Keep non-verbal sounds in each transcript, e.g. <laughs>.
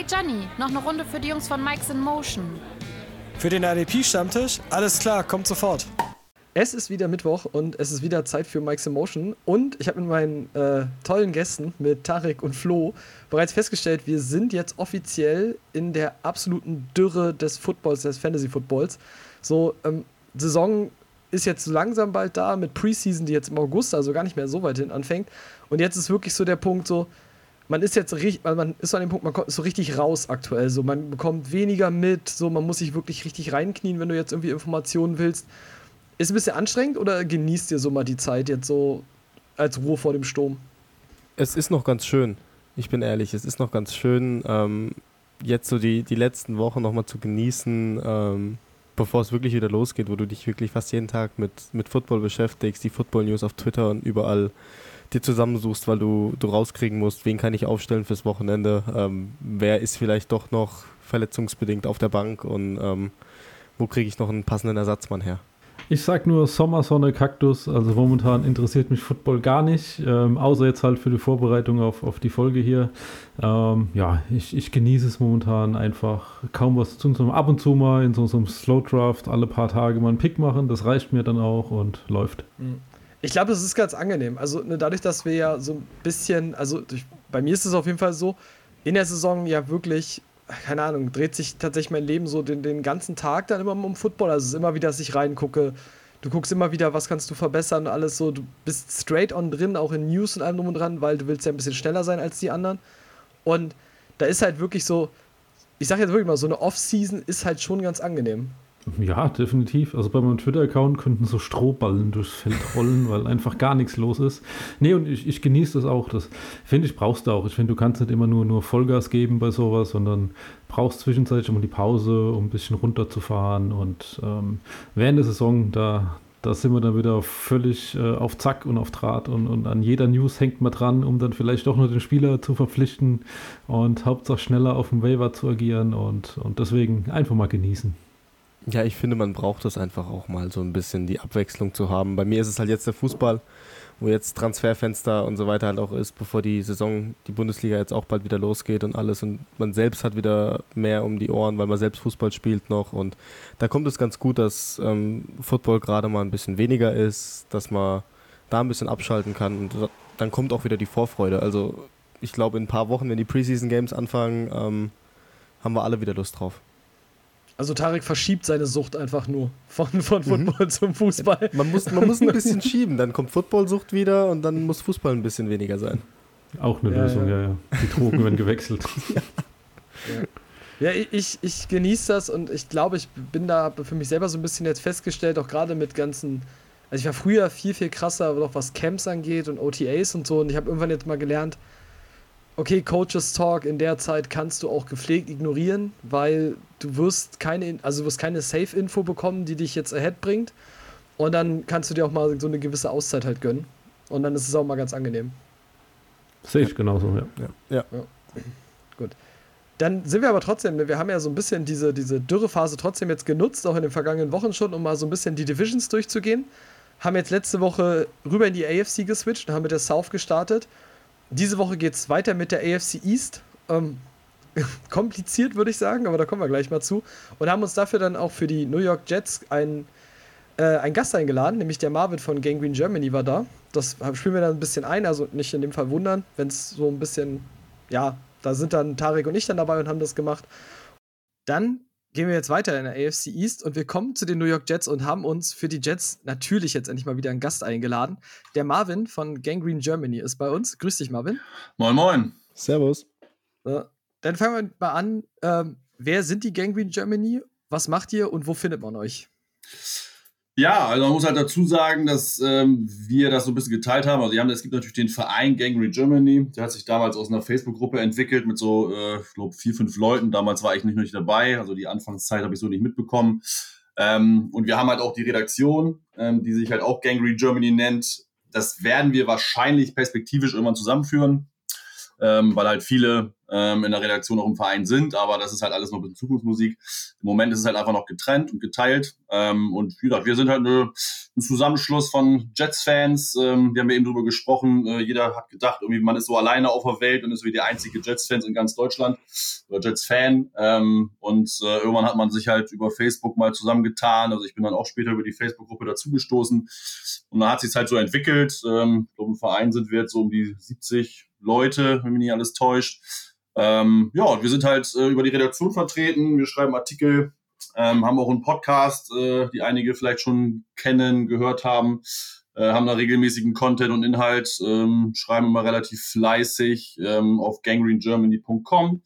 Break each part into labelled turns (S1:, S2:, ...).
S1: Hey Johnny, noch eine Runde für die Jungs von Mike's in Motion.
S2: Für den ADP-Stammtisch? Alles klar, kommt sofort. Es ist wieder Mittwoch und es ist wieder Zeit für Mike's Emotion. Und ich habe mit meinen äh, tollen Gästen, mit Tarek und Flo, bereits festgestellt, wir sind jetzt offiziell in der absoluten Dürre des Footballs, des Fantasy-Footballs. So, ähm, Saison ist jetzt langsam bald da mit Preseason, die jetzt im August, also gar nicht mehr so weit hin anfängt. Und jetzt ist wirklich so der Punkt so, man ist jetzt richtig, man ist an dem Punkt, man kommt so richtig raus aktuell. So, man bekommt weniger mit, so man muss sich wirklich richtig reinknien, wenn du jetzt irgendwie Informationen willst. Ist ein bisschen anstrengend oder genießt ihr so mal die Zeit jetzt so als Ruhe vor dem Sturm?
S3: Es ist noch ganz schön. Ich bin ehrlich, es ist noch ganz schön, ähm, jetzt so die, die letzten Wochen nochmal zu genießen, ähm, bevor es wirklich wieder losgeht, wo du dich wirklich fast jeden Tag mit, mit Football beschäftigst, die Football News auf Twitter und überall dir zusammensuchst, weil du, du rauskriegen musst, wen kann ich aufstellen fürs Wochenende, ähm, wer ist vielleicht doch noch verletzungsbedingt auf der Bank und ähm, wo kriege ich noch einen passenden Ersatzmann her.
S4: Ich sag nur Sommersonne, Kaktus. Also momentan interessiert mich Football gar nicht, ähm, außer jetzt halt für die Vorbereitung auf, auf die Folge hier. Ähm, ja, ich, ich genieße es momentan einfach kaum was zu tun. Ab und zu mal in so, so einem Slow Draft alle paar Tage mal einen Pick machen. Das reicht mir dann auch und läuft.
S2: Mhm. Ich glaube, es ist ganz angenehm. Also ne, dadurch, dass wir ja so ein bisschen, also durch, bei mir ist es auf jeden Fall so, in der Saison ja wirklich, keine Ahnung, dreht sich tatsächlich mein Leben so den, den ganzen Tag dann immer um Football. Also es ist immer wieder, dass ich reingucke. Du guckst immer wieder, was kannst du verbessern, alles so. Du bist straight on drin, auch in News und allem drum und dran, weil du willst ja ein bisschen schneller sein als die anderen. Und da ist halt wirklich so, ich sag jetzt wirklich mal, so eine Off-Season ist halt schon ganz angenehm.
S4: Ja, definitiv. Also bei meinem Twitter-Account könnten so Strohballen durchs Feld rollen, weil einfach gar nichts los ist. Nee, und ich, ich genieße das auch. Das finde ich, brauchst du auch. Ich finde, du kannst nicht immer nur, nur Vollgas geben bei sowas, sondern brauchst zwischenzeitlich immer die Pause, um ein bisschen runterzufahren. Und ähm, während der Saison, da, da sind wir dann wieder völlig äh, auf Zack und auf Draht und, und an jeder News hängt man dran, um dann vielleicht doch nur den Spieler zu verpflichten und Hauptsache schneller auf dem Waiver zu agieren und, und deswegen einfach mal genießen.
S3: Ja, ich finde, man braucht das einfach auch mal so ein bisschen die Abwechslung zu haben. Bei mir ist es halt jetzt der Fußball, wo jetzt Transferfenster und so weiter halt auch ist, bevor die Saison, die Bundesliga jetzt auch bald wieder losgeht und alles. Und man selbst hat wieder mehr um die Ohren, weil man selbst Fußball spielt noch. Und da kommt es ganz gut, dass ähm, Football gerade mal ein bisschen weniger ist, dass man da ein bisschen abschalten kann. Und dann kommt auch wieder die Vorfreude. Also ich glaube, in ein paar Wochen, wenn die Preseason Games anfangen, ähm, haben wir alle wieder Lust drauf.
S2: Also Tarek verschiebt seine Sucht einfach nur von, von mhm. Football mhm. zum Fußball.
S3: Man muss, man muss ein <laughs> bisschen schieben, dann kommt Footballsucht wieder und dann muss Fußball ein bisschen weniger sein.
S4: Auch eine ja, Lösung, ja. ja, ja. Die Drogen werden gewechselt. <laughs>
S2: ja. ja, ich, ich genieße das und ich glaube, ich bin da für mich selber so ein bisschen jetzt festgestellt, auch gerade mit ganzen. Also ich war früher viel, viel krasser, aber auch was Camps angeht und OTAs und so. Und ich habe irgendwann jetzt mal gelernt, okay, Coaches Talk in der Zeit kannst du auch gepflegt ignorieren, weil du wirst keine, also wirst keine Safe-Info bekommen, die dich jetzt ahead bringt. Und dann kannst du dir auch mal so eine gewisse Auszeit halt gönnen. Und dann ist es auch mal ganz angenehm.
S4: Sehe ich genauso, ja.
S3: Ja. ja. ja.
S2: Gut. Dann sind wir aber trotzdem, wir haben ja so ein bisschen diese, diese Dürrephase trotzdem jetzt genutzt, auch in den vergangenen Wochen schon, um mal so ein bisschen die Divisions durchzugehen. Haben jetzt letzte Woche rüber in die AFC geswitcht und haben mit der South gestartet diese Woche geht es weiter mit der AFC East. Ähm, <laughs> kompliziert, würde ich sagen, aber da kommen wir gleich mal zu. Und haben uns dafür dann auch für die New York Jets einen, äh, einen Gast eingeladen, nämlich der Marvin von Gangrene Germany war da. Das spielen wir dann ein bisschen ein, also nicht in dem Fall wundern, wenn es so ein bisschen, ja, da sind dann Tarek und ich dann dabei und haben das gemacht. Dann gehen wir jetzt weiter in der AFC East und wir kommen zu den New York Jets und haben uns für die Jets natürlich jetzt endlich mal wieder einen Gast eingeladen. Der Marvin von Gangrene Germany ist bei uns. Grüß dich, Marvin.
S5: Moin, moin.
S3: Servus.
S2: So, dann fangen wir mal an. Ähm, wer sind die Gangrene Germany? Was macht ihr und wo findet man euch?
S5: Ja, also man muss halt dazu sagen, dass ähm, wir das so ein bisschen geteilt haben. Also, haben, es gibt natürlich den Verein Gangrene Germany. Der hat sich damals aus einer Facebook-Gruppe entwickelt mit so, äh, ich glaube, vier, fünf Leuten. Damals war ich nicht, nicht dabei. Also die Anfangszeit habe ich so nicht mitbekommen. Ähm, und wir haben halt auch die Redaktion, ähm, die sich halt auch Gangrene Germany nennt. Das werden wir wahrscheinlich perspektivisch irgendwann zusammenführen, ähm, weil halt viele ähm, in der Redaktion auch im Verein sind, aber das ist halt alles noch ein bisschen Zukunftsmusik. Im Moment ist es halt einfach noch getrennt und geteilt. Ähm, und wie gesagt, wir sind halt eine, ein Zusammenschluss von Jets-Fans. Ähm, wir haben ja eben drüber gesprochen. Äh, jeder hat gedacht, irgendwie man ist so alleine auf der Welt und ist wie der einzige Jets-Fans in ganz Deutschland oder Jets-Fan. Ähm, und äh, irgendwann hat man sich halt über Facebook mal zusammengetan. Also ich bin dann auch später über die Facebook-Gruppe dazugestoßen. Und dann hat sich halt so entwickelt. Ähm, ich glaube, im Verein sind wir jetzt so um die 70 Leute, wenn mich nicht alles täuscht. Ähm, ja, wir sind halt äh, über die Redaktion vertreten. Wir schreiben Artikel, ähm, haben auch einen Podcast, äh, die einige vielleicht schon kennen, gehört haben, äh, haben da regelmäßigen Content und Inhalt, ähm, schreiben immer relativ fleißig ähm, auf gangrenegermany.com.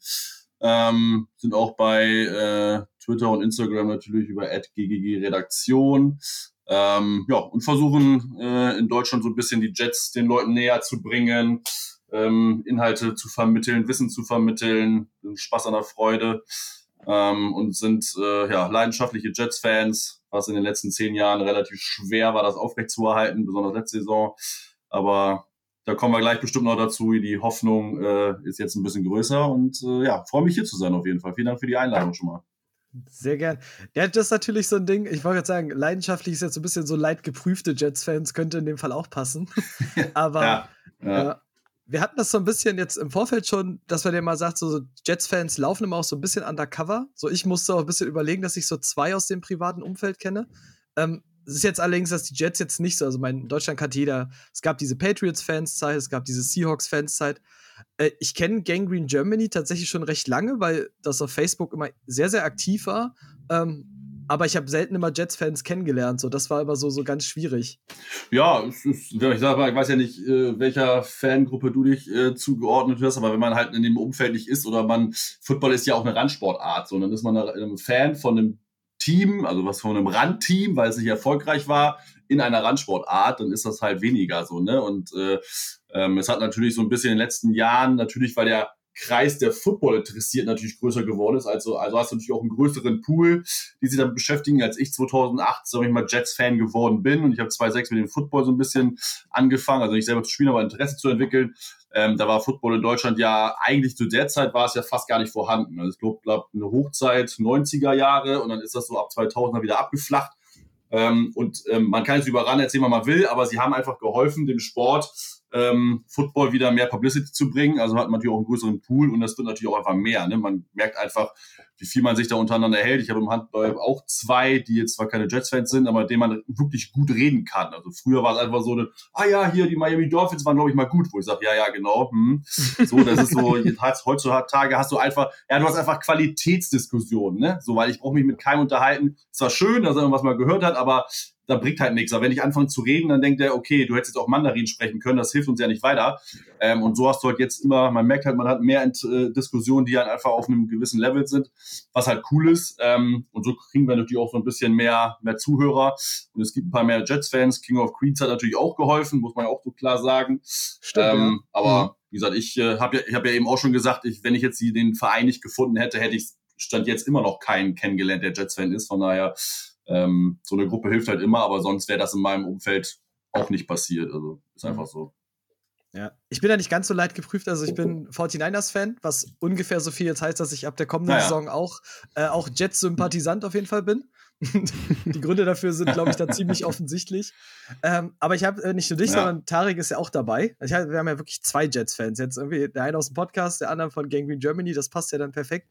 S5: Ähm, sind auch bei äh, Twitter und Instagram natürlich über ggg-Redaktion. Ähm, ja, und versuchen äh, in Deutschland so ein bisschen die Jets den Leuten näher zu bringen, ähm, Inhalte zu vermitteln, Wissen zu vermitteln, Spaß an der Freude ähm, und sind äh, ja, leidenschaftliche Jets-Fans, was in den letzten zehn Jahren relativ schwer war, das aufrechtzuerhalten, besonders letzte Saison. Aber da kommen wir gleich bestimmt noch dazu. Die Hoffnung äh, ist jetzt ein bisschen größer und äh, ja, freue mich hier zu sein auf jeden Fall. Vielen Dank für die Einladung schon mal.
S2: Sehr gern. Ja, das ist natürlich so ein Ding. Ich wollte gerade sagen, leidenschaftlich ist jetzt so ein bisschen so leidgeprüfte Jets-Fans, könnte in dem Fall auch passen. <laughs> Aber ja, ja. Wir hatten das so ein bisschen jetzt im Vorfeld schon, dass man dir mal sagt, so Jets-Fans laufen immer auch so ein bisschen undercover. So, ich musste auch ein bisschen überlegen, dass ich so zwei aus dem privaten Umfeld kenne. Ähm, es ist jetzt allerdings, dass die Jets jetzt nicht so, also mein, in Deutschland kannte jeder, es gab diese Patriots-Fans-Zeit, es gab diese Seahawks-Fans-Zeit. Äh, ich kenne Gangrene Germany tatsächlich schon recht lange, weil das auf Facebook immer sehr, sehr aktiv war. Ähm, aber ich habe selten immer Jets-Fans kennengelernt. So, das war immer so, so ganz schwierig.
S5: Ja, ich sag mal, ich weiß ja nicht, äh, welcher Fangruppe du dich äh, zugeordnet hast, aber wenn man halt in dem Umfeld nicht ist oder man, Football ist ja auch eine Randsportart, so, dann ist man ein Fan von einem Team, also was von einem Randteam, weil es nicht erfolgreich war, in einer Randsportart, dann ist das halt weniger so, ne? Und äh, ähm, es hat natürlich so ein bisschen in den letzten Jahren, natürlich, weil der Kreis der Football interessiert natürlich größer geworden ist. Also, also hast du natürlich auch einen größeren Pool, die sich damit beschäftigen, als ich 2008, sag ich mal, Jets-Fan geworden bin. Und ich habe 2006 mit dem Football so ein bisschen angefangen, also nicht selber zu spielen, aber Interesse zu entwickeln. Ähm, da war Football in Deutschland ja eigentlich zu der Zeit war es ja fast gar nicht vorhanden. Also ich glaube, glaub, eine Hochzeit 90er Jahre und dann ist das so ab 2000er wieder abgeflacht. Ähm, und ähm, man kann es überran erzählen, was man will, aber sie haben einfach geholfen, dem Sport ähm, Football wieder mehr Publicity zu bringen. Also hat man natürlich auch einen größeren Pool und das wird natürlich auch einfach mehr. Ne? Man merkt einfach, wie viel man sich da untereinander hält. Ich habe im Handball auch zwei, die jetzt zwar keine Jets-Fans sind, aber denen man wirklich gut reden kann. Also früher war es einfach so eine, ah ja, hier die Miami Dolphins waren, glaube ich, mal gut, wo ich sage, ja, ja, genau. Hm. <laughs> So, das ist so, heutzutage hast du einfach, ja, du hast einfach Qualitätsdiskussionen, ne? So, weil ich brauche mich mit keinem unterhalten. Es war schön, dass er irgendwas mal gehört hat, aber da bringt halt nichts. Aber wenn ich anfange zu reden, dann denkt er, okay, du hättest jetzt auch Mandarin sprechen können, das hilft uns ja nicht weiter. Ähm, und so hast du halt jetzt immer, man merkt halt, man hat mehr äh, Diskussionen, die halt einfach auf einem gewissen Level sind, was halt cool ist. Ähm, und so kriegen wir natürlich auch so ein bisschen mehr, mehr Zuhörer. Und es gibt ein paar mehr Jets-Fans. King of Queens hat natürlich auch geholfen, muss man ja auch so klar sagen. Stimmt, ähm, ja. Aber mhm. wie gesagt, ich äh, habe ja, ich hab ja eben auch schon gesagt, ich, wenn ich jetzt die, den Verein nicht gefunden hätte, hätte ich Stand jetzt immer noch keinen kennengelernt, der Jets-Fan ist. Von daher ähm, so eine Gruppe hilft halt immer, aber sonst wäre das in meinem Umfeld auch nicht passiert. Also ist mhm. einfach so.
S2: Ja, ich bin ja nicht ganz so leidgeprüft. Also ich bin <laughs> 49ers-Fan, was ungefähr so viel jetzt heißt, dass ich ab der kommenden naja. Saison auch, äh, auch Jets-Sympathisant auf jeden Fall bin. <laughs> die Gründe dafür sind, glaube ich, da ziemlich <laughs> offensichtlich. Ähm, aber ich habe äh, nicht nur dich, ja. sondern Tarek ist ja auch dabei. Ich wir haben ja wirklich zwei Jets-Fans. Jetzt irgendwie der eine aus dem Podcast, der andere von Gangrene Germany. Das passt ja dann perfekt.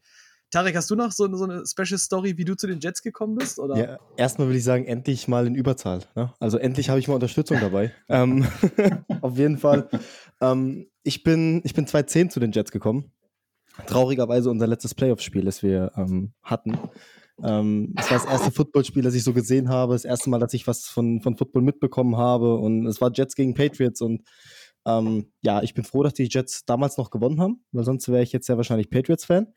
S2: Tarek, hast du noch so, so, eine Special Story, wie du zu den Jets gekommen bist? Oder?
S3: Ja, erstmal will ich sagen, endlich mal in Überzahl. Ne? Also endlich habe ich mal Unterstützung dabei. <laughs> ähm, <laughs> auf jeden Fall. Ähm, ich, bin, ich bin 2010 zu den Jets gekommen. Traurigerweise unser letztes Playoff-Spiel, das wir ähm, hatten. Ähm, es war das erste Footballspiel, das ich so gesehen habe. Das erste Mal, dass ich was von, von Football mitbekommen habe. Und es war Jets gegen Patriots. Und ähm, ja, ich bin froh, dass die Jets damals noch gewonnen haben, weil sonst wäre ich jetzt ja wahrscheinlich Patriots-Fan.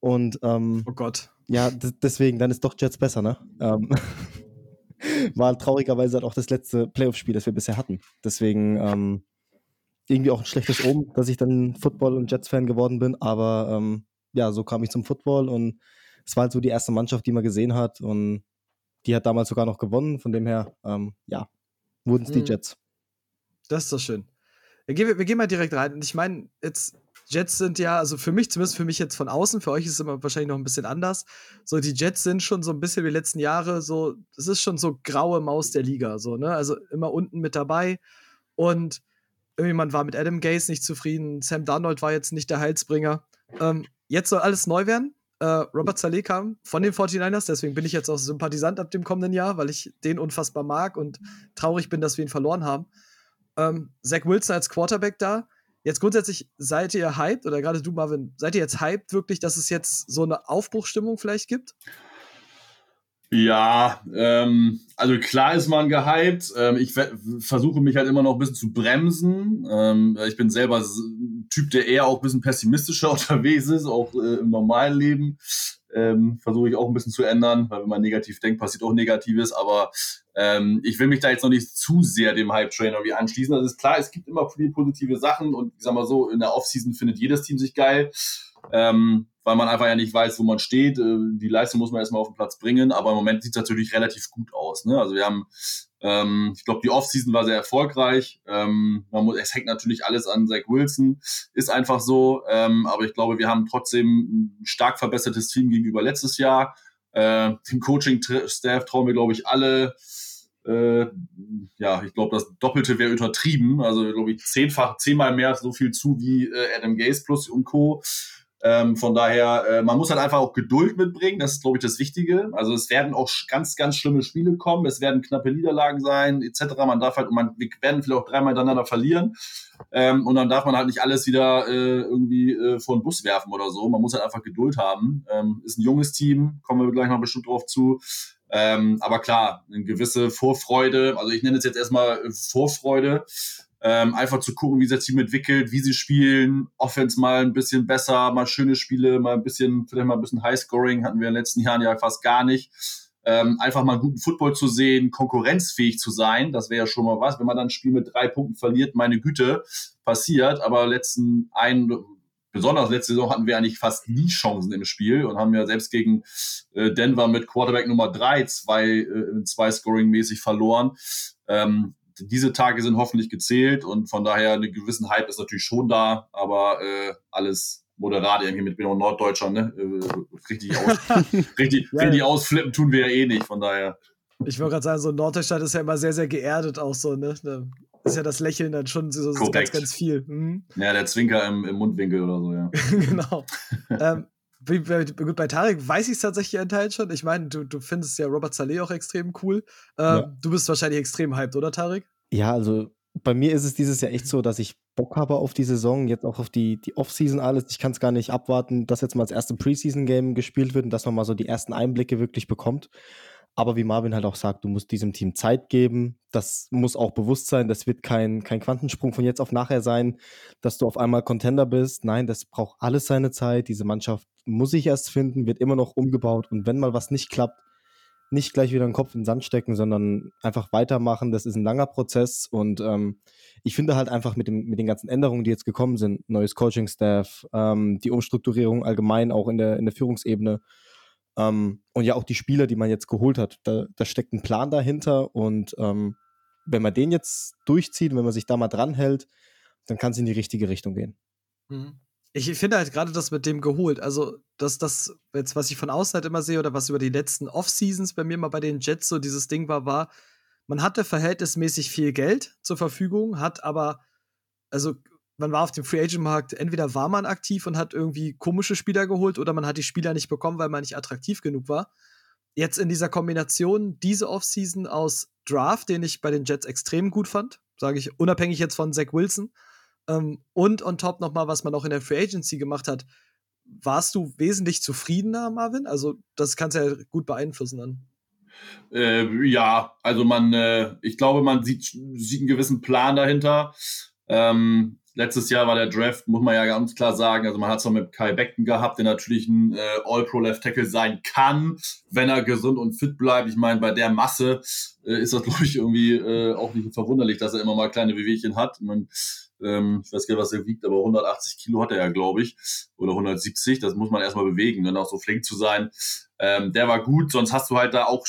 S3: Und ähm,
S2: oh Gott.
S3: Ja, deswegen, dann ist doch Jets besser, ne? Ähm, <laughs> war traurigerweise halt auch das letzte Playoff-Spiel, das wir bisher hatten. Deswegen ähm, irgendwie auch ein schlechtes Omen, dass ich dann Football- und Jets-Fan geworden bin. Aber ähm, ja, so kam ich zum Football und es war halt so die erste Mannschaft, die man gesehen hat. Und die hat damals sogar noch gewonnen. Von dem her, ähm, ja, wurden es die mhm. Jets.
S2: Das ist doch schön. Wir gehen, wir gehen mal direkt rein. Und ich meine, jetzt Jets sind ja, also für mich, zumindest für mich jetzt von außen, für euch ist es immer wahrscheinlich noch ein bisschen anders. So, die Jets sind schon so ein bisschen wie die letzten Jahre, so, es ist schon so graue Maus der Liga, so, ne? Also immer unten mit dabei. Und irgendjemand war mit Adam Gase nicht zufrieden. Sam Darnold war jetzt nicht der Heilsbringer. Ähm, jetzt soll alles neu werden. Äh, Robert Saleh kam von den 49ers, deswegen bin ich jetzt auch Sympathisant ab dem kommenden Jahr, weil ich den unfassbar mag und traurig bin, dass wir ihn verloren haben. Ähm, Zach Wilson als Quarterback da Jetzt grundsätzlich seid ihr hyped, oder gerade du, Marvin, seid ihr jetzt hyped wirklich, dass es jetzt so eine Aufbruchstimmung vielleicht gibt?
S5: Ja, ähm, also klar ist man gehypt. Ähm, ich versuche mich halt immer noch ein bisschen zu bremsen. Ähm, ich bin selber Typ, der eher auch ein bisschen pessimistischer <laughs> unterwegs ist, auch äh, im normalen Leben ähm, versuche ich auch ein bisschen zu ändern, weil wenn man negativ denkt, passiert auch Negatives, aber ähm, ich will mich da jetzt noch nicht zu sehr dem Hype-Train irgendwie anschließen. Das ist klar, es gibt immer viele positive Sachen und ich sag mal so, in der Offseason findet jedes Team sich geil. Ähm, weil man einfach ja nicht weiß, wo man steht. Äh, die Leistung muss man erstmal auf den Platz bringen, aber im Moment sieht es natürlich relativ gut aus. Ne? Also wir haben, ähm, ich glaube, die Offseason war sehr erfolgreich. Ähm, man muss, es hängt natürlich alles an Zach Wilson, ist einfach so. Ähm, aber ich glaube, wir haben trotzdem ein stark verbessertes Team gegenüber letztes Jahr. Äh, dem Coaching-Staff trauen wir, glaube ich, alle. Äh, ja, ich glaube, das Doppelte wäre übertrieben. Also, glaube ich, zehnfach, zehnmal mehr so viel zu wie äh, Adam Gaze plus und Co. Ähm, von daher, äh, man muss halt einfach auch Geduld mitbringen. Das ist, glaube ich, das Wichtige. Also es werden auch ganz, ganz schlimme Spiele kommen. Es werden knappe Niederlagen sein, etc. Man darf halt, man, wir werden vielleicht auch dreimal hintereinander verlieren. Ähm, und dann darf man halt nicht alles wieder äh, irgendwie äh, vor den Bus werfen oder so. Man muss halt einfach Geduld haben. Ähm, ist ein junges Team, kommen wir gleich noch bestimmt drauf zu. Ähm, aber klar, eine gewisse Vorfreude, also ich nenne es jetzt erstmal äh, Vorfreude, ähm, einfach zu gucken, wie sich das Team entwickelt, wie sie spielen, Offense mal ein bisschen besser, mal schöne Spiele, mal ein bisschen, vielleicht mal ein bisschen Highscoring, hatten wir in den letzten Jahren ja fast gar nicht. Ähm, einfach mal guten Football zu sehen, konkurrenzfähig zu sein, das wäre ja schon mal was. Wenn man dann ein Spiel mit drei Punkten verliert, meine Güte, passiert. Aber letzten ein, besonders letzte Saison hatten wir eigentlich fast nie Chancen im Spiel und haben ja selbst gegen äh, Denver mit Quarterback Nummer drei zwei, äh, zwei Scoring-mäßig verloren. Ähm, diese Tage sind hoffentlich gezählt und von daher einen gewissen Hype ist natürlich schon da, aber äh, alles moderat irgendwie mit bin auch Norddeutscher, ne? Äh, richtig, aus, <laughs> richtig, ja, richtig ausflippen tun wir ja eh nicht, von daher.
S2: Ich wollte gerade sagen, so Norddeutschland ist ja immer sehr, sehr geerdet auch so, ne? Da ist ja das Lächeln dann schon so, so ganz, ganz viel. Mhm.
S5: Ja, der Zwinker im, im Mundwinkel oder so, ja. <laughs>
S2: genau. ähm, gut, bei Tarek weiß ich es tatsächlich einen Teil schon. Ich meine, du, du findest ja Robert Saleh auch extrem cool. Ähm, ja. Du bist wahrscheinlich extrem hyped, oder Tarek?
S3: Ja, also bei mir ist es dieses Jahr echt so, dass ich Bock habe auf die Saison, jetzt auch auf die, die Off-Season alles. Ich kann es gar nicht abwarten, dass jetzt mal das erste Preseason-Game gespielt wird und dass man mal so die ersten Einblicke wirklich bekommt. Aber wie Marvin halt auch sagt, du musst diesem Team Zeit geben. Das muss auch bewusst sein. Das wird kein, kein Quantensprung von jetzt auf nachher sein, dass du auf einmal Contender bist. Nein, das braucht alles seine Zeit. Diese Mannschaft muss sich erst finden, wird immer noch umgebaut. Und wenn mal was nicht klappt, nicht gleich wieder den Kopf in den Sand stecken, sondern einfach weitermachen. Das ist ein langer Prozess und ähm, ich finde halt einfach mit, dem, mit den ganzen Änderungen, die jetzt gekommen sind, neues Coaching-Staff, ähm, die Umstrukturierung allgemein auch in der, in der Führungsebene ähm, und ja auch die Spieler, die man jetzt geholt hat, da, da steckt ein Plan dahinter und ähm, wenn man den jetzt durchzieht, wenn man sich da mal dran hält, dann kann es in die richtige Richtung gehen.
S2: Mhm ich finde halt gerade das mit dem geholt. Also, dass das, jetzt, was ich von außen halt immer sehe oder was über die letzten Off-Seasons bei mir mal bei den Jets so dieses Ding war, war, man hatte verhältnismäßig viel Geld zur Verfügung, hat aber, also, man war auf dem Free Agent Markt, entweder war man aktiv und hat irgendwie komische Spieler geholt oder man hat die Spieler nicht bekommen, weil man nicht attraktiv genug war. Jetzt in dieser Kombination diese Offseason aus Draft, den ich bei den Jets extrem gut fand, sage ich unabhängig jetzt von Zach Wilson, ähm, und on top nochmal, was man auch in der Free Agency gemacht hat. Warst du wesentlich zufriedener, Marvin? Also, das kannst du ja gut beeinflussen dann.
S5: Äh, ja, also man, äh, ich glaube, man sieht, sieht einen gewissen Plan dahinter. Ähm, letztes Jahr war der Draft, muss man ja ganz klar sagen, also man hat es noch mit Kai Beckton gehabt, der natürlich ein äh, All-Pro-Left Tackle sein kann, wenn er gesund und fit bleibt. Ich meine, bei der Masse äh, ist das, <laughs> glaube ich, irgendwie äh, auch nicht verwunderlich, dass er immer mal kleine Wehwehchen hat. Man, ähm, ich weiß gar nicht, was er wiegt, aber 180 Kilo hat er ja, glaube ich. Oder 170. Das muss man erstmal bewegen, dann auch so flink zu sein. Ähm, der war gut, sonst hast du halt da auch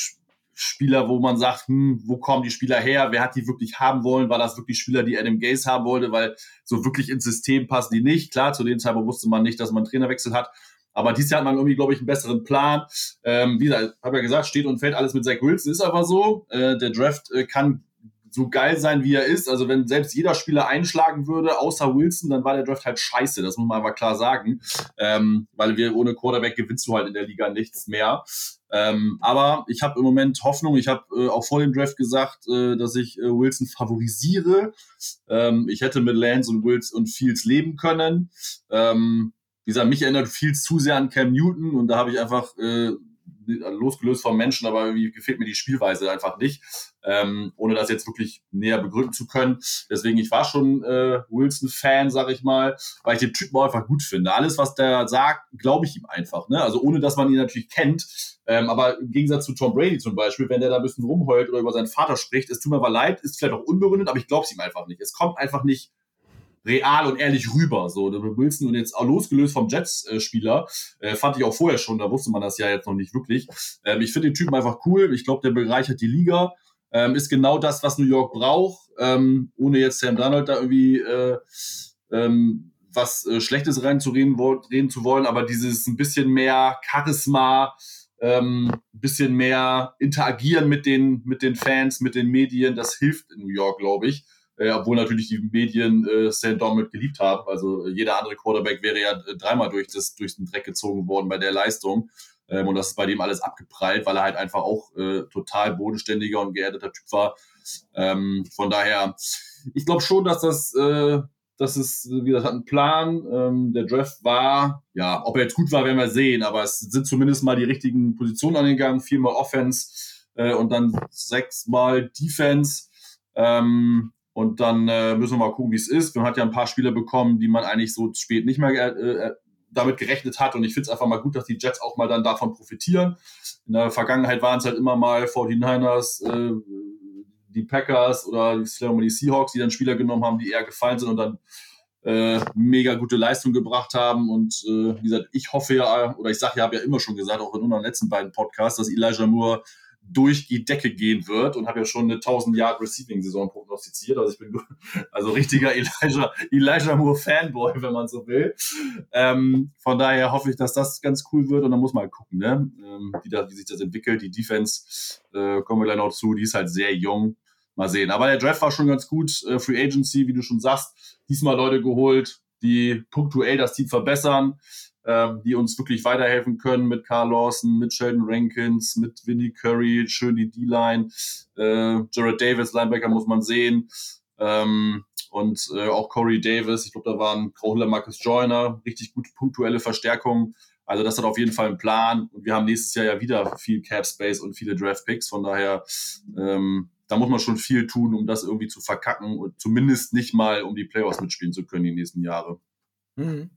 S5: Spieler, wo man sagt, hm, wo kommen die Spieler her? Wer hat die wirklich haben wollen? War das wirklich Spieler, die Adam Gaze haben wollte? Weil so wirklich ins System passen die nicht. Klar, zu dem Zeitpunkt wusste man nicht, dass man einen Trainerwechsel hat. Aber dieses Jahr hat man irgendwie, glaube ich, einen besseren Plan. Ähm, wie gesagt, habe ja gesagt, steht und fällt alles mit Zach Wilson, ist aber so. Äh, der Draft äh, kann so geil sein, wie er ist. Also wenn selbst jeder Spieler einschlagen würde, außer Wilson, dann war der Draft halt scheiße. Das muss man aber klar sagen. Ähm, weil wir ohne Quarterback gewinnst du halt in der Liga nichts mehr. Ähm, aber ich habe im Moment Hoffnung. Ich habe äh, auch vor dem Draft gesagt, äh, dass ich äh, Wilson favorisiere. Ähm, ich hätte mit Lance und Wills und Fields leben können. Ähm, wie gesagt, mich erinnert Fields zu sehr an Cam Newton und da habe ich einfach äh, losgelöst vom Menschen, aber irgendwie gefällt mir die Spielweise einfach nicht, ähm, ohne das jetzt wirklich näher begründen zu können. Deswegen, ich war schon äh, Wilson-Fan, sag ich mal, weil ich den Typen auch einfach gut finde. Alles, was der sagt, glaube ich ihm einfach. Ne? Also ohne, dass man ihn natürlich kennt. Ähm, aber im Gegensatz zu Tom Brady zum Beispiel, wenn der da ein bisschen rumheult oder über seinen Vater spricht, es tut mir aber leid, ist vielleicht auch unbegründet, aber ich glaube es ihm einfach nicht. Es kommt einfach nicht real und ehrlich rüber. So, Wilson und jetzt auch losgelöst vom Jets-Spieler, äh, fand ich auch vorher schon, da wusste man das ja jetzt noch nicht wirklich. Ähm, ich finde den Typen einfach cool. Ich glaube, der bereichert die Liga. Ähm, ist genau das, was New York braucht, ähm, ohne jetzt Sam Donald da irgendwie äh, ähm, was äh, Schlechtes reinzureden reden zu wollen, aber dieses ein bisschen mehr Charisma, ähm, ein bisschen mehr interagieren mit den, mit den Fans, mit den Medien, das hilft in New York, glaube ich äh, obwohl natürlich die Medien äh, Sam Donald geliebt haben. Also äh, jeder andere Quarterback wäre ja äh, dreimal durch, das, durch den Dreck gezogen worden bei der Leistung. Ähm, und das ist bei dem alles abgeprallt, weil er halt einfach auch äh, total bodenständiger und geerdeter Typ war. Ähm, von daher, ich glaube schon, dass das, äh, das ist, wie gesagt, hat einen Plan. Ähm, der Draft war, ja, ob er jetzt gut war, werden wir sehen, aber es sind zumindest mal die richtigen Positionen angegangen. Viermal Offense äh, und dann sechsmal Defense. Ähm, und dann äh, müssen wir mal gucken, wie es ist. Man hat ja ein paar Spieler bekommen, die man eigentlich so spät nicht mehr äh, äh damit gerechnet hat. Und ich finde es einfach mal gut, dass die Jets auch mal dann davon profitieren. In der Vergangenheit waren es halt immer mal 49ers, äh, die Packers oder die, Seahawks, die dann Spieler genommen haben, die eher gefallen sind und dann äh, mega gute Leistung gebracht haben. Und äh, wie gesagt, ich hoffe ja, oder ich sage ja, habe ja immer schon gesagt, auch in unseren letzten beiden Podcasts, dass Elijah Moore durch die Decke gehen wird und habe ja schon eine 1000 Yard Receiving Saison prognostiziert. Also ich bin <laughs> also richtiger Elijah, Elijah Moore Fanboy, wenn man so will. Ähm, von daher hoffe ich, dass das ganz cool wird und dann muss man halt gucken, ne? ähm, wie, da, wie sich das entwickelt. Die Defense äh, kommen wir gleich noch zu, die ist halt sehr jung. Mal sehen. Aber der Draft war schon ganz gut. Äh, Free Agency, wie du schon sagst, diesmal Leute geholt, die punktuell das Team verbessern ähm, die uns wirklich weiterhelfen können mit Carl Lawson, mit Sheldon Rankins, mit Vinnie Curry, schön die D-Line, äh, Jared Davis, Linebacker muss man sehen. Ähm, und äh, auch Corey Davis, ich glaube, da waren Krauler Marcus Joyner, richtig gute punktuelle Verstärkungen. Also das hat auf jeden Fall einen Plan. Und wir haben nächstes Jahr ja wieder viel Cap Space und viele Draft Picks. Von daher, ähm, da muss man schon viel tun, um das irgendwie zu verkacken und zumindest nicht mal, um die Playoffs mitspielen zu können die nächsten Jahre.
S2: Mhm.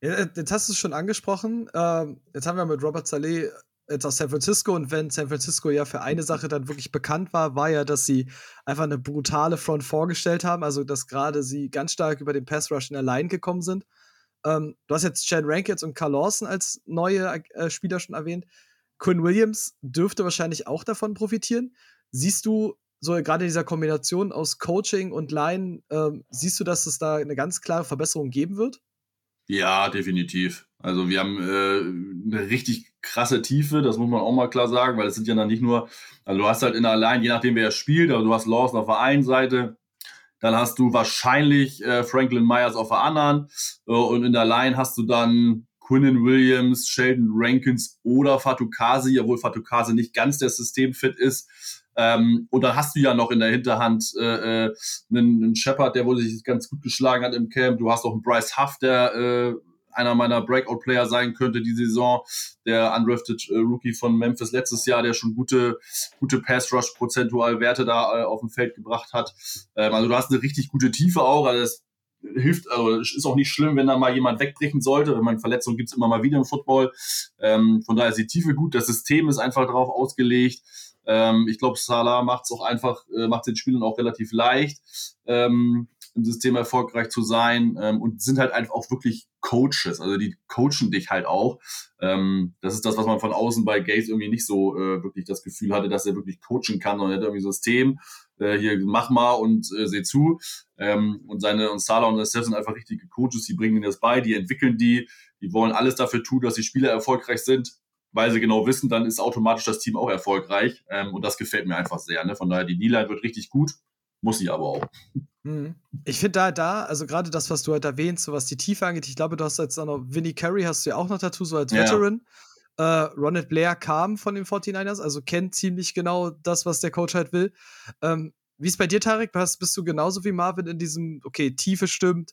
S2: Äh, jetzt hast du es schon angesprochen. Ähm, jetzt haben wir mit Robert Saleh jetzt aus San Francisco und wenn San Francisco ja für eine Sache dann wirklich bekannt war, war ja, dass sie einfach eine brutale Front vorgestellt haben, also dass gerade sie ganz stark über den Pass Rush in der Line gekommen sind. Ähm, du hast jetzt Chad Rankins und Carl Lawson als neue äh, Spieler schon erwähnt. Quinn Williams dürfte wahrscheinlich auch davon profitieren. Siehst du so gerade in dieser Kombination aus Coaching und Line, ähm, siehst du, dass es da eine ganz klare Verbesserung geben wird?
S5: Ja, definitiv. Also wir haben äh, eine richtig krasse Tiefe, das muss man auch mal klar sagen, weil es sind ja dann nicht nur, also du hast halt in der Line, je nachdem wer spielt, also du hast Lawson auf der einen Seite, dann hast du wahrscheinlich äh, Franklin Myers auf der anderen äh, und in der Line hast du dann Quinnen Williams, Sheldon Rankins oder Fatukasi, obwohl Fatukasi nicht ganz der Systemfit ist. Ähm, und dann hast du ja noch in der Hinterhand äh, äh, einen, einen Shepard, der wohl sich ganz gut geschlagen hat im Camp. Du hast auch einen Bryce Huff, der äh, einer meiner Breakout-Player sein könnte die Saison. Der undrafted äh, Rookie von Memphis letztes Jahr, der schon gute, gute Pass-Rush-prozentual Werte da äh, auf dem Feld gebracht hat. Ähm, also du hast eine richtig gute Tiefe auch. Also das hilft, also ist auch nicht schlimm, wenn da mal jemand wegbrechen sollte. Wenn man Verletzungen gibt es immer mal wieder im Football. Ähm, von daher ist die Tiefe gut. Das System ist einfach darauf ausgelegt. Ähm, ich glaube, Salah macht es auch einfach, äh, macht den Spielern auch relativ leicht, ähm, im System erfolgreich zu sein ähm, und sind halt einfach auch wirklich Coaches. Also die coachen dich halt auch. Ähm, das ist das, was man von außen bei Gates irgendwie nicht so äh, wirklich das Gefühl hatte, dass er wirklich coachen kann und er hat irgendwie ein System, äh, hier mach mal und äh, seh zu. Ähm, und seine und Salah und Steph sind einfach richtige Coaches, die bringen ihnen das bei, die entwickeln die, die wollen alles dafür tun, dass die Spieler erfolgreich sind, weil sie genau wissen, dann ist automatisch das Team auch erfolgreich. Ähm, und das gefällt mir einfach sehr. Ne? Von daher, die D-Line wird richtig gut, muss sie aber auch.
S2: Mhm. Ich finde da, da, also gerade das, was du halt erwähnst, so was die Tiefe angeht, ich glaube, du hast jetzt auch noch Vinnie Curry, hast du ja auch noch dazu, so als Veteran. Ja. Äh, Ronald Blair kam von den 49ers, also kennt ziemlich genau das, was der Coach halt will. Ähm, wie ist bei dir, Tarek? Bist, bist du genauso wie Marvin in diesem, okay, Tiefe stimmt,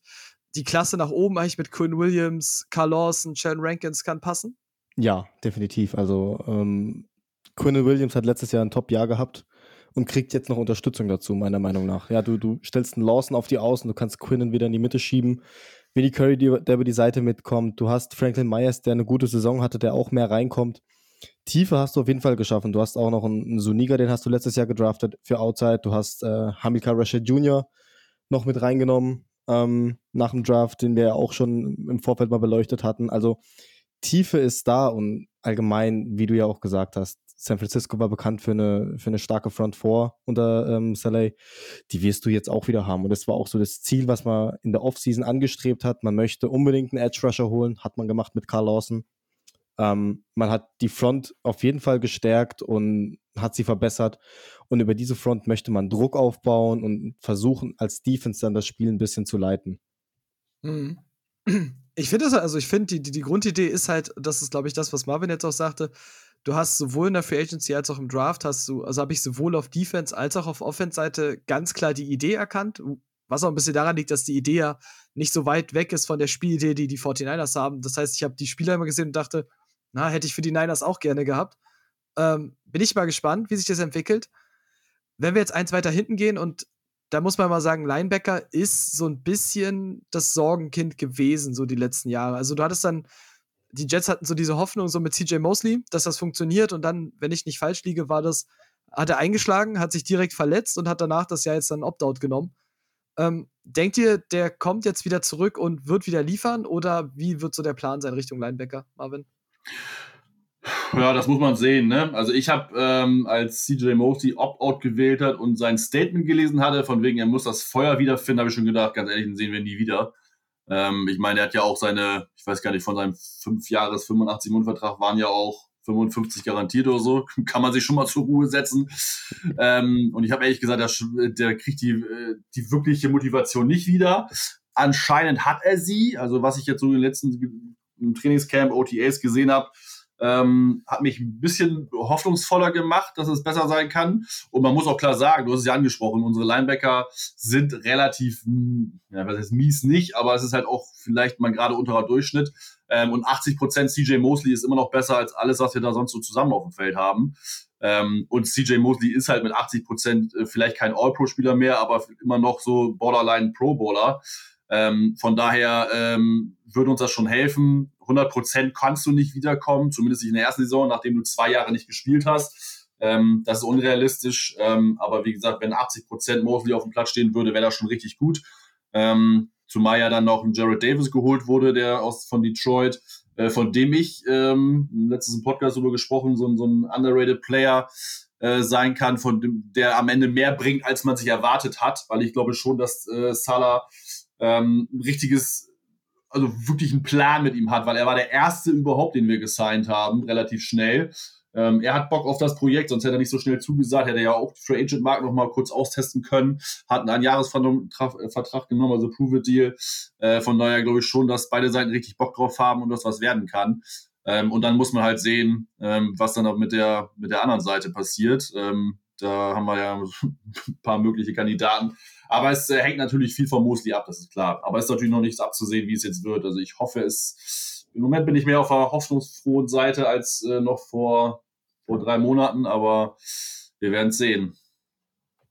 S2: die Klasse nach oben eigentlich mit Quinn Williams, Carl Lawson, Shannon Rankins kann passen?
S3: Ja, definitiv. Also ähm, Quinn Williams hat letztes Jahr ein Top-Jahr gehabt und kriegt jetzt noch Unterstützung dazu, meiner Meinung nach. Ja, du, du stellst einen Lawson auf die Außen, du kannst Quinnen wieder in die Mitte schieben. Vinnie Curry, der über die Seite mitkommt. Du hast Franklin Myers, der eine gute Saison hatte, der auch mehr reinkommt. Tiefe hast du auf jeden Fall geschaffen. Du hast auch noch einen, einen Suniga, den hast du letztes Jahr gedraftet für Outside. Du hast äh, Hamilcar Rashid Jr. noch mit reingenommen ähm, nach dem Draft, den wir ja auch schon im Vorfeld mal beleuchtet hatten. Also Tiefe ist da und allgemein, wie du ja auch gesagt hast, San Francisco war bekannt für eine, für eine starke Front 4 unter ähm, Saleh. Die wirst du jetzt auch wieder haben. Und das war auch so das Ziel, was man in der Offseason angestrebt hat. Man möchte unbedingt einen Edge Rusher holen, hat man gemacht mit Carl Lawson. Ähm, man hat die Front auf jeden Fall gestärkt und hat sie verbessert. Und über diese Front möchte man Druck aufbauen und versuchen, als Defense dann das Spiel ein bisschen zu leiten.
S2: Mhm. Ich finde es, also ich finde, die, die, die Grundidee ist halt, das ist, glaube ich, das, was Marvin jetzt auch sagte, du hast sowohl in der Free Agency als auch im Draft hast du, also habe ich sowohl auf Defense als auch auf Offense-Seite ganz klar die Idee erkannt, was auch ein bisschen daran liegt, dass die Idee ja nicht so weit weg ist von der Spielidee, die die 49ers haben. Das heißt, ich habe die Spieler immer gesehen und dachte, na, hätte ich für die Niners auch gerne gehabt. Ähm, bin ich mal gespannt, wie sich das entwickelt. Wenn wir jetzt eins weiter hinten gehen und da muss man mal sagen, Linebacker ist so ein bisschen das Sorgenkind gewesen, so die letzten Jahre. Also du hattest dann, die Jets hatten so diese Hoffnung so mit CJ Mosley, dass das funktioniert und dann, wenn ich nicht falsch liege, war das, hat er eingeschlagen, hat sich direkt verletzt und hat danach das Jahr jetzt dann Opt-out genommen. Ähm, denkt ihr, der kommt jetzt wieder zurück und wird wieder liefern oder wie wird so der Plan sein Richtung Linebacker, Marvin?
S5: Ja, das muss man sehen. Ne? Also ich habe, ähm, als CJ Mosley Opt-out gewählt hat und sein Statement gelesen hatte, von wegen, er muss das Feuer wiederfinden, habe ich schon gedacht, ganz ehrlich, den sehen wir nie wieder. Ähm, ich meine, er hat ja auch seine, ich weiß gar nicht, von seinem 5 Jahres 85 Mundvertrag waren ja auch 55 garantiert oder so. <laughs> Kann man sich schon mal zur Ruhe setzen. ähm, und ich habe ehrlich gesagt, der, der kriegt die, äh, die wirkliche Motivation nicht wieder. Anscheinend hat er sie. Also was ich jetzt so in den letzten im Trainingscamp, OTAs gesehen habe, ähm, hat mich ein bisschen hoffnungsvoller gemacht, dass es besser sein kann. Und man muss auch klar sagen, du hast es ja angesprochen, unsere Linebacker sind relativ, ja, was heißt mies nicht, aber es ist halt auch vielleicht mal gerade unterer Durchschnitt. Ähm, und 80 Prozent CJ Mosley ist immer noch besser als alles, was wir da sonst so zusammen auf dem Feld haben. Ähm, und CJ Mosley ist halt mit 80 Prozent äh, vielleicht kein All-Pro-Spieler mehr, aber immer noch so Borderline Pro-Bowler. Ähm, von daher ähm, würde uns das schon helfen. 100 Prozent kannst du nicht wiederkommen, zumindest nicht in der ersten Saison, nachdem du zwei Jahre nicht gespielt hast. Ähm, das ist unrealistisch. Ähm, aber wie gesagt, wenn 80 Prozent Mosley auf dem Platz stehen würde, wäre das schon richtig gut. Ähm, zumal ja dann noch ein Jared Davis geholt wurde, der aus von Detroit, äh, von dem ich ähm, letztes im Podcast darüber gesprochen, so, so ein underrated Player äh, sein kann, von dem, der am Ende mehr bringt, als man sich erwartet hat, weil ich glaube schon, dass äh, Salah ähm, ein richtiges, also wirklich einen Plan mit ihm hat, weil er war der erste überhaupt, den wir gesigned haben, relativ schnell. Ähm, er hat Bock auf das Projekt, sonst hätte er nicht so schnell zugesagt, hätte er ja auch Free Agent Markt noch mal kurz austesten können, hat einen Jahresvertrag äh, genommen, also Prove It Deal. Äh, von daher glaube ich schon, dass beide Seiten richtig Bock drauf haben und das was werden kann. Ähm, und dann muss man halt sehen, ähm, was dann auch mit der, mit der anderen Seite passiert. Ähm, da haben wir ja ein <laughs> paar mögliche Kandidaten. Aber es äh, hängt natürlich viel von Mosley ab, das ist klar. Aber es ist natürlich noch nichts abzusehen, wie es jetzt wird. Also ich hoffe, es. Im Moment bin ich mehr auf der hoffnungsfrohen Seite als äh, noch vor, vor drei Monaten, aber wir werden es sehen.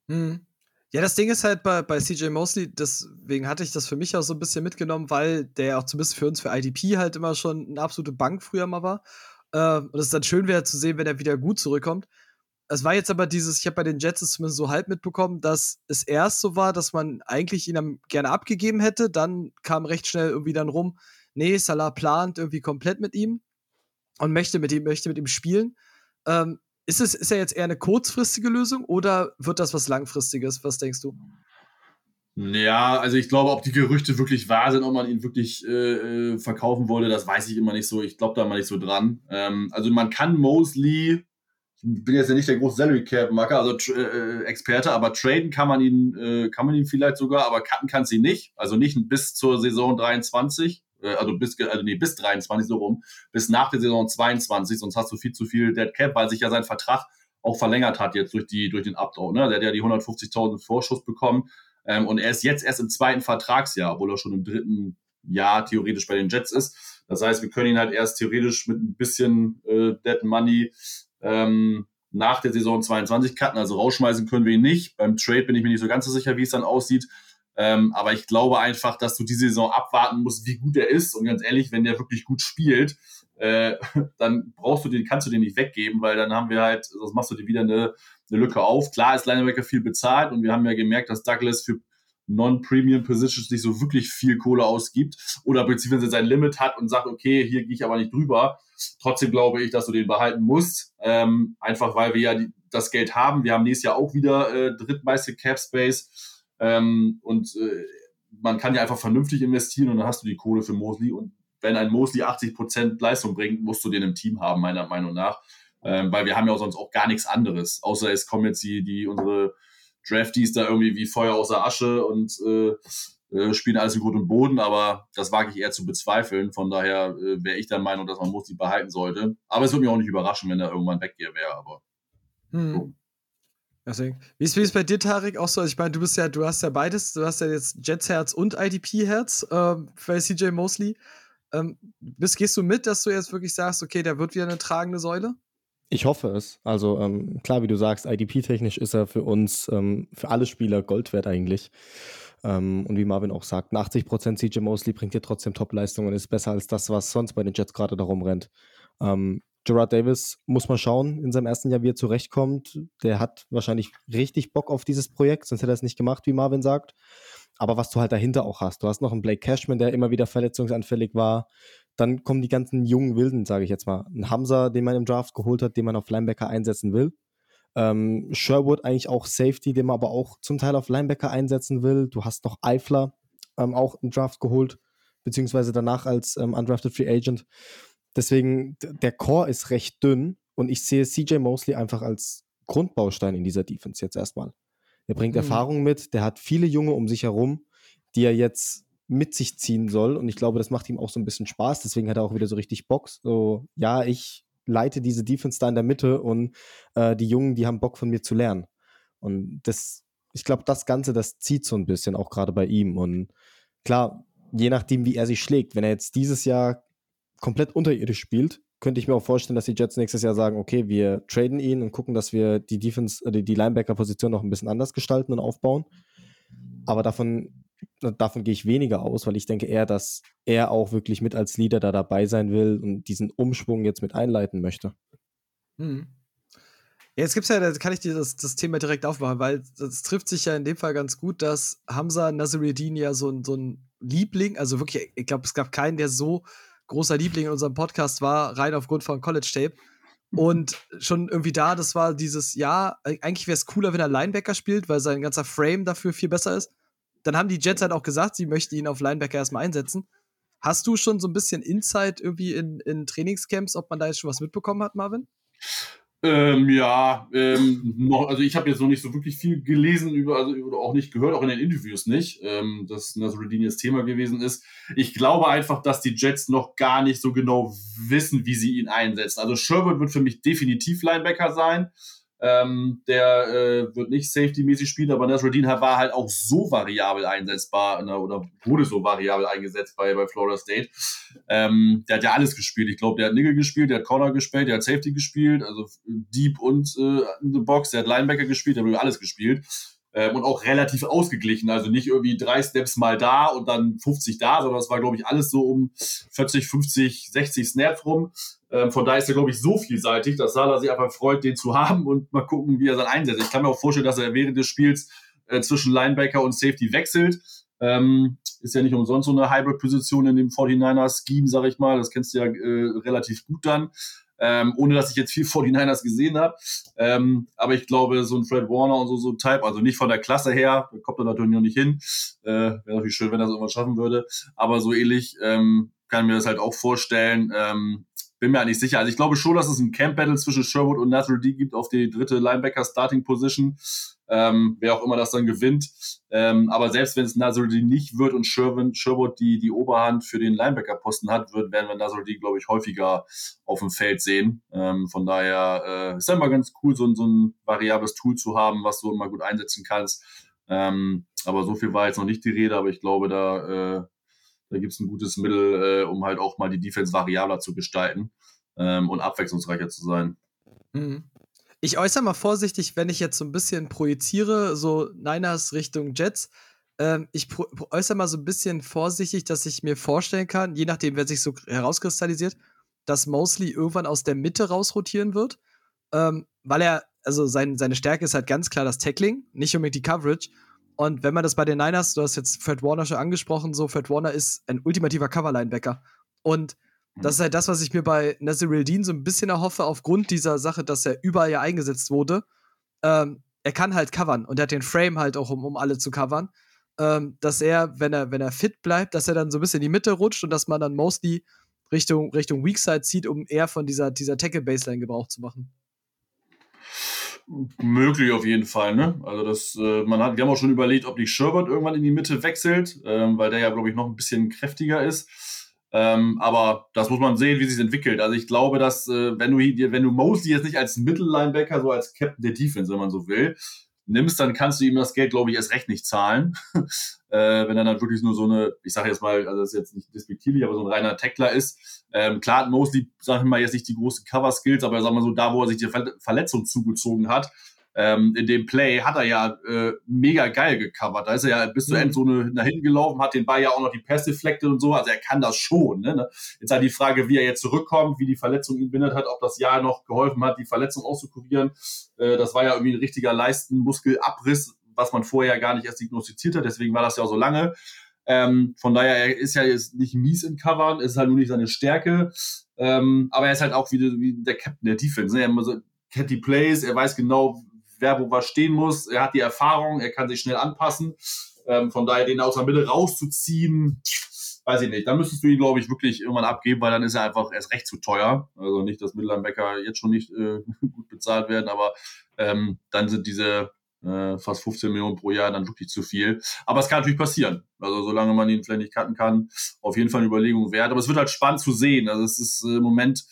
S2: Hm. Ja, das Ding ist halt bei, bei CJ Mosley, deswegen hatte ich das für mich auch so ein bisschen mitgenommen, weil der auch zumindest für uns, für IDP halt immer schon eine absolute Bank früher mal war. Äh, und es dann schön wäre zu sehen, wenn er wieder gut zurückkommt es war jetzt aber dieses, ich habe bei den Jets es zumindest so halb mitbekommen, dass es erst so war, dass man eigentlich ihn gerne abgegeben hätte. Dann kam recht schnell irgendwie dann rum, nee, Salah plant irgendwie komplett mit ihm und möchte mit ihm, möchte mit ihm spielen. Ähm, ist es, ist er jetzt eher eine kurzfristige Lösung oder wird das was Langfristiges? Was denkst du?
S5: Ja, also ich glaube, ob die Gerüchte wirklich wahr sind, ob man ihn wirklich äh, äh verkaufen wollte, das weiß ich immer nicht so. Ich glaube da mal nicht so dran. Ähm, also man kann Mosley, bin jetzt ja nicht der große Salary Cap Macker, also äh, äh, Experte, aber traden kann man ihn, äh, kann man ihn vielleicht sogar, aber cutten kann sie nicht. Also nicht bis zur Saison 23, äh, also bis, also nee, bis 23 so rum, bis nach der Saison 22, sonst hast du viel zu viel Dead Cap, weil sich ja sein Vertrag auch verlängert hat jetzt durch die durch den Updraw. Ne? Der hat ja die 150.000 Vorschuss bekommen ähm, und er ist jetzt erst im zweiten Vertragsjahr, obwohl er schon im dritten Jahr theoretisch bei den Jets ist. Das heißt, wir können ihn halt erst theoretisch mit ein bisschen äh, Dead Money ähm, nach der Saison 22 cutten. Also rausschmeißen können wir ihn nicht. Beim Trade bin ich mir nicht so ganz so sicher, wie es dann aussieht. Ähm, aber ich glaube einfach, dass du diese Saison abwarten musst, wie gut er ist. Und ganz ehrlich, wenn der wirklich gut spielt, äh, <laughs> dann brauchst du den, kannst du den nicht weggeben, weil dann haben wir halt, sonst machst du dir wieder eine, eine Lücke auf. Klar ist Linebacker viel bezahlt und wir haben ja gemerkt, dass Douglas für Non-Premium Positions nicht so wirklich viel Kohle ausgibt oder beziehungsweise sein Limit hat und sagt, okay, hier gehe ich aber nicht drüber. Trotzdem glaube ich, dass du den behalten musst, ähm, einfach weil wir ja die, das Geld haben. Wir haben nächstes Jahr auch wieder äh, drittmeiste Cap Space ähm, und äh, man kann ja einfach vernünftig investieren und dann hast du die Kohle für Mosley und wenn ein Mosley 80% Leistung bringt, musst du den im Team haben, meiner Meinung nach. Ähm, weil wir haben ja sonst auch gar nichts anderes. Außer es kommen jetzt die, die unsere Draftees da irgendwie wie Feuer außer Asche und äh, äh, spielen alles in Grund und Boden, aber das wage ich eher zu bezweifeln. Von daher äh, wäre ich der Meinung, dass man Mosley behalten sollte. Aber es würde mich auch nicht überraschen, wenn er irgendwann weggehe wäre. Aber
S2: hm. so. Deswegen. Wie ist, wie ist bei dir, Tarek, auch so? Also ich meine, du bist ja, du hast ja beides, du hast ja jetzt Jets Herz und IDP Herz äh, bei CJ Mosley. Ähm, bist, gehst du mit, dass du jetzt wirklich sagst, okay, der wird wieder eine tragende Säule?
S3: Ich hoffe es. Also ähm, klar, wie du sagst, IDP-technisch ist er für uns, ähm, für alle Spieler Gold wert eigentlich. Ähm, und wie Marvin auch sagt, 80% CJ Mosley bringt dir trotzdem Top-Leistungen und ist besser als das, was sonst bei den Jets gerade darum rennt. Ähm, Gerard Davis muss man schauen in seinem ersten Jahr, wie er zurechtkommt. Der hat wahrscheinlich richtig Bock auf dieses Projekt, sonst hätte er es nicht gemacht, wie Marvin sagt aber was du halt dahinter auch hast. Du hast noch einen Blake Cashman, der immer wieder verletzungsanfällig war. Dann kommen die ganzen jungen Wilden, sage ich jetzt mal. Ein Hamza, den man im Draft geholt hat, den man auf Linebacker einsetzen will. Ähm, Sherwood eigentlich auch Safety, den man aber auch zum Teil auf Linebacker einsetzen will. Du hast noch Eifler ähm, auch im Draft geholt, beziehungsweise danach als ähm, Undrafted Free Agent. Deswegen, der Core ist recht dünn und ich sehe CJ Mosley einfach als Grundbaustein in dieser Defense jetzt erstmal. Der bringt mhm. Erfahrung mit, der hat viele Junge um sich herum, die er jetzt mit sich ziehen soll. Und ich glaube, das macht ihm auch so ein bisschen Spaß. Deswegen hat er auch wieder so richtig Bock. So, ja, ich leite diese Defense da in der Mitte und äh, die Jungen, die haben Bock von mir zu lernen. Und das, ich glaube, das Ganze, das zieht so ein bisschen auch gerade bei ihm. Und klar, je nachdem, wie er sich schlägt, wenn er jetzt dieses Jahr komplett unterirdisch spielt, könnte ich mir auch vorstellen, dass die Jets nächstes Jahr sagen, okay, wir traden ihn und gucken, dass wir die Defense, äh, die Linebacker-Position noch ein bisschen anders gestalten und aufbauen. Aber davon, davon gehe ich weniger aus, weil ich denke eher, dass er auch wirklich mit als Leader da dabei sein will und diesen Umschwung jetzt mit einleiten möchte.
S2: Hm. Jetzt gibt's ja, da kann ich dir das, das Thema direkt aufmachen, weil es trifft sich ja in dem Fall ganz gut, dass Hamza Nasiruddin ja so, so ein Liebling, also wirklich, ich glaube, es gab keinen, der so großer Liebling in unserem Podcast war, rein aufgrund von College Tape. Und schon irgendwie da, das war dieses, ja, eigentlich wäre es cooler, wenn er Linebacker spielt, weil sein ganzer Frame dafür viel besser ist. Dann haben die Jets halt auch gesagt, sie möchten ihn auf Linebacker erstmal einsetzen. Hast du schon so ein bisschen Insight irgendwie in, in Trainingscamps, ob man da jetzt schon was mitbekommen hat, Marvin?
S5: Ähm, ja, ähm, noch, also ich habe jetzt noch nicht so wirklich viel gelesen über, also oder auch nicht gehört, auch in den Interviews nicht, ähm, dass Nasruddin jetzt Thema gewesen ist. Ich glaube einfach, dass die Jets noch gar nicht so genau wissen, wie sie ihn einsetzen. Also Sherwood wird für mich definitiv Linebacker sein. Ähm, der äh, wird nicht Safety-mäßig spielen, aber Nasruddin war halt auch so variabel einsetzbar ne, oder wurde so variabel eingesetzt bei, bei Florida State. Ähm, der hat ja alles gespielt. Ich glaube, der hat Nickel gespielt, der hat Corner gespielt, der hat Safety gespielt, also Deep und äh, in the Box, der hat Linebacker gespielt, der hat alles gespielt. Ähm, und auch relativ ausgeglichen. Also nicht irgendwie drei Steps mal da und dann 50 da, sondern es war, glaube ich, alles so um 40, 50, 60 Snaps rum. Ähm, von daher ist er, glaube ich, so vielseitig, dass Salah sich einfach freut, den zu <laughs> haben und mal gucken, wie er dann einsetzt. Ich kann mir auch vorstellen, dass er während des Spiels äh, zwischen Linebacker und Safety wechselt. Ähm, ist ja nicht umsonst so eine Hybrid-Position in dem 49er-Scheme, sag ich mal. Das kennst du ja äh, relativ gut dann. Ähm, ohne dass ich jetzt viel <laughs> 49ers gesehen habe. Ähm, aber ich glaube, so ein Fred Warner und so, so ein Type, also nicht von der Klasse her, kommt er natürlich noch nicht hin. Äh, Wäre natürlich schön, wenn er es irgendwann schaffen würde. Aber so ähnlich ähm, kann ich mir das halt auch vorstellen. Ähm, bin mir nicht sicher. Also ich glaube schon, dass es ein Camp-Battle zwischen Sherwood und Natural D gibt auf die dritte Linebacker-Starting-Position. Ähm, wer auch immer das dann gewinnt. Ähm, aber selbst wenn es Nasruddin nicht wird und Sherwin, Sherwood die, die Oberhand für den Linebacker-Posten hat, wird, werden wir Nasruddin, glaube ich, häufiger auf dem Feld sehen. Ähm, von daher äh, ist immer ganz cool, so, so ein variables Tool zu haben, was du immer gut einsetzen kannst. Ähm, aber so viel war jetzt noch nicht die Rede, aber ich glaube, da, äh, da gibt es ein gutes Mittel, äh, um halt auch mal die Defense variabler zu gestalten ähm, und abwechslungsreicher zu sein.
S2: Mhm. Ich äußere mal vorsichtig, wenn ich jetzt so ein bisschen projiziere, so Niners Richtung Jets. Ähm, ich äußere mal so ein bisschen vorsichtig, dass ich mir vorstellen kann, je nachdem, wer sich so herauskristallisiert, dass Mosley irgendwann aus der Mitte rausrotieren wird. Ähm, weil er, also sein, seine Stärke ist halt ganz klar das Tackling, nicht unbedingt die Coverage. Und wenn man das bei den Niners, du hast jetzt Fred Warner schon angesprochen, so Fred Warner ist ein ultimativer Coverlinebacker. Und das ist halt das, was ich mir bei Nazir Dean so ein bisschen erhoffe, aufgrund dieser Sache, dass er überall ja eingesetzt wurde. Ähm, er kann halt covern und er hat den Frame halt auch, um, um alle zu covern. Ähm, dass er, wenn er, wenn er fit bleibt, dass er dann so ein bisschen in die Mitte rutscht und dass man dann mostly Richtung, Richtung Weakside zieht, um eher von dieser, dieser Tackle-Baseline Gebrauch zu machen.
S5: Möglich auf jeden Fall, ne? Also das, äh, man hat, wir haben auch schon überlegt, ob die Sherbert irgendwann in die Mitte wechselt, ähm, weil der ja, glaube ich, noch ein bisschen kräftiger ist. Ähm, aber das muss man sehen, wie sich entwickelt. Also ich glaube, dass äh, wenn du wenn du Mosley jetzt nicht als Mittellinebacker, so als Captain der Defense, wenn man so will, nimmst, dann kannst du ihm das Geld, glaube ich, erst recht nicht zahlen. <laughs> äh, wenn er dann wirklich nur so eine, ich sage jetzt mal, also das ist jetzt nicht despektierlich, aber so ein reiner Tackler ist. Ähm, klar hat Mosley, sag ich mal, jetzt nicht die großen Cover-Skills, aber sag mal so, da, wo er sich die Verletzung zugezogen hat, ähm, in dem Play hat er ja äh, mega geil gecovert. Da ist er ja bis zur mhm. Endzone dahin gelaufen, hat den Ball ja auch noch die Pässe deflected und so. Also er kann das schon. Ne? ne? Jetzt halt die Frage, wie er jetzt zurückkommt, wie die Verletzung ihn bindet hat, ob das Jahr noch geholfen hat, die Verletzung auszukurieren. Äh, das war ja irgendwie ein richtiger Leistenmuskelabriss, was man vorher gar nicht erst diagnostiziert hat. Deswegen war das ja auch so lange. Ähm, von daher, er ist ja jetzt nicht mies in Covern, ist halt nur nicht seine Stärke. Ähm, aber er ist halt auch wie, wie der Captain der Defense. Ne? Er kennt die Plays, er weiß genau, wer wo was stehen muss. Er hat die Erfahrung, er kann sich schnell anpassen. Ähm, von daher den aus der Mitte rauszuziehen, weiß ich nicht. Dann müsstest du ihn, glaube ich, wirklich irgendwann abgeben, weil dann ist er einfach erst recht zu teuer. Also nicht, dass Mittellandbäcker jetzt schon nicht äh, <laughs> gut bezahlt werden, aber ähm, dann sind diese äh, fast 15 Millionen pro Jahr dann wirklich zu viel. Aber es kann natürlich passieren. Also solange man ihn vielleicht nicht cutten kann, auf jeden Fall eine Überlegung wert. Aber es wird halt spannend zu sehen. Also es ist äh, im Moment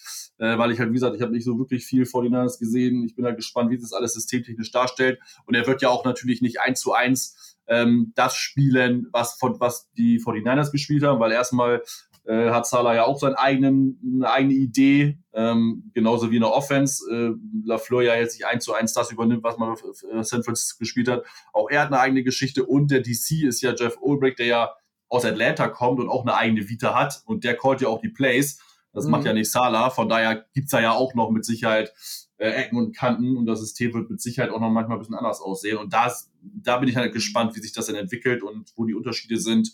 S5: äh, weil ich halt, wie gesagt, ich habe nicht so wirklich viel 49ers gesehen. Ich bin halt gespannt, wie das alles systemtechnisch darstellt. Und er wird ja auch natürlich nicht eins zu eins ähm, das spielen, was, von, was die 49ers gespielt haben, weil erstmal äh, hat Salah ja auch seinen eigenen, eigene Idee, ähm, genauso wie in der Offense. Äh, Lafleur ja jetzt nicht eins zu eins das übernimmt, was man äh, San Francisco gespielt hat. Auch er hat eine eigene Geschichte und der DC ist ja Jeff Ulbrich, der ja aus Atlanta kommt und auch eine eigene Vita hat und der callt ja auch die Plays. Das mhm. macht ja nicht Salah. Von daher gibt's da ja auch noch mit Sicherheit äh, Ecken und Kanten und das System wird mit Sicherheit auch noch manchmal ein bisschen anders aussehen. Und das, da bin ich halt gespannt, wie sich das dann entwickelt und wo die Unterschiede sind,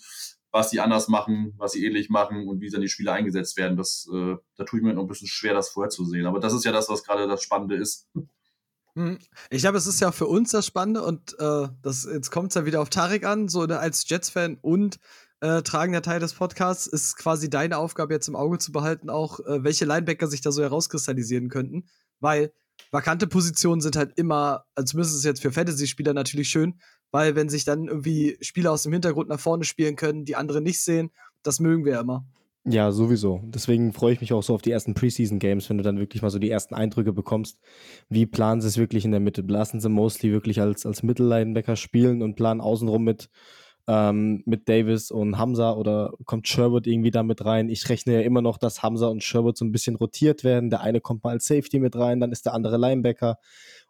S5: was sie anders machen, was sie ähnlich machen und wie dann die Spiele eingesetzt werden. Das, äh, da tue ich mir noch ein bisschen schwer, das vorherzusehen. Aber das ist ja das, was gerade das Spannende ist.
S2: Mhm. Ich glaube, es ist ja für uns das Spannende und äh, das, jetzt kommt es ja wieder auf Tarek an, so ne, als Jets-Fan und äh, tragender Teil des Podcasts, ist quasi deine Aufgabe jetzt im Auge zu behalten, auch äh, welche Linebacker sich da so herauskristallisieren könnten. Weil vakante Positionen sind halt immer, also zumindest ist es jetzt für Fantasy-Spieler natürlich schön, weil wenn sich dann irgendwie Spieler aus dem Hintergrund nach vorne spielen können, die andere nicht sehen, das mögen wir immer.
S3: Ja, sowieso. Deswegen freue ich mich auch so auf die ersten Preseason-Games, wenn du dann wirklich mal so die ersten Eindrücke bekommst. Wie planen sie es wirklich in der Mitte? Lassen sie mostly wirklich als, als Mittellinebacker spielen und planen außenrum mit ähm, mit Davis und Hamza oder kommt Sherwood irgendwie da mit rein? Ich rechne ja immer noch, dass Hamza und Sherwood so ein bisschen rotiert werden. Der eine kommt mal als Safety mit rein, dann ist der andere Linebacker,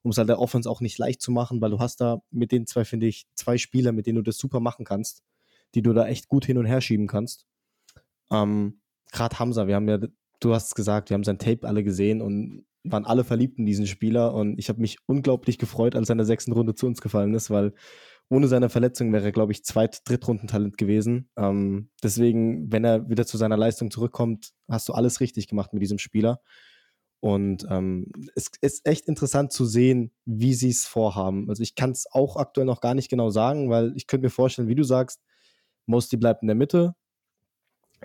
S3: um es halt der Offense auch nicht leicht zu machen, weil du hast da mit den zwei, finde ich, zwei Spieler, mit denen du das super machen kannst, die du da echt gut hin und her schieben kannst. Ähm, Gerade Hamza, wir haben ja, du hast es gesagt, wir haben sein Tape alle gesehen und waren alle verliebt in diesen Spieler und ich habe mich unglaublich gefreut, als er in der sechsten Runde zu uns gefallen ist, weil ohne seine Verletzung wäre er, glaube ich, Zweit-, Drittrundentalent gewesen. Ähm, deswegen, wenn er wieder zu seiner Leistung zurückkommt, hast du alles richtig gemacht mit diesem Spieler. Und ähm, es ist echt interessant zu sehen, wie sie es vorhaben. Also ich kann es auch aktuell noch gar nicht genau sagen, weil ich könnte mir vorstellen, wie du sagst, Mostly bleibt in der Mitte,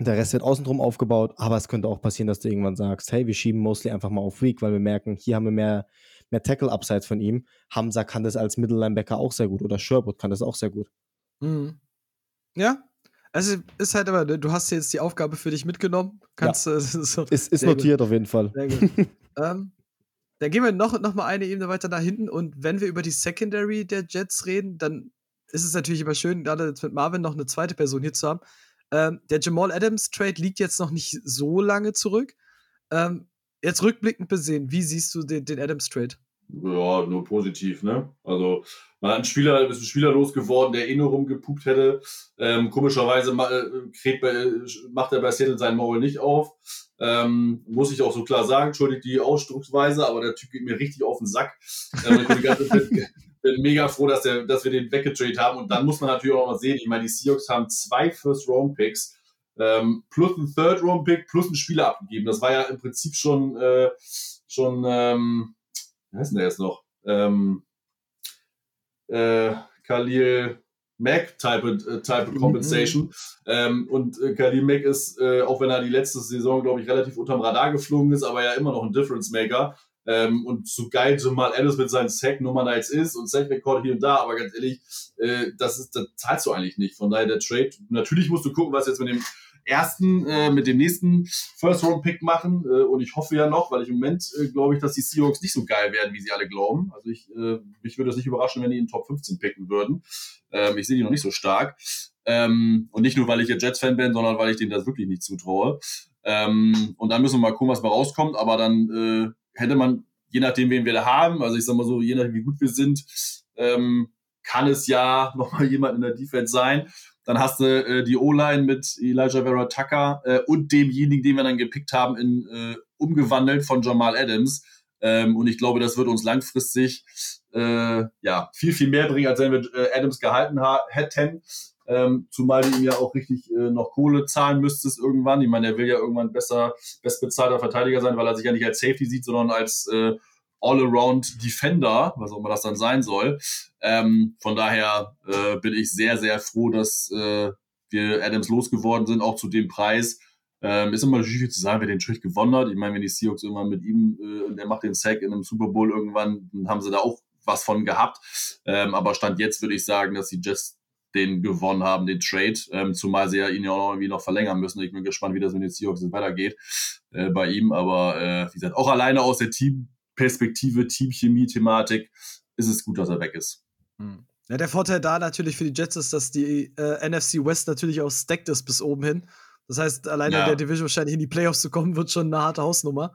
S3: der Rest wird außenrum aufgebaut, aber es könnte auch passieren, dass du irgendwann sagst, hey, wir schieben Mostly einfach mal auf Weak, weil wir merken, hier haben wir mehr, mehr Tackle-Upside von ihm. Hamza kann das als Mittellinebacker auch sehr gut oder Sherwood kann das auch sehr gut.
S2: Mhm. Ja, also ist halt aber, du hast jetzt die Aufgabe für dich mitgenommen. Kannst,
S3: ja. äh, <laughs> so, ist, ist notiert gut. auf jeden Fall. Sehr gut. <laughs>
S2: ähm, dann gehen wir noch, noch mal eine Ebene weiter nach hinten und wenn wir über die Secondary der Jets reden, dann ist es natürlich immer schön, gerade jetzt mit Marvin noch eine zweite Person hier zu haben. Ähm, der Jamal Adams Trade liegt jetzt noch nicht so lange zurück. Ähm, jetzt rückblickend besehen, wie siehst du den, den Adams Trade?
S5: Ja, nur positiv, ne? Also, man hat einen Spieler, ist ein Spieler losgeworden, der eh nur rumgepupt hätte. Ähm, komischerweise äh, macht er bei Seattle seinen Maul nicht auf. Ähm, muss ich auch so klar sagen, entschuldigt die Ausdrucksweise, aber der Typ geht mir richtig auf den Sack. Ähm, ich <laughs> bin, bin mega froh, dass, der, dass wir den weggetradet haben. Und dann muss man natürlich auch mal sehen, ich meine, die Seahawks haben zwei First-Round-Picks ähm, plus ein Third-Round-Pick plus einen Spieler abgegeben. Das war ja im Prinzip schon, äh, schon ähm, wie heißt denn der jetzt noch? Ähm, äh, Khalil Mack Type, äh, type mhm. Compensation. Mhm. Ähm, und äh, Khalil Mack ist, äh, auch wenn er die letzte Saison, glaube ich, relativ unterm Radar geflogen ist, aber ja immer noch ein Difference Maker. Ähm, und so geil so mal Alice mit seinen Sack-Nummern als ist und Sack-Rekord hier und da, aber ganz ehrlich, äh, das, ist, das zahlst du eigentlich nicht. Von daher der Trade, natürlich musst du gucken, was jetzt mit dem ersten, äh, mit dem nächsten First-Round-Pick machen. Äh, und ich hoffe ja noch, weil ich im Moment äh, glaube ich, dass die Seahawks nicht so geil werden, wie sie alle glauben. Also ich, äh, mich würde es nicht überraschen, wenn die in Top 15 picken würden. Ähm, ich sehe die noch nicht so stark. Ähm, und nicht nur, weil ich ja Jets-Fan bin, sondern weil ich denen das wirklich nicht zutraue. Ähm, und dann müssen wir mal gucken, was mal rauskommt. Aber dann äh, hätte man, je nachdem, wen wir da haben, also ich sag mal so, je nachdem, wie gut wir sind, ähm, kann es ja <laughs> nochmal jemand in der Defense sein. Dann hast du äh, die O-Line mit Elijah Vera Tucker äh, und demjenigen, den wir dann gepickt haben, in, äh, umgewandelt von Jamal Adams. Ähm, und ich glaube, das wird uns langfristig äh, ja, viel, viel mehr bringen, als wenn wir äh, Adams gehalten hätten. Ähm, zumal du ihm ja auch richtig äh, noch Kohle zahlen müsstest irgendwann. Ich meine, er will ja irgendwann besser, bestbezahlter Verteidiger sein, weil er sich ja nicht als Safety sieht, sondern als äh, All-Around-Defender, was auch immer das dann sein soll. Ähm, von daher äh, bin ich sehr, sehr froh, dass äh, wir Adams losgeworden sind, auch zu dem Preis. Ähm, ist immer schwierig zu sagen, wer den Trade gewonnen hat. Ich meine, wenn die Seahawks irgendwann mit ihm, äh, der macht den Sack in einem Super Bowl irgendwann, dann haben sie da auch was von gehabt. Ähm, aber Stand jetzt würde ich sagen, dass die Jets den gewonnen haben, den Trade, ähm, zumal sie ja ihn ja auch irgendwie noch verlängern müssen. Ich bin gespannt, wie das mit den Seahawks weitergeht äh, bei ihm. Aber äh, wie gesagt, auch alleine aus der Teamperspektive, Teamchemie-Thematik ist es gut, dass er weg ist.
S2: Hm. Ja, der Vorteil da natürlich für die Jets ist, dass die äh, NFC West natürlich auch stacked ist bis oben hin. Das heißt, alleine ja. in der Division wahrscheinlich in die Playoffs zu kommen, wird schon eine harte Hausnummer.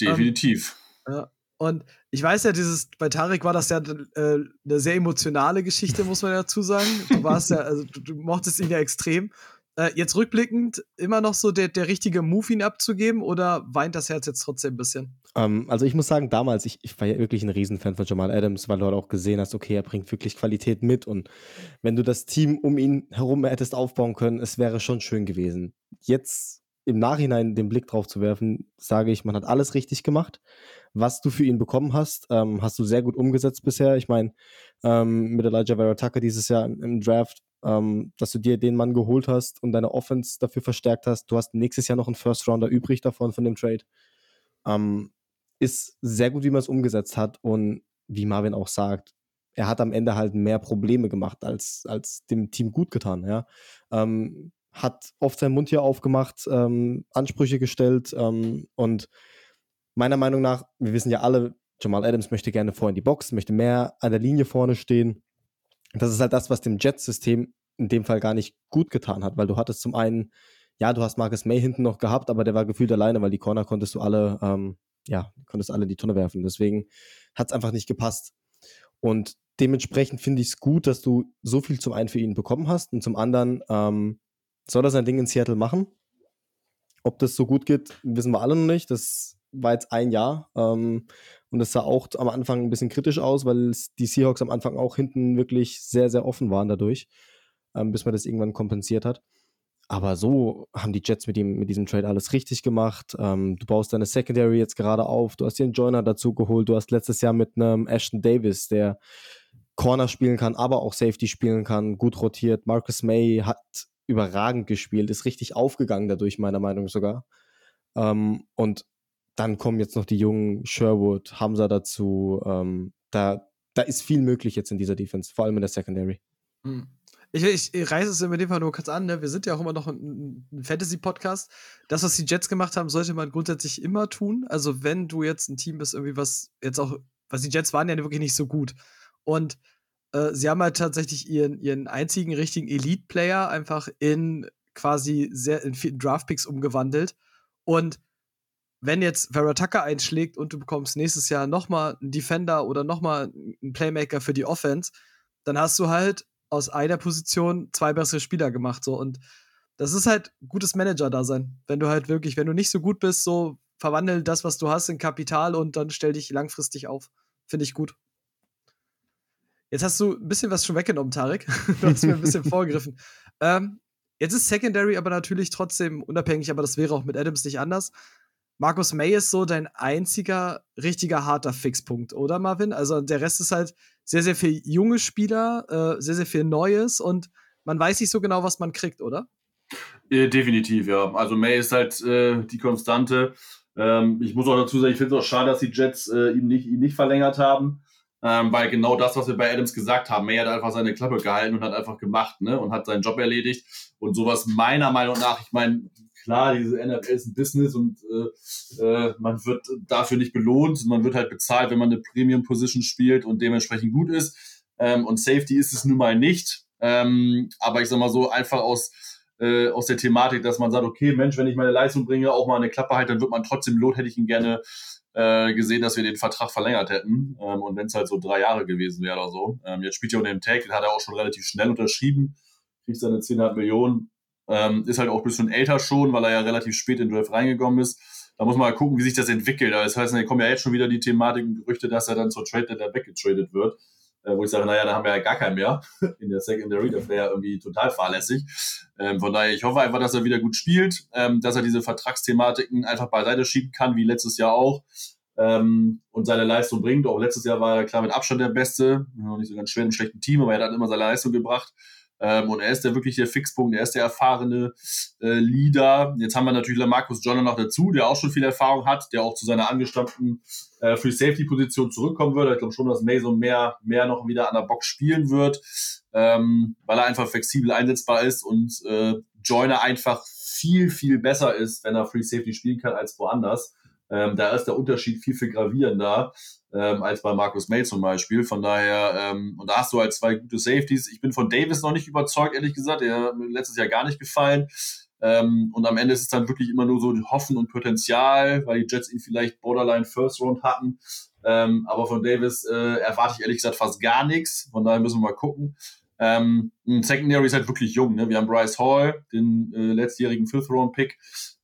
S5: Definitiv.
S2: Ähm, ja. Und ich weiß ja, dieses, bei Tarek war das ja äh, eine sehr emotionale Geschichte, muss man dazu sagen. Du warst ja, also du, du mochtest ihn ja extrem. Äh, jetzt rückblickend immer noch so der, der richtige Move, ihn abzugeben, oder weint das Herz jetzt trotzdem ein bisschen?
S3: Ähm, also ich muss sagen, damals, ich, ich war ja wirklich ein Riesenfan von Jamal Adams, weil du halt auch gesehen hast, okay, er bringt wirklich Qualität mit und wenn du das Team um ihn herum hättest aufbauen können, es wäre schon schön gewesen. Jetzt im Nachhinein den Blick drauf zu werfen, sage ich, man hat alles richtig gemacht was du für ihn bekommen hast, ähm, hast du sehr gut umgesetzt bisher. Ich meine, ähm, mit Elijah Vera Tucker dieses Jahr im, im Draft, ähm, dass du dir den Mann geholt hast und deine Offense dafür verstärkt hast. Du hast nächstes Jahr noch einen First Rounder übrig davon, von dem Trade. Ähm, ist sehr gut, wie man es umgesetzt hat und wie Marvin auch sagt, er hat am Ende halt mehr Probleme gemacht, als, als dem Team gut getan. Ja? Ähm, hat oft seinen Mund hier aufgemacht, ähm, Ansprüche gestellt ähm, und meiner Meinung nach, wir wissen ja alle, Jamal Adams möchte gerne vor in die Box, möchte mehr an der Linie vorne stehen. Das ist halt das, was dem Jets-System in dem Fall gar nicht gut getan hat, weil du hattest zum einen, ja, du hast Marcus May hinten noch gehabt, aber der war gefühlt alleine, weil die Corner konntest du alle, ähm, ja, konntest alle in die Tonne werfen. Deswegen hat es einfach nicht gepasst. Und dementsprechend finde ich es gut, dass du so viel zum einen für ihn bekommen hast und zum anderen ähm, soll er sein Ding in Seattle machen. Ob das so gut geht, wissen wir alle noch nicht. Das war jetzt ein Jahr. Ähm, Und es sah auch am Anfang ein bisschen kritisch aus, weil die Seahawks am Anfang auch hinten wirklich sehr, sehr offen waren dadurch, ähm, bis man das irgendwann kompensiert hat. Aber so haben die Jets mit, ihm, mit diesem Trade alles richtig gemacht. Ähm, du baust deine Secondary jetzt gerade auf. Du hast dir einen Joiner dazu geholt. Du hast letztes Jahr mit einem Ashton Davis, der Corner spielen kann, aber auch Safety spielen kann, gut rotiert. Marcus May hat überragend gespielt, ist richtig aufgegangen dadurch, meiner Meinung sogar. Ähm, und dann kommen jetzt noch die jungen Sherwood, Hamza dazu. Ähm, da, da ist viel möglich jetzt in dieser Defense, vor allem in der Secondary.
S2: Hm. Ich, ich, ich reiße es in dem Fall nur kurz an. Ne? Wir sind ja auch immer noch ein, ein Fantasy-Podcast. Das, was die Jets gemacht haben, sollte man grundsätzlich immer tun. Also, wenn du jetzt ein Team bist, irgendwie was jetzt auch, was die Jets waren ja wirklich nicht so gut. Und äh, sie haben halt tatsächlich ihren, ihren einzigen richtigen Elite-Player einfach in quasi sehr in Draft-Picks umgewandelt. Und wenn jetzt Vera Tucker einschlägt und du bekommst nächstes Jahr nochmal einen Defender oder nochmal einen Playmaker für die Offense, dann hast du halt aus einer Position zwei bessere Spieler gemacht. So. Und das ist halt gutes Manager-Dasein. Wenn du halt wirklich, wenn du nicht so gut bist, so verwandel das, was du hast, in Kapital und dann stell dich langfristig auf. Finde ich gut. Jetzt hast du ein bisschen was schon weggenommen, Tarek. <laughs> du hast mir ein bisschen <laughs> vorgegriffen. Ähm, jetzt ist Secondary aber natürlich trotzdem unabhängig, aber das wäre auch mit Adams nicht anders. Markus May ist so dein einziger richtiger harter Fixpunkt, oder Marvin? Also der Rest ist halt sehr, sehr viel junge Spieler, äh, sehr, sehr viel Neues und man weiß nicht so genau, was man kriegt, oder?
S5: Äh, definitiv, ja. Also May ist halt äh, die Konstante. Ähm, ich muss auch dazu sagen, ich finde es auch schade, dass die Jets äh, ihn, nicht, ihn nicht verlängert haben. Ähm, weil genau das, was wir bei Adams gesagt haben, May hat einfach seine Klappe gehalten und hat einfach gemacht, ne? Und hat seinen Job erledigt. Und sowas meiner Meinung nach, ich meine, klar, diese NFL ist ein Business und äh, äh, man wird dafür nicht belohnt. Man wird halt bezahlt, wenn man eine Premium-Position spielt und dementsprechend gut ist. Ähm, und Safety ist es nun mal nicht. Ähm, aber ich sag mal so, einfach aus, äh, aus der Thematik, dass man sagt, okay, Mensch, wenn ich meine Leistung bringe, auch mal eine Klappe halt, dann wird man trotzdem Lot, hätte ich ihn gerne äh, gesehen, dass wir den Vertrag verlängert hätten. Ähm, und wenn es halt so drei Jahre gewesen wäre oder so. Ähm, jetzt spielt er unter dem Tag, den hat er auch schon relativ schnell unterschrieben, kriegt seine 10,5 Millionen. Ähm, ist halt auch ein bisschen älter schon, weil er ja relativ spät in den Draft reingekommen ist. Da muss man mal gucken, wie sich das entwickelt. Das heißt, da kommen ja jetzt schon wieder die Thematiken, Gerüchte, dass er dann zur Trade Deadline weggetradet wird. Äh, wo ich sage, naja, da haben wir ja gar keinen mehr <laughs> in der Secondary. Das wäre ja irgendwie total fahrlässig. Ähm, von daher, ich hoffe einfach, dass er wieder gut spielt, ähm, dass er diese Vertragsthematiken einfach beiseite schieben kann, wie letztes Jahr auch. Ähm, und seine Leistung bringt. Auch letztes Jahr war er klar mit Abstand der Beste. Nicht so ganz schwer im schlechten Team, aber er hat immer seine Leistung gebracht. Ähm, und er ist der wirklich der Fixpunkt, er ist der erfahrene äh, Leader. Jetzt haben wir natürlich Lamarcus John noch dazu, der auch schon viel Erfahrung hat, der auch zu seiner angestammten äh, Free Safety Position zurückkommen wird. Ich glaube schon, dass Mason mehr, mehr noch wieder an der Box spielen wird, ähm, weil er einfach flexibel einsetzbar ist und äh, Joyner einfach viel, viel besser ist, wenn er Free Safety spielen kann als woanders. Ähm, da ist der Unterschied viel, viel gravierender ähm, als bei Markus May zum Beispiel. Von daher, ähm, und da hast du halt zwei gute Safeties. Ich bin von Davis noch nicht überzeugt, ehrlich gesagt. Der hat mir letztes Jahr gar nicht gefallen. Ähm, und am Ende ist es dann wirklich immer nur so Hoffen und Potenzial, weil die Jets ihn vielleicht Borderline First Round hatten. Ähm, aber von Davis äh, erwarte ich ehrlich gesagt fast gar nichts. Von daher müssen wir mal gucken. Ähm, Secondary ist halt wirklich jung. Ne? Wir haben Bryce Hall, den äh, letztjährigen Fifth Round Pick,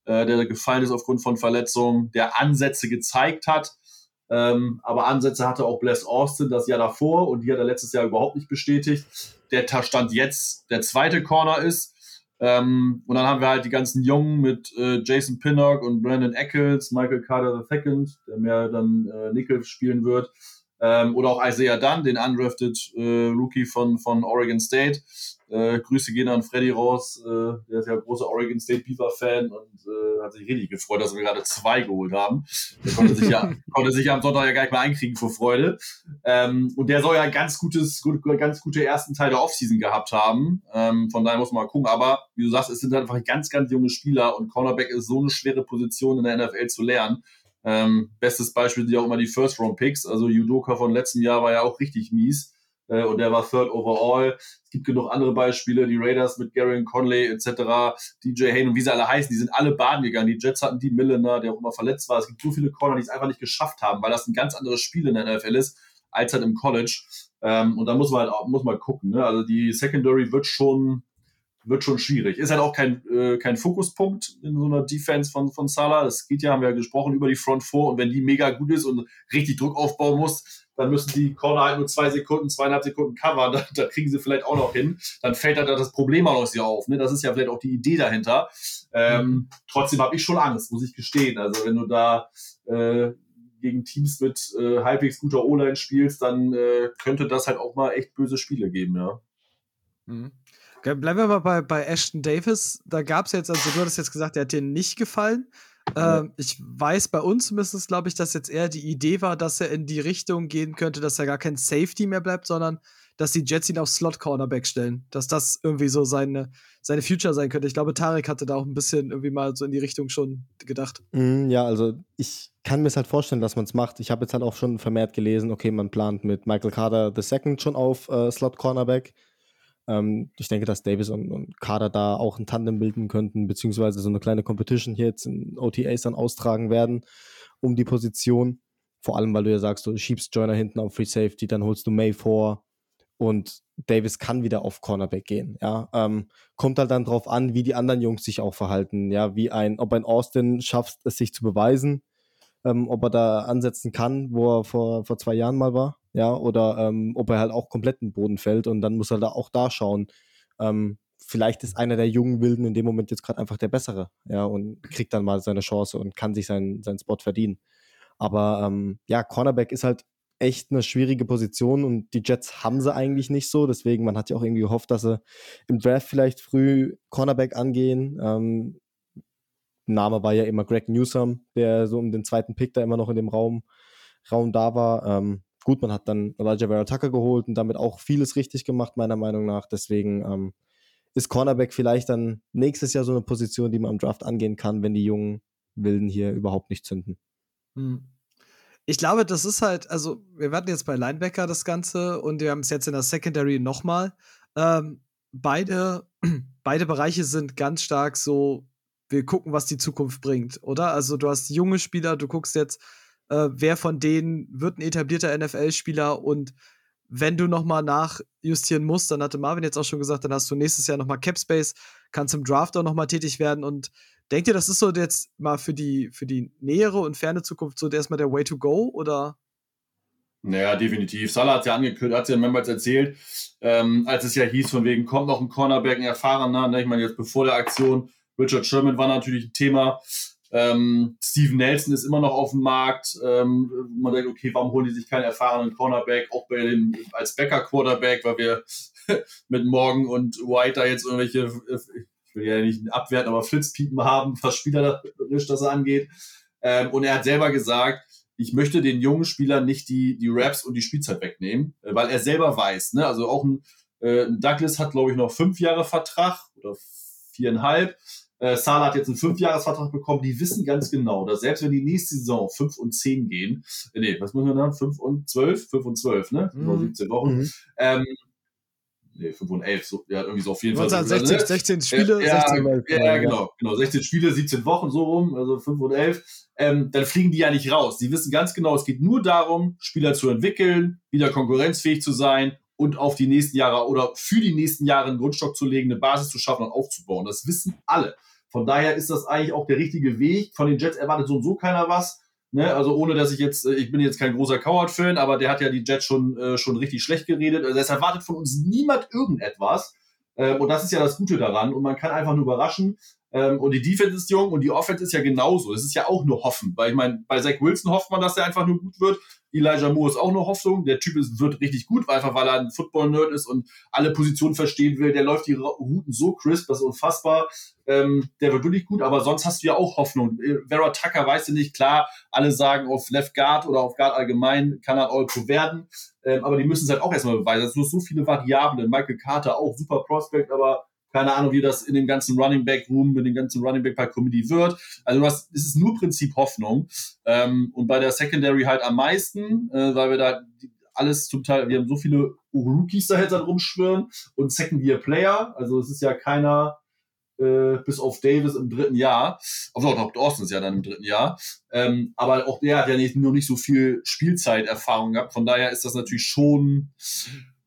S5: äh, der gefallen ist aufgrund von Verletzungen, der Ansätze gezeigt hat. Ähm, aber Ansätze hatte auch Bless Austin das Jahr davor und die hat er letztes Jahr überhaupt nicht bestätigt. Der Stand jetzt der zweite Corner ist. Ähm, und dann haben wir halt die ganzen Jungen mit äh, Jason Pinnock und Brandon Eccles, Michael Carter II, der mehr dann äh, Nickel spielen wird. Ähm, oder auch Isaiah Dunn, den undrafted äh, Rookie von, von Oregon State. Äh, Grüße gehen an Freddy raus, äh, der ist ja großer Oregon State Beaver-Fan und äh, hat sich richtig gefreut, dass wir gerade zwei geholt haben. Der konnte sich ja, <laughs> konnte sich ja am Sonntag ja gar nicht mehr einkriegen vor Freude. Ähm, und der soll ja ganz gutes, gut, ganz gute ersten Teil der Offseason gehabt haben. Ähm, von daher muss man mal gucken. Aber wie du sagst, es sind halt einfach ganz, ganz junge Spieler und Cornerback ist so eine schwere Position in der NFL zu lernen. Ähm, bestes Beispiel sind ja auch immer die First-Round-Picks. Also Judoka von letztem Jahr war ja auch richtig mies äh, und der war Third Overall. Es gibt genug andere Beispiele, die Raiders mit Gary Conley etc., DJ Hayne und wie sie alle heißen, die sind alle baden gegangen. Die Jets hatten die Milliner, der auch immer verletzt war. Es gibt so viele Corner, die es einfach nicht geschafft haben, weil das ein ganz anderes Spiel in der NFL ist, als halt im College. Ähm, und da muss man halt auch, muss man gucken. Ne? Also die Secondary wird schon wird schon schwierig. Ist halt auch kein, äh, kein Fokuspunkt in so einer Defense von, von Salah. Das geht ja, haben wir ja gesprochen, über die Front 4 und wenn die mega gut ist und richtig Druck aufbauen muss, dann müssen die Corner halt nur zwei Sekunden, zweieinhalb Sekunden covern, <laughs> da, da kriegen sie vielleicht auch noch hin. Dann fällt halt das Problem auch noch auf. Ne? Das ist ja vielleicht auch die Idee dahinter. Ähm, mhm. Trotzdem habe ich schon Angst, muss ich gestehen. Also wenn du da äh, gegen Teams mit äh, halbwegs guter O-Line spielst, dann äh, könnte das halt auch mal echt böse Spiele geben, ja.
S2: Mhm. Bleiben wir mal bei, bei Ashton Davis. Da gab es jetzt, also du hattest jetzt gesagt, der hat dir nicht gefallen. Ähm, ich weiß bei uns zumindest, glaube ich, dass jetzt eher die Idee war, dass er in die Richtung gehen könnte, dass er gar kein Safety mehr bleibt, sondern dass die Jets ihn auf Slot-Cornerback stellen. Dass das irgendwie so seine, seine Future sein könnte. Ich glaube, Tarek hatte da auch ein bisschen irgendwie mal so in die Richtung schon gedacht.
S3: Mm, ja, also ich kann mir es halt vorstellen, dass man es macht. Ich habe jetzt halt auch schon vermehrt gelesen, okay, man plant mit Michael Carter II schon auf äh, Slot-Cornerback. Ähm, ich denke, dass Davis und, und Kader da auch ein Tandem bilden könnten, beziehungsweise so eine kleine Competition hier jetzt in OTAs dann austragen werden um die Position. Vor allem, weil du ja sagst, du schiebst Joiner hinten auf Free Safety, dann holst du May vor und Davis kann wieder auf Cornerback gehen. Ja, ähm, kommt halt dann drauf an, wie die anderen Jungs sich auch verhalten. Ja, wie ein, ob ein Austin schafft, es sich zu beweisen, ähm, ob er da ansetzen kann, wo er vor, vor zwei Jahren mal war ja, oder ähm, ob er halt auch komplett in den Boden fällt und dann muss er da auch da schauen. Ähm, vielleicht ist einer der jungen Wilden in dem Moment jetzt gerade einfach der Bessere, ja, und kriegt dann mal seine Chance und kann sich seinen, seinen Spot verdienen. Aber ähm, ja, Cornerback ist halt echt eine schwierige Position und die Jets haben sie eigentlich nicht so. Deswegen, man hat ja auch irgendwie gehofft, dass sie im Draft vielleicht früh Cornerback angehen. Ähm, Name war ja immer Greg Newsom, der so um den zweiten Pick da immer noch in dem Raum, Raum da war. Ähm, Gut, man hat dann Elijah Vera Tucker geholt und damit auch vieles richtig gemacht, meiner Meinung nach. Deswegen ähm, ist Cornerback vielleicht dann nächstes Jahr so eine Position, die man im Draft angehen kann, wenn die jungen Wilden hier überhaupt nicht zünden.
S2: Hm. Ich glaube, das ist halt, also wir warten jetzt bei Linebacker das Ganze und wir haben es jetzt in der Secondary nochmal. Ähm, beide, <clears throat> beide Bereiche sind ganz stark so, wir gucken, was die Zukunft bringt, oder? Also du hast junge Spieler, du guckst jetzt, äh, wer von denen wird ein etablierter NFL-Spieler und wenn du nochmal nachjustieren musst, dann hatte Marvin jetzt auch schon gesagt, dann hast du nächstes Jahr nochmal Capspace, kannst im Draft auch nochmal tätig werden und denkt ihr, das ist so jetzt mal für die, für die nähere und ferne Zukunft so erstmal der Way to go oder?
S5: Naja, definitiv. Salah hat ja angekündigt, hat ja mehrmals erzählt, ähm, als es ja hieß, von wegen kommt noch ein Cornerback, ein erfahrener, ne? ich meine, jetzt bevor der Aktion, Richard Sherman war natürlich ein Thema, ähm, Steven Nelson ist immer noch auf dem Markt. Ähm, man denkt, okay, warum holen die sich keinen erfahrenen Cornerback, auch bei dem, als Backup-Quarterback, weil wir <laughs> mit Morgan und White da jetzt irgendwelche, ich will ja nicht abwerten, aber Flitzpiepen haben, was spielerisch das angeht. Ähm, und er hat selber gesagt, ich möchte den jungen Spielern nicht die, die Raps und die Spielzeit wegnehmen, weil er selber weiß, ne, also auch ein, äh, ein Douglas hat, glaube ich, noch fünf Jahre Vertrag oder viereinhalb. Äh, Salah hat jetzt einen Fünfjahresvertrag bekommen. Die wissen ganz genau, dass selbst wenn die nächste Saison 5 und 10 gehen, äh, nee, was muss man dann? 5 und 12? 5 und 12, ne? Mhm. 17 Wochen. Mhm. Ähm, nee, 5 und 11, so, ja, irgendwie so auf jeden Fall.
S2: 16, 16 Spiele,
S5: ja, 16 Wochen. Ja, ja, genau, genau, 16 Spiele, 17 Wochen, so rum, also 5 und 11. Ähm, dann fliegen die ja nicht raus. Die wissen ganz genau, es geht nur darum, Spieler zu entwickeln, wieder konkurrenzfähig zu sein und auf die nächsten Jahre oder für die nächsten Jahre einen Grundstock zu legen, eine Basis zu schaffen und aufzubauen. Das wissen alle. Von daher ist das eigentlich auch der richtige Weg. Von den Jets erwartet so und so keiner was. Ne? Also ohne, dass ich jetzt, ich bin jetzt kein großer Coward-Fan, aber der hat ja die Jets schon, äh, schon richtig schlecht geredet. Also es erwartet von uns niemand irgendetwas. Ähm, und das ist ja das Gute daran. Und man kann einfach nur überraschen. Ähm, und die Defense ist jung und die Offense ist ja genauso. Es ist ja auch nur Hoffen. Weil ich meine, bei Zach Wilson hofft man, dass er einfach nur gut wird. Elijah Moore ist auch nur Hoffnung. Der Typ ist, wird richtig gut, einfach weil er ein Football-Nerd ist und alle Positionen verstehen will. Der läuft die Routen so crisp, das ist unfassbar. Ähm, der wird wirklich gut, aber sonst hast du ja auch Hoffnung. Äh, Vera Tucker weißt du nicht, klar, alle sagen auf Left Guard oder auf Guard allgemein kann er All-Pro werden, ähm, aber die müssen es halt auch erstmal beweisen. Es sind so viele Variablen. Michael Carter auch super Prospect, aber keine Ahnung, wie das in dem ganzen Running Back Room, mit dem ganzen Running Back bei Comedy wird. Also was, es ist nur Prinzip Hoffnung. Ähm, und bei der Secondary halt am meisten, äh, weil wir da alles zum Teil, wir haben so viele Rookies da jetzt rumschwirren und Second Year Player. Also es ist ja keiner, äh, bis auf Davis im dritten Jahr. Also auch Austin ist ja dann im dritten Jahr. Ähm, aber auch der hat ja nicht, noch nicht so viel Spielzeiterfahrung gehabt. Von daher ist das natürlich schon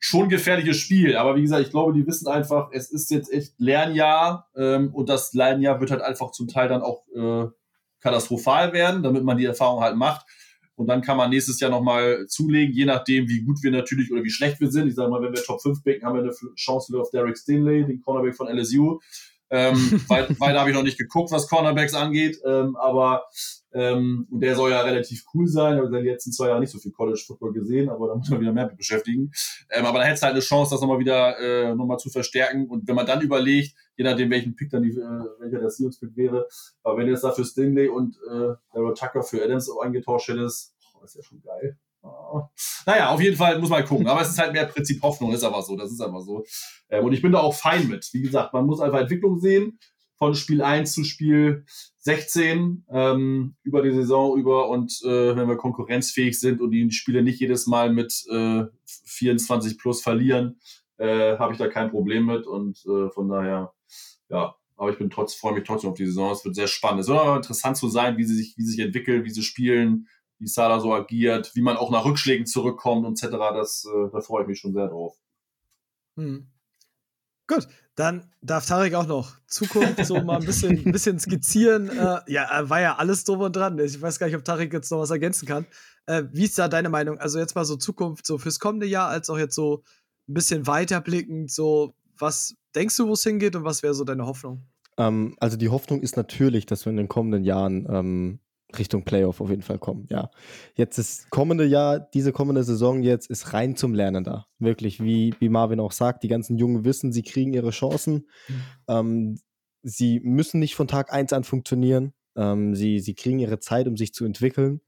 S5: schon gefährliches Spiel. Aber wie gesagt, ich glaube, die wissen einfach, es ist jetzt echt Lernjahr ähm, und das Lernjahr wird halt einfach zum Teil dann auch äh, katastrophal werden, damit man die Erfahrung halt macht. Und dann kann man nächstes Jahr nochmal zulegen, je nachdem, wie gut wir natürlich oder wie schlecht wir sind. Ich sage mal, wenn wir Top 5 picken, haben wir eine Chance wieder auf Derek Stinley, den Cornerback von LSU. Ähm, <laughs> weiter weit habe ich noch nicht geguckt, was Cornerbacks angeht, ähm, aber ähm, und der soll ja relativ cool sein. Wir haben in den letzten zwei Jahren nicht so viel College Football gesehen, aber da muss man wieder mehr mit beschäftigen. Ähm, aber da hätte es halt eine Chance, das nochmal wieder äh, nochmal zu verstärken. Und wenn man dann überlegt, je nachdem, welchen Pick dann die, äh, welcher der Seahawks-Pick wäre, aber wenn du jetzt dafür Stingley und äh, Daryl Tucker für Adams eingetauscht hättest, oh, ist ja schon geil. Oh. Naja, auf jeden Fall muss man gucken. Aber es ist halt mehr Prinzip Hoffnung, ist aber so. Das ist einfach so. Ähm, und ich bin da auch fein mit. Wie gesagt, man muss einfach Entwicklung sehen von Spiel 1 zu Spiel 16 ähm, über die Saison über und äh, wenn wir konkurrenzfähig sind und die Spiele nicht jedes Mal mit äh, 24 plus verlieren, äh, habe ich da kein Problem mit und äh, von daher, ja, aber ich bin trotz, freue mich trotzdem auf die Saison. Es wird sehr spannend. Es wird aber interessant zu sein, wie sie sich, wie sie sich entwickeln, wie sie spielen, wie Sala so agiert, wie man auch nach Rückschlägen zurückkommt etc. Das, äh, da freue ich mich schon sehr drauf.
S2: Hm. Gut, dann darf Tarek auch noch Zukunft so mal ein bisschen, <laughs> ein bisschen skizzieren. Äh, ja, war ja alles drum und dran. Ich weiß gar nicht, ob Tarek jetzt noch was ergänzen kann. Äh, wie ist da deine Meinung? Also jetzt mal so Zukunft so fürs kommende Jahr, als auch jetzt so ein bisschen weiterblickend, so was denkst du, wo es hingeht und was wäre so deine Hoffnung?
S3: Ähm, also die Hoffnung ist natürlich, dass wir in den kommenden Jahren ähm, Richtung Playoff auf jeden Fall kommen, ja. Jetzt das kommende Jahr, diese kommende Saison jetzt ist rein zum Lernen da. Wirklich, wie, wie Marvin auch sagt, die ganzen Jungen wissen, sie kriegen ihre Chancen. Mhm. Ähm, sie müssen nicht von Tag 1 an funktionieren. Ähm, sie, sie kriegen ihre Zeit, um sich zu entwickeln.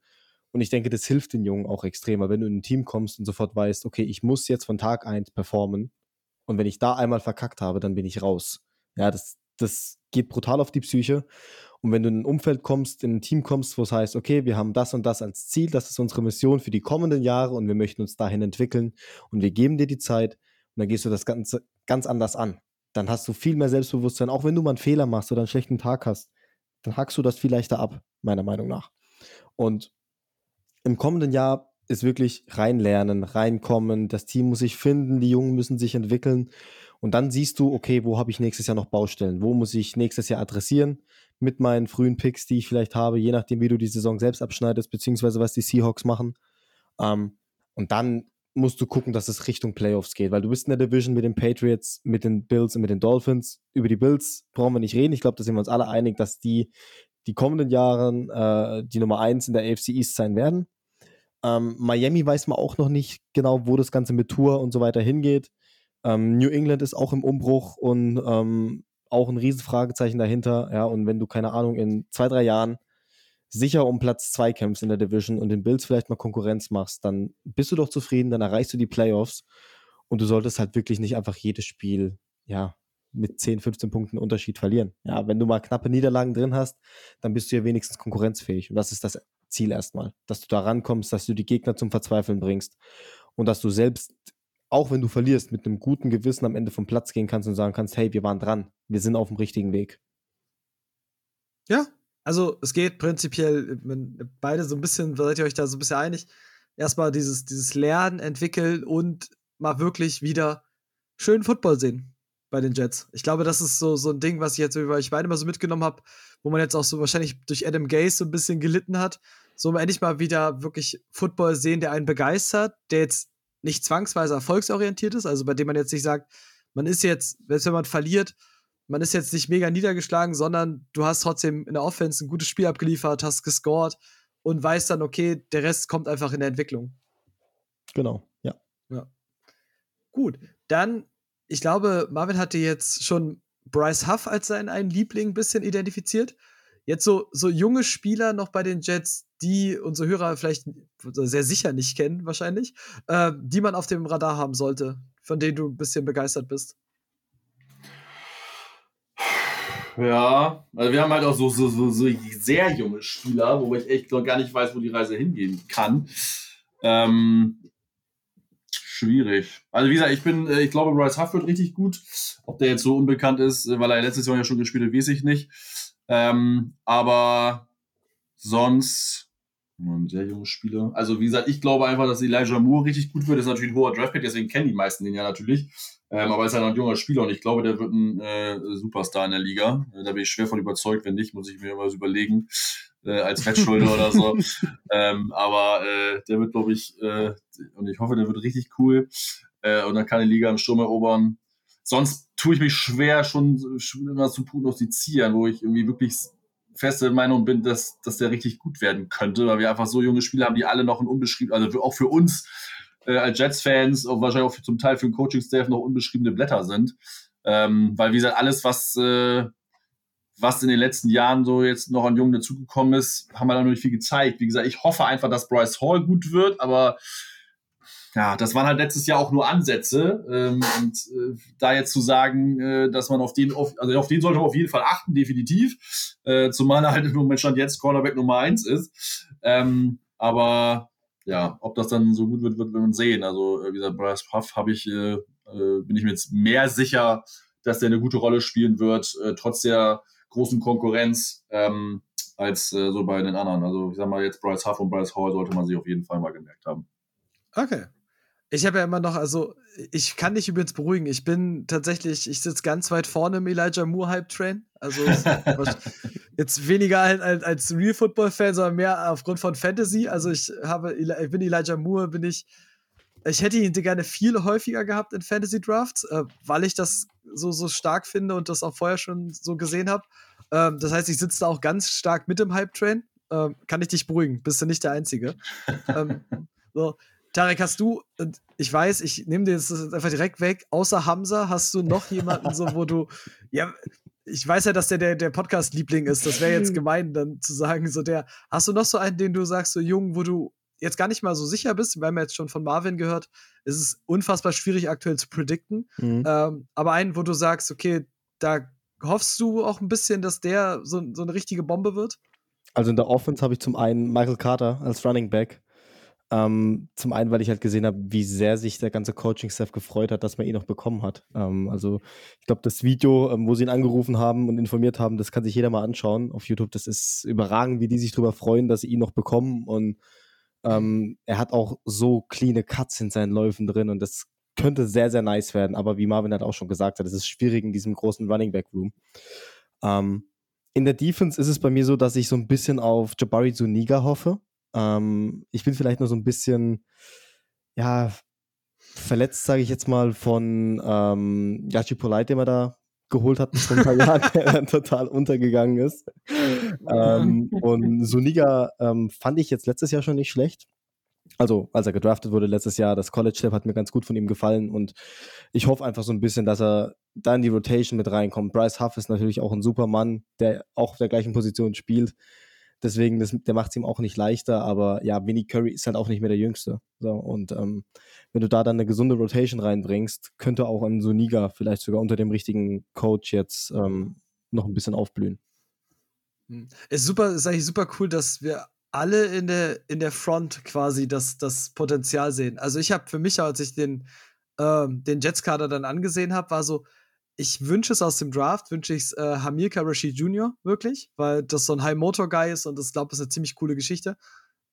S3: Und ich denke, das hilft den Jungen auch extrem, weil wenn du in ein Team kommst und sofort weißt, okay, ich muss jetzt von Tag 1 performen und wenn ich da einmal verkackt habe, dann bin ich raus. Ja, das, das geht brutal auf die Psyche. Und wenn du in ein Umfeld kommst, in ein Team kommst, wo es heißt, okay, wir haben das und das als Ziel, das ist unsere Mission für die kommenden Jahre und wir möchten uns dahin entwickeln und wir geben dir die Zeit und dann gehst du das Ganze ganz anders an. Dann hast du viel mehr Selbstbewusstsein, auch wenn du mal einen Fehler machst oder einen schlechten Tag hast, dann hackst du das viel leichter ab, meiner Meinung nach. Und im kommenden Jahr ist wirklich reinlernen, reinkommen, das Team muss sich finden, die Jungen müssen sich entwickeln und dann siehst du, okay, wo habe ich nächstes Jahr noch Baustellen? Wo muss ich nächstes Jahr adressieren mit meinen frühen Picks, die ich vielleicht habe, je nachdem, wie du die Saison selbst abschneidest, beziehungsweise was die Seahawks machen. Ähm, und dann musst du gucken, dass es Richtung Playoffs geht, weil du bist in der Division mit den Patriots, mit den Bills und mit den Dolphins. Über die Bills brauchen wir nicht reden. Ich glaube, da sind wir uns alle einig, dass die die kommenden Jahren äh, die Nummer 1 in der AFC East sein werden. Ähm, Miami weiß man auch noch nicht genau, wo das Ganze mit Tour und so weiter hingeht. Ähm, New England ist auch im Umbruch und ähm, auch ein Riesenfragezeichen dahinter. Ja, und wenn du, keine Ahnung, in zwei, drei Jahren sicher um Platz zwei kämpfst in der Division und den Bills vielleicht mal Konkurrenz machst, dann bist du doch zufrieden, dann erreichst du die Playoffs und du solltest halt wirklich nicht einfach jedes Spiel, ja, mit 10, 15 Punkten Unterschied verlieren. Ja, wenn du mal knappe Niederlagen drin hast, dann bist du ja wenigstens konkurrenzfähig. Und das ist das Ziel erstmal, dass du da rankommst, dass du die Gegner zum Verzweifeln bringst und dass du selbst auch wenn du verlierst, mit einem guten Gewissen am Ende vom Platz gehen kannst und sagen kannst, hey, wir waren dran, wir sind auf dem richtigen Weg.
S2: Ja, also es geht prinzipiell, beide so ein bisschen, seid ihr euch da so ein bisschen einig, erstmal dieses, dieses Lernen, entwickeln und mal wirklich wieder schön Football sehen bei den Jets. Ich glaube, das ist so, so ein Ding, was ich jetzt über euch beide mal so mitgenommen habe, wo man jetzt auch so wahrscheinlich durch Adam Gaze so ein bisschen gelitten hat. So endlich mal wieder wirklich Football sehen, der einen begeistert, der jetzt nicht zwangsweise erfolgsorientiert ist, also bei dem man jetzt nicht sagt, man ist jetzt, selbst wenn man verliert, man ist jetzt nicht mega niedergeschlagen, sondern du hast trotzdem in der Offense ein gutes Spiel abgeliefert, hast gescored und weißt dann, okay, der Rest kommt einfach in der Entwicklung.
S3: Genau, ja.
S2: Ja. Gut, dann, ich glaube, Marvin hatte jetzt schon Bryce Huff als seinen einen Liebling ein bisschen identifiziert. Jetzt so, so junge Spieler noch bei den Jets, die unsere Hörer vielleicht sehr sicher nicht kennen, wahrscheinlich, äh, die man auf dem Radar haben sollte, von denen du ein bisschen begeistert bist.
S5: Ja, also wir haben halt auch so, so, so, so sehr junge Spieler, wo ich echt noch gar nicht weiß, wo die Reise hingehen kann. Ähm, schwierig. Also wie gesagt, ich bin, äh, ich glaube, Bryce Huff wird richtig gut. Ob der jetzt so unbekannt ist, weil er letztes Jahr ja schon gespielt hat, weiß ich nicht. Ähm, aber sonst, Ein sehr junger Spieler. Also, wie gesagt, ich glaube einfach, dass Elijah Moore richtig gut wird. Das ist natürlich ein hoher Draftpick, deswegen kennen die meisten den ja natürlich. Ähm, aber er ist halt noch ein junger Spieler und ich glaube, der wird ein äh, Superstar in der Liga. Äh, da bin ich schwer von überzeugt. Wenn nicht, muss ich mir was überlegen. Äh, als Fettschulter oder so. <laughs> Ähm, aber äh, der wird, glaube ich, äh, und ich hoffe, der wird richtig cool. Äh, und dann kann die Liga im Sturm erobern. Sonst tue ich mich schwer, schon, schon immer zu prognostizieren, wo ich irgendwie wirklich feste Meinung bin, dass, dass der richtig gut werden könnte, weil wir einfach so junge Spieler haben, die alle noch ein unbeschrieben, also auch für uns äh, als Jets-Fans und wahrscheinlich auch für, zum Teil für den Coaching-Staff noch unbeschriebene Blätter sind. Ähm, weil, wie gesagt, alles, was, äh, was in den letzten Jahren so jetzt noch an Jungen dazugekommen ist, haben wir da noch nicht viel gezeigt. Wie gesagt, ich hoffe einfach, dass Bryce Hall gut wird, aber ja, das waren halt letztes Jahr auch nur Ansätze. Ähm, und äh, da jetzt zu sagen, äh, dass man auf den, auf, also auf den sollte man auf jeden Fall achten, definitiv. Äh, zumal er halt im Moment stand jetzt Cornerback Nummer eins ist. Ähm, aber ja, ob das dann so gut wird, wird man sehen. Also, äh, wie gesagt, Bryce Puff habe ich, äh, äh, bin ich mir jetzt mehr sicher, dass der eine gute Rolle spielen wird, trotz der großen Konkurrenz, ähm, als so bei den anderen. Also, ich sag mal, jetzt Bryce Huff und Bryce Hall sollte man sich auf jeden Fall mal gemerkt haben.
S2: Okay. Ich habe ja immer noch, also ich kann dich übrigens beruhigen. Ich bin tatsächlich, ich sitze ganz weit vorne im Elijah Moore Hype Train. Also <laughs> jetzt weniger als, als Real Football Fan, sondern mehr aufgrund von Fantasy. Also ich habe, ich bin Elijah Moore, bin ich. Ich hätte ihn gerne viel häufiger gehabt in Fantasy Drafts, äh, weil ich das so, so stark finde und das auch vorher schon so gesehen habe. Ähm, das heißt, ich sitze da auch ganz stark mit dem Hype Train. Ähm, kann ich dich beruhigen, bist du nicht der Einzige. ähm, so, Tarek, hast du, ich weiß, ich nehme dir das einfach direkt weg, außer Hamza, hast du noch jemanden, so, wo du, <laughs> ja, ich weiß ja, dass der der, der Podcast-Liebling ist, das wäre jetzt <laughs> gemein, dann zu sagen, so der, hast du noch so einen, den du sagst, so jung, wo du jetzt gar nicht mal so sicher bist, wir haben jetzt schon von Marvin gehört, es ist unfassbar schwierig aktuell zu predikten, mhm. ähm, aber einen, wo du sagst, okay, da hoffst du auch ein bisschen, dass der so, so eine richtige Bombe wird?
S3: Also in der Offense habe ich zum einen Michael Carter als Running Back, ähm, zum einen, weil ich halt gesehen habe, wie sehr sich der ganze Coaching-Staff gefreut hat, dass man ihn noch bekommen hat. Ähm, also ich glaube, das Video, ähm, wo sie ihn angerufen haben und informiert haben, das kann sich jeder mal anschauen auf YouTube. Das ist überragend, wie die sich darüber freuen, dass sie ihn noch bekommen. Und ähm, er hat auch so cleane Cuts in seinen Läufen drin und das könnte sehr, sehr nice werden. Aber wie Marvin hat auch schon gesagt hat, es ist schwierig in diesem großen Running Back Room. Ähm, in der Defense ist es bei mir so, dass ich so ein bisschen auf Jabari Zuniga hoffe. Ähm, ich bin vielleicht nur so ein bisschen, ja, verletzt, sage ich jetzt mal, von ähm, Yachi Polite, den man da geholt hat vor ein paar Jahren, <laughs> der dann total untergegangen ist. ähm, und Suniga ähm, fand ich jetzt letztes Jahr schon nicht schlecht. Also, als er gedraftet wurde letztes Jahr, das College-Step hat mir ganz gut von ihm gefallen und ich hoffe einfach so ein bisschen, dass er da in die Rotation mit reinkommt. Bryce Huff ist natürlich auch ein super Mann, der auch auf der gleichen Position spielt. Deswegen, das, der macht es ihm auch nicht leichter, aber ja, Vinnie Curry ist halt auch nicht mehr der Jüngste. So, und ähm, wenn du da dann eine gesunde Rotation reinbringst, könnte auch ein Soniga vielleicht sogar unter dem richtigen Coach jetzt ähm, noch ein bisschen aufblühen.
S2: Hm. Ist super, ist eigentlich super cool, dass wir alle in der, in der Front quasi das, das Potenzial sehen. Also ich habe für mich, als ich den, ähm, den Jets-Kader dann angesehen habe, war so, ich wünsche es aus dem Draft, wünsche ich es äh, Hamilka Rashid Jr., wirklich, weil das so ein High-Motor-Guy ist und das, glaube ich, ist eine ziemlich coole Geschichte.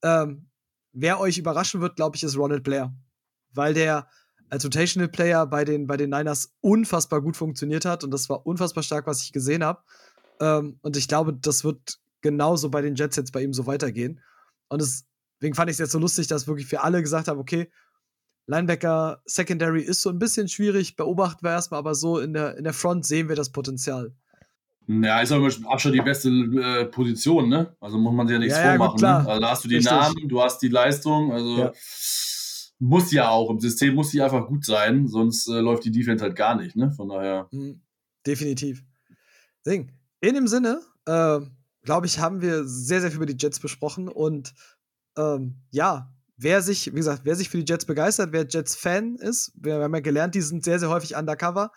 S2: Ähm, wer euch überraschen wird, glaube ich, ist Ronald Blair, weil der als Rotational Player bei den, bei den Niners unfassbar gut funktioniert hat und das war unfassbar stark, was ich gesehen habe. Ähm, und ich glaube, das wird genauso bei den Jets jetzt bei ihm so weitergehen. Und deswegen fand ich es jetzt so lustig, dass wirklich für alle gesagt haben, okay, Linebacker Secondary ist so ein bisschen schwierig, beobachten wir erstmal, aber so in der, in der Front sehen wir das Potenzial.
S5: Ja, ist aber mit Abstand die beste äh, Position, ne? Also muss man sich ja nichts ja, vormachen. Ja, ne? Also da hast du die Richtig. Namen, du hast die Leistung, also ja. muss ja auch, im System muss die einfach gut sein, sonst äh, läuft die Defense halt gar nicht, ne? Von daher. Mhm.
S2: Definitiv. Ding. In dem Sinne, äh, glaube ich, haben wir sehr, sehr viel über die Jets besprochen und ähm, ja, wer sich, wie gesagt, wer sich für die Jets begeistert, wer Jets-Fan ist, wir haben ja gelernt, die sind sehr, sehr häufig undercover.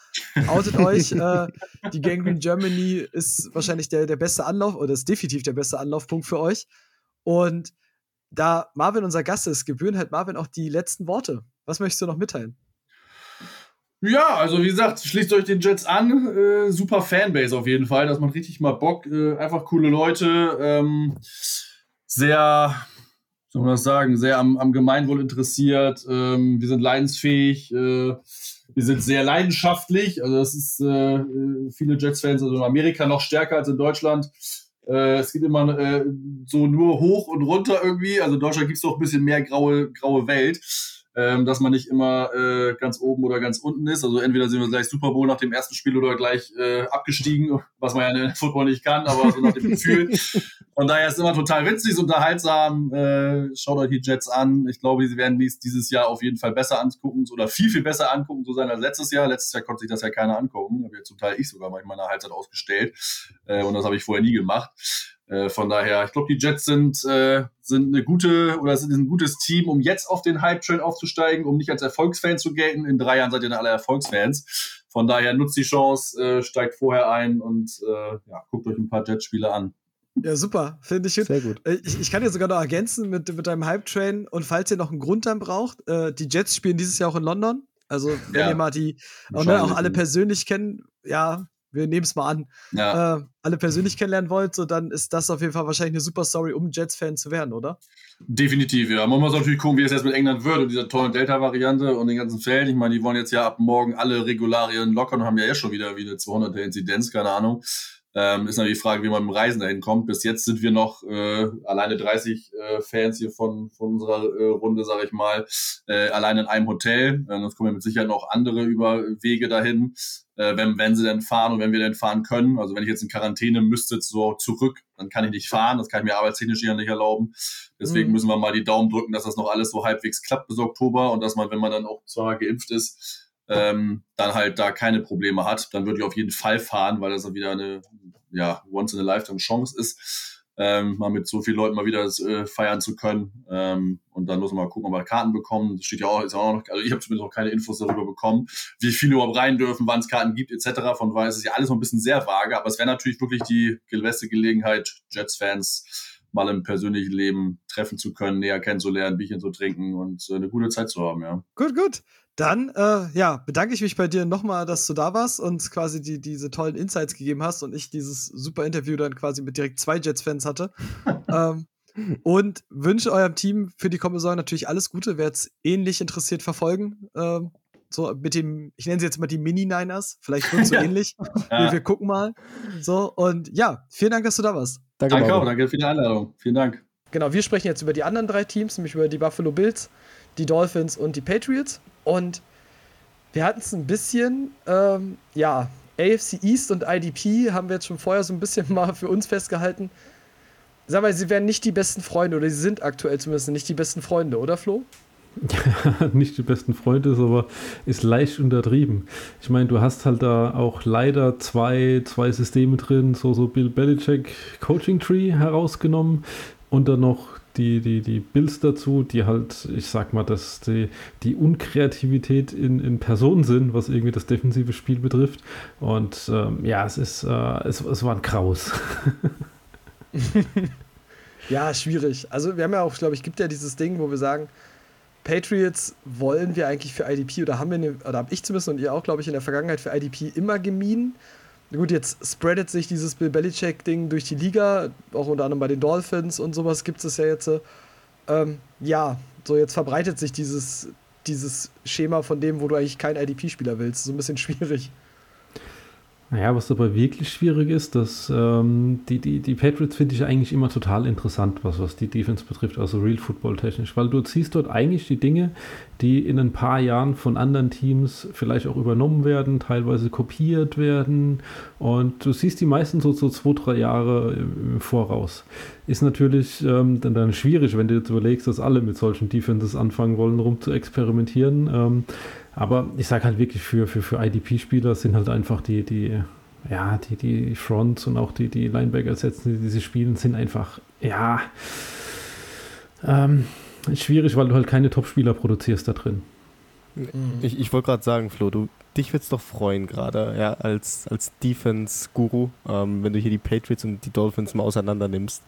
S2: Outet <laughs> euch, äh, die Gangrene Germany ist wahrscheinlich der, der beste Anlauf, oder ist definitiv der beste Anlaufpunkt für euch. Und da Marvin unser Gast ist, gebühren halt Marvin auch die letzten Worte. Was möchtest du noch mitteilen?
S5: Ja, also wie gesagt, schließt euch den Jets an. Äh, super Fanbase auf jeden Fall. Das macht richtig mal Bock. Äh, einfach coole Leute. Ähm, sehr soll man das sagen, sehr am, am Gemeinwohl interessiert. Ähm, wir sind leidensfähig. Äh, wir sind sehr leidenschaftlich. Also das ist äh, viele Jets-Fans, also in Amerika noch stärker als in Deutschland. Äh, es gibt immer äh, so nur hoch und runter irgendwie. Also in Deutschland gibt es doch ein bisschen mehr graue, graue Welt ähm, dass man nicht immer äh, ganz oben oder ganz unten ist. Also entweder sind wir gleich Super Bowl nach dem ersten Spiel oder gleich äh, abgestiegen, was man ja in <laughs> Football nicht kann, aber so nach dem Gefühl. Von daher ist es immer total witzig, unterhaltsam. Äh, schaut euch die Jets an. Ich glaube, sie werden dies, dieses Jahr auf jeden Fall besser angucken oder viel, viel besser angucken, so sein als letztes Jahr. Letztes Jahr konnte sich das ja keiner angucken. Habe ja zum Teil ich sogar manchmal eine Halbzeit ausgestellt. Äh, und das habe ich vorher nie gemacht. Äh, von daher, ich glaube, die Jets sind, äh, sind eine gute oder sind ein gutes Team, um jetzt auf den Hype-Train aufzusteigen, um nicht als Erfolgsfan zu gelten. In drei Jahren seid ihr dann alle Erfolgsfans. Von daher nutzt die Chance, äh, steigt vorher ein und äh, ja, guckt euch ein paar Jets-Spiele an.
S2: Ja, super. Finde ich gut. Sehr gut. Äh, ich, ich kann dir sogar noch ergänzen mit, mit deinem Hype-Train. Und falls ihr noch einen Grund dann braucht, äh, die Jets spielen dieses Jahr auch in London. Also, wenn ja. ihr mal die auch, ne, auch alle persönlich kennen, ja, wir nehmen es mal an, ja. äh, alle persönlich kennenlernen wollt, so dann ist das auf jeden Fall wahrscheinlich eine super Story, um Jets-Fan zu werden, oder?
S5: Definitiv, ja. Man muss natürlich gucken, wie es jetzt mit England wird und dieser tollen Delta-Variante und den ganzen Fällen. Ich meine, die wollen jetzt ja ab morgen alle Regularien lockern und haben ja jetzt schon wieder wie eine 200er Inzidenz, keine Ahnung. Ähm, ist natürlich die Frage, wie man mit dem Reisen dahin kommt. Bis jetzt sind wir noch äh, alleine 30 äh, Fans hier von, von unserer äh, Runde, sage ich mal, äh, allein in einem Hotel. Äh, sonst kommen mit Sicherheit noch andere über Wege dahin, äh, wenn, wenn sie denn fahren und wenn wir denn fahren können. Also wenn ich jetzt in Quarantäne müsste, so zurück, dann kann ich nicht fahren. Das kann ich mir arbeitstechnisch hier nicht erlauben. Deswegen mhm. müssen wir mal die Daumen drücken, dass das noch alles so halbwegs klappt bis Oktober und dass man, wenn man dann auch zwar geimpft ist, ähm, dann halt da keine Probleme hat, dann würde ich auf jeden Fall fahren, weil das wieder eine ja, Once-in-a-Lifetime-Chance ist, ähm, mal mit so vielen Leuten mal wieder äh, feiern zu können. Ähm, und dann muss man mal gucken, ob wir Karten bekommen. Das steht ja auch, ist auch noch, also ich habe zumindest noch keine Infos darüber bekommen, wie viele überhaupt rein dürfen, wann es Karten gibt, etc. Von daher ist es ja alles noch ein bisschen sehr vage, aber es wäre natürlich wirklich die beste Gelegenheit, Jets-Fans mal im persönlichen Leben treffen zu können, näher kennenzulernen, Bierchen zu trinken und äh, eine gute Zeit zu haben, ja.
S2: Gut, gut. Dann äh, ja, bedanke ich mich bei dir nochmal, dass du da warst und quasi die, diese tollen Insights gegeben hast und ich dieses super Interview dann quasi mit direkt zwei Jets-Fans hatte. <laughs> ähm, und wünsche eurem Team für die kommende Saison natürlich alles Gute. Wer es ähnlich interessiert verfolgen. Ähm, so mit dem, ich nenne sie jetzt mal die Mini-Niners. Vielleicht wird so <laughs> ähnlich. ja. wir, wir, gucken mal. So, und ja, vielen Dank, dass du da warst.
S5: Danke, danke auch, danke für die Einladung. Vielen Dank.
S2: Genau, wir sprechen jetzt über die anderen drei Teams, nämlich über die Buffalo Bills, die Dolphins und die Patriots. Und wir hatten es ein bisschen, ähm, ja, AFC East und IDP haben wir jetzt schon vorher so ein bisschen <laughs> mal für uns festgehalten. Sag mal, sie wären nicht die besten Freunde oder sie sind aktuell zumindest nicht die besten Freunde, oder Flo?
S4: Ja, <laughs> nicht die besten Freunde, ist aber ist leicht untertrieben. Ich meine, du hast halt da auch leider zwei, zwei Systeme drin, so, so Bill Belichick Coaching Tree herausgenommen und dann noch die, die, die Bills dazu, die halt, ich sag mal, dass die, die Unkreativität in, in Person sind, was irgendwie das defensive Spiel betrifft. Und ähm, ja, es ist, äh, es, es war ein Kraus. <laughs>
S2: ja, schwierig. Also wir haben ja auch, glaube ich, gibt ja dieses Ding, wo wir sagen, Patriots wollen wir eigentlich für IDP oder haben wir, eine, oder habe ich zumindest und ihr auch, glaube ich, in der Vergangenheit für IDP immer gemieden. Gut, jetzt spreadet sich dieses Bill Belichick-Ding durch die Liga, auch unter anderem bei den Dolphins und sowas gibt es ja jetzt. Ähm, ja, so jetzt verbreitet sich dieses, dieses Schema von dem, wo du eigentlich keinen IDP-Spieler willst. So ein bisschen <laughs> schwierig.
S4: Naja, was dabei wirklich schwierig ist, dass ähm, die, die, die Patriots finde ich eigentlich immer total interessant, was, was die Defense betrifft, also Real Football technisch, weil du ziehst dort eigentlich die Dinge, die in ein paar Jahren von anderen Teams vielleicht auch übernommen werden, teilweise kopiert werden und du siehst die meistens so, so zwei, drei Jahre im Voraus. Ist natürlich ähm, dann, dann schwierig, wenn du jetzt überlegst, dass alle mit solchen Defenses anfangen wollen, rum zu experimentieren. Ähm, aber ich sage halt wirklich, für, für, für IDP-Spieler sind halt einfach die, die, ja, die, die Fronts und auch die, die Linebacker-Sätzen, die diese spielen, sind einfach, ja, ähm, schwierig, weil du halt keine Top-Spieler produzierst da drin.
S3: Ich, ich wollte gerade sagen, Flo, du, dich wird es doch freuen, gerade ja, als, als Defense-Guru, ähm, wenn du hier die Patriots und die Dolphins mal auseinander nimmst.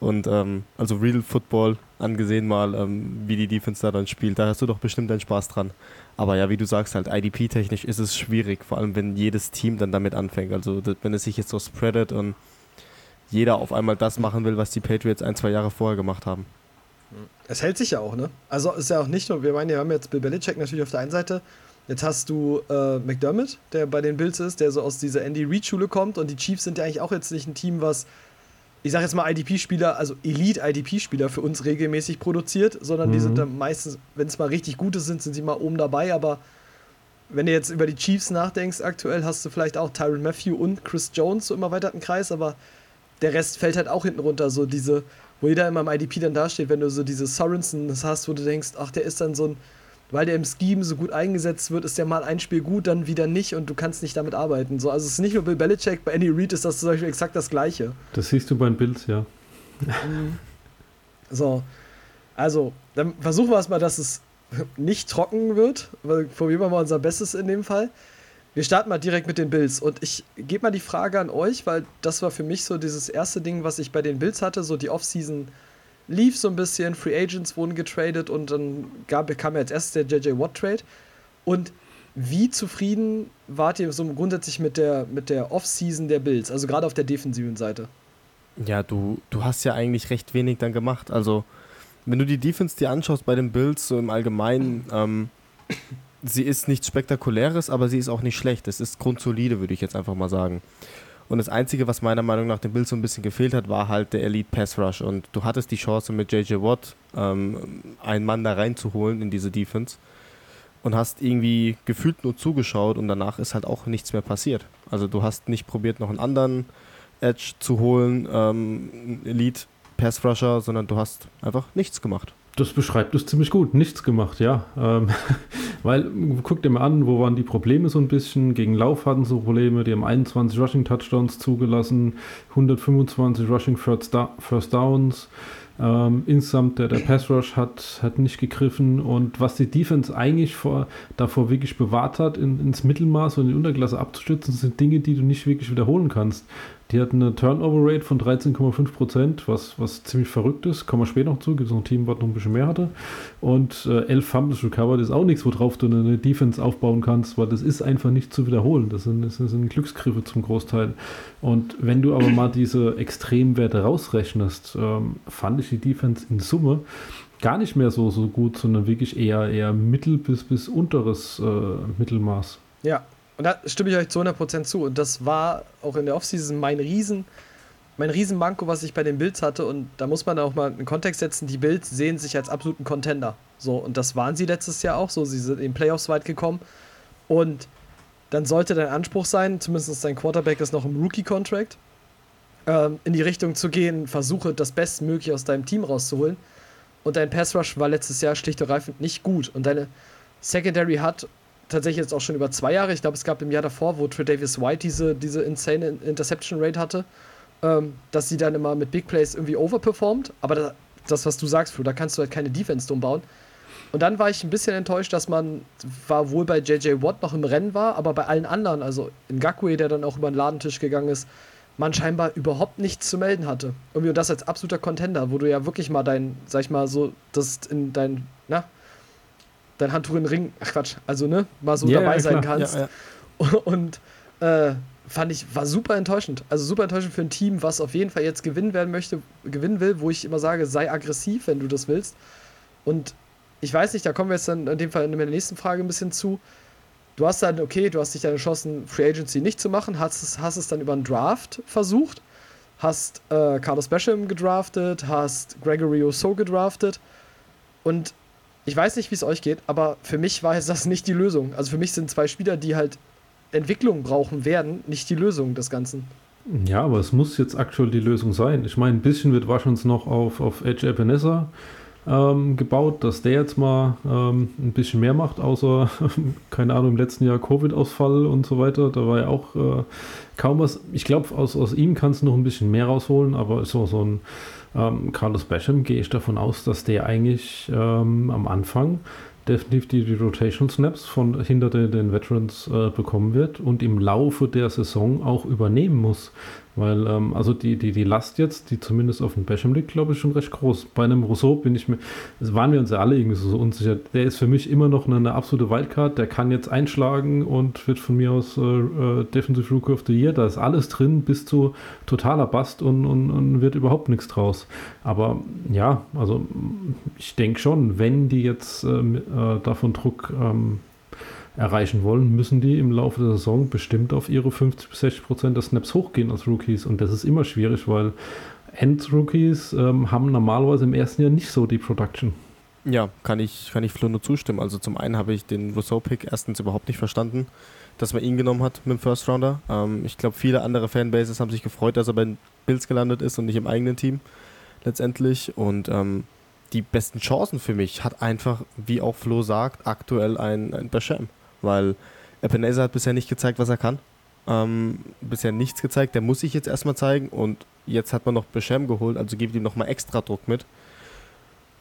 S3: Und ähm, also Real Football angesehen mal, ähm, wie die Defense da dann spielt, da hast du doch bestimmt deinen Spaß dran. Aber ja, wie du sagst, halt IDP-technisch ist es schwierig, vor allem wenn jedes Team dann damit anfängt. Also wenn es sich jetzt so spreadet und jeder auf einmal das machen will, was die Patriots ein, zwei Jahre vorher gemacht haben.
S2: Es hält sich ja auch, ne? Also ist ja auch nicht nur, wir meinen, wir haben jetzt Bill Belichick natürlich auf der einen Seite, jetzt hast du äh, McDermott, der bei den Bills ist, der so aus dieser Andy Reid-Schule kommt und die Chiefs sind ja eigentlich auch jetzt nicht ein Team, was, ich sag jetzt mal IDP-Spieler, also Elite-IDP-Spieler für uns regelmäßig produziert, sondern die
S4: Mhm.
S2: sind dann meistens, wenn es mal richtig gute sind, sind sie mal oben dabei, aber wenn du jetzt über die Chiefs nachdenkst, aktuell hast du vielleicht auch Tyron Matthew und Chris Jones so im erweiterten Kreis, aber der Rest fällt halt auch hinten runter. So diese, wo jeder immer im IDP dann dasteht, wenn du so diese Sorensen hast, wo du denkst, ach, der ist dann so ein, weil der im Scheme so gut eingesetzt wird, ist der mal ein Spiel gut, dann wieder nicht und du kannst nicht damit arbeiten. So, also es ist nicht nur Bill Belichick, bei Andy Reid ist das zum Beispiel exakt das Gleiche.
S4: Das siehst du bei den Bills, ja. <laughs>
S2: So, also, dann versuchen wir es mal, dass es nicht trocken wird. Probieren wir mal unser Bestes in dem Fall. Wir starten mal direkt mit den Bills. Und ich gebe mal die Frage an euch, weil das war für mich so dieses erste Ding, was ich bei den Bills hatte. So die Offseason lief so ein bisschen, Free Agents wurden getradet und dann gab, kam ja als erstes der JJ Watt Trade. Und wie zufrieden wart ihr so grundsätzlich mit der, mit der Offseason der Bills? Also gerade auf der defensiven Seite.
S3: Ja, du, du hast ja eigentlich recht wenig dann gemacht. Also, wenn du die Defense dir anschaust bei den Bills, so im Allgemeinen, ähm, sie ist nichts Spektakuläres, aber sie ist auch nicht schlecht. Es ist grundsolide, würde ich jetzt einfach mal sagen. Und das Einzige, was meiner Meinung nach den Bills so ein bisschen gefehlt hat, war halt der Elite Pass Rush. Und du hattest die Chance mit JJ Watt, ähm, einen Mann da reinzuholen in diese Defense. Und hast irgendwie gefühlt nur zugeschaut und danach ist halt auch nichts mehr passiert. Also du hast nicht probiert, noch einen anderen Edge zu holen, ähm, Elite Pass Rusher, sondern du hast einfach nichts gemacht.
S4: Das beschreibt es ziemlich gut. Nichts gemacht, ja. Ähm, <laughs> weil, guck dir mal an, wo waren die Probleme so ein bisschen. Gegen Lauf hatten sie Probleme. Die haben 21 Rushing Touchdowns zugelassen, 125 Rushing First, First Downs. Ähm, insgesamt der, der Pass Rush hat, hat nicht gegriffen. Und was die Defense eigentlich vor, davor wirklich bewahrt hat, in, ins Mittelmaß und in die Unterklasse abzustützen, sind Dinge, die du nicht wirklich wiederholen kannst. Die hatten eine Turnover-Rate von 13,5 Prozent, was, was ziemlich verrückt ist. Kommen wir später noch zu. Gibt es noch ein Team, was noch ein bisschen mehr hatte. Und äh, 11 Fumbles recovered ist auch nichts, worauf du eine Defense aufbauen kannst, weil das ist einfach nicht zu wiederholen. Das sind, das sind Glücksgriffe zum Großteil. Und wenn du aber mal diese Extremwerte rausrechnest, ähm, fand ich die Defense in Summe gar nicht mehr so, so gut, sondern wirklich eher, eher mittel- bis, bis unteres äh, Mittelmaß.
S2: Ja, und da stimme ich euch zu 100% zu. Und das war auch in der Offseason mein Riesen, mein Riesenmanko, was ich bei den Bills hatte. Und da muss man auch mal einen Kontext setzen. Die Bills sehen sich als absoluten Contender. So, und das waren sie letztes Jahr auch so. Sie sind in den Playoffs weit gekommen. Und dann sollte dein Anspruch sein, zumindest dein Quarterback ist noch im Rookie-Contract, ähm, in die Richtung zu gehen, versuche das Bestmögliche aus deinem Team rauszuholen. Und dein Pass Rush war letztes Jahr schlicht und ergreifend nicht gut. Und deine Secondary hat tatsächlich jetzt auch schon über zwei Jahre. Ich glaube, es gab im Jahr davor, wo Tredavious White diese, diese insane Interception Rate hatte, ähm, dass sie dann immer mit Big Plays irgendwie overperformt. Aber das, das was du sagst, Flo, da kannst du halt keine Defense drum bauen. Und dann war ich ein bisschen enttäuscht, dass man war wohl bei JJ Watt noch im Rennen war, aber bei allen anderen, also in Gakwe, der dann auch über den Ladentisch gegangen ist, man scheinbar überhaupt nichts zu melden hatte. Irgendwie und das als absoluter Contender, wo du ja wirklich mal dein, sag ich mal so, das in dein, na, dein Handtuch in den Ring, ach Quatsch, also ne, mal so
S4: Ja,
S2: dabei
S4: ja,
S2: sein kannst.
S3: Ja, ja.
S2: Und äh, fand ich, war super enttäuschend. Also super enttäuschend für ein Team, was auf jeden Fall jetzt gewinnen werden möchte, gewinnen will, wo ich immer sage, sei aggressiv, wenn du das willst. Und ich weiß nicht, da kommen wir jetzt dann in dem Fall in der nächsten Frage ein bisschen zu. Du hast dann, okay, du hast dich dann entschlossen, Free Agency nicht zu machen, hast es, hast es dann über einen Draft versucht, hast äh, Carlos Basham gedraftet, hast Gregory Oso gedraftet und ich weiß nicht, wie es euch geht, aber für mich war das nicht die Lösung. Also für mich sind zwei Spieler, die halt Entwicklung brauchen werden, nicht die Lösung des Ganzen.
S4: Ja, aber es muss jetzt aktuell die Lösung sein. Ich meine, ein bisschen wird wahrscheinlich noch auf, auf Edge Ebenezer ähm, gebaut, dass der jetzt mal ähm, ein bisschen mehr macht, außer, <laughs> keine Ahnung, im letzten Jahr Covid-Ausfall und so weiter. Da war ja auch äh, kaum was. Ich glaube, aus, aus ihm kannst du noch ein bisschen mehr rausholen, aber so, so ein ähm, Carlos Basham gehe ich davon aus, dass der eigentlich ähm, am Anfang definitiv die, die Rotation Snaps von hinter den, den Veterans äh, bekommen wird und im Laufe der Saison auch übernehmen muss. Weil, ähm, also die, die, die Last jetzt, die zumindest auf dem Basham liegt, glaube ich, schon recht groß. Bei einem Rousseau bin ich mir, waren wir uns ja alle irgendwie so unsicher. Der ist für mich immer noch eine, eine absolute Wildcard. Der kann jetzt einschlagen und wird von mir aus äh, äh, Defensive Rookie of the Year. Da ist alles drin bis zu totaler Bast und, und, und wird überhaupt nichts draus. Aber ja, also ich denke schon, wenn die jetzt äh, äh davon Druck ähm, erreichen wollen, müssen die im Laufe der Saison bestimmt auf ihre 50 bis 60 Prozent der Snaps hochgehen als Rookies. Und das ist immer schwierig, weil End-Rookies ähm, haben normalerweise im ersten Jahr nicht so die Production.
S3: Ja, kann ich, kann ich Flo nur zustimmen. Also zum einen habe ich den Rousseau-Pick erstens überhaupt nicht verstanden, dass man ihn genommen hat mit dem First Rounder. Ähm, ich glaube, viele andere Fanbases haben sich gefreut, dass er bei den Bills gelandet ist und nicht im eigenen Team letztendlich. Und ähm, die besten Chancen für mich hat einfach, wie auch Flo sagt, aktuell ein, ein Basham weil Ebenezer hat bisher nicht gezeigt, was er kann. Ähm, bisher nichts gezeigt, der muss sich jetzt erstmal zeigen und jetzt hat man noch Beschem geholt, also gibt ihm nochmal extra Druck mit.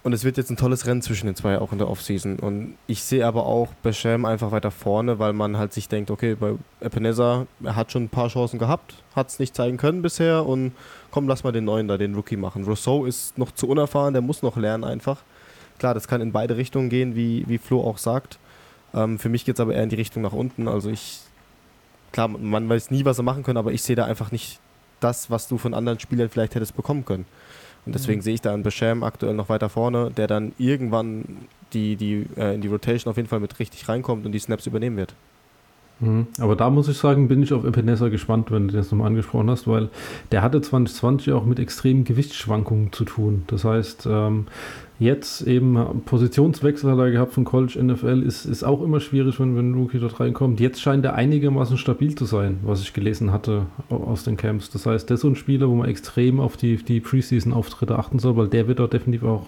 S3: Und es wird jetzt ein tolles Rennen zwischen den zwei auch in der Offseason. Und ich sehe aber auch Beschem einfach weiter vorne, weil man halt sich denkt, okay, bei Ebenezer, er hat schon ein paar Chancen gehabt, hat es nicht zeigen können bisher und komm, lass mal den neuen da, den Rookie machen. Rousseau ist noch zu unerfahren, der muss noch lernen einfach. Klar, das kann in beide Richtungen gehen, wie, wie Flo auch sagt. Ähm, für mich geht es aber eher in die Richtung nach unten. Also ich, klar, man weiß nie, was er machen können, aber ich sehe da einfach nicht das, was du von anderen Spielern vielleicht hättest bekommen können. Und deswegen mhm. sehe ich da einen Basham aktuell noch weiter vorne, der dann irgendwann die, die, äh, in die Rotation auf jeden Fall mit richtig reinkommt und die Snaps übernehmen wird.
S4: Mhm. Aber da muss ich sagen, bin ich auf Epinesa gespannt, wenn du das nochmal angesprochen hast, weil der hatte 2020 auch mit extremen Gewichtsschwankungen zu tun. Das heißt, ähm, jetzt eben Positionswechsel hat er gehabt von College NFL, ist, ist auch immer schwierig, wenn, wenn ein Rookie dort reinkommt. Jetzt scheint er einigermaßen stabil zu sein, was ich gelesen hatte aus den Camps. Das heißt, der ist so ein Spieler, wo man extrem auf die, die Preseason-Auftritte achten soll, weil der wird dort definitiv auch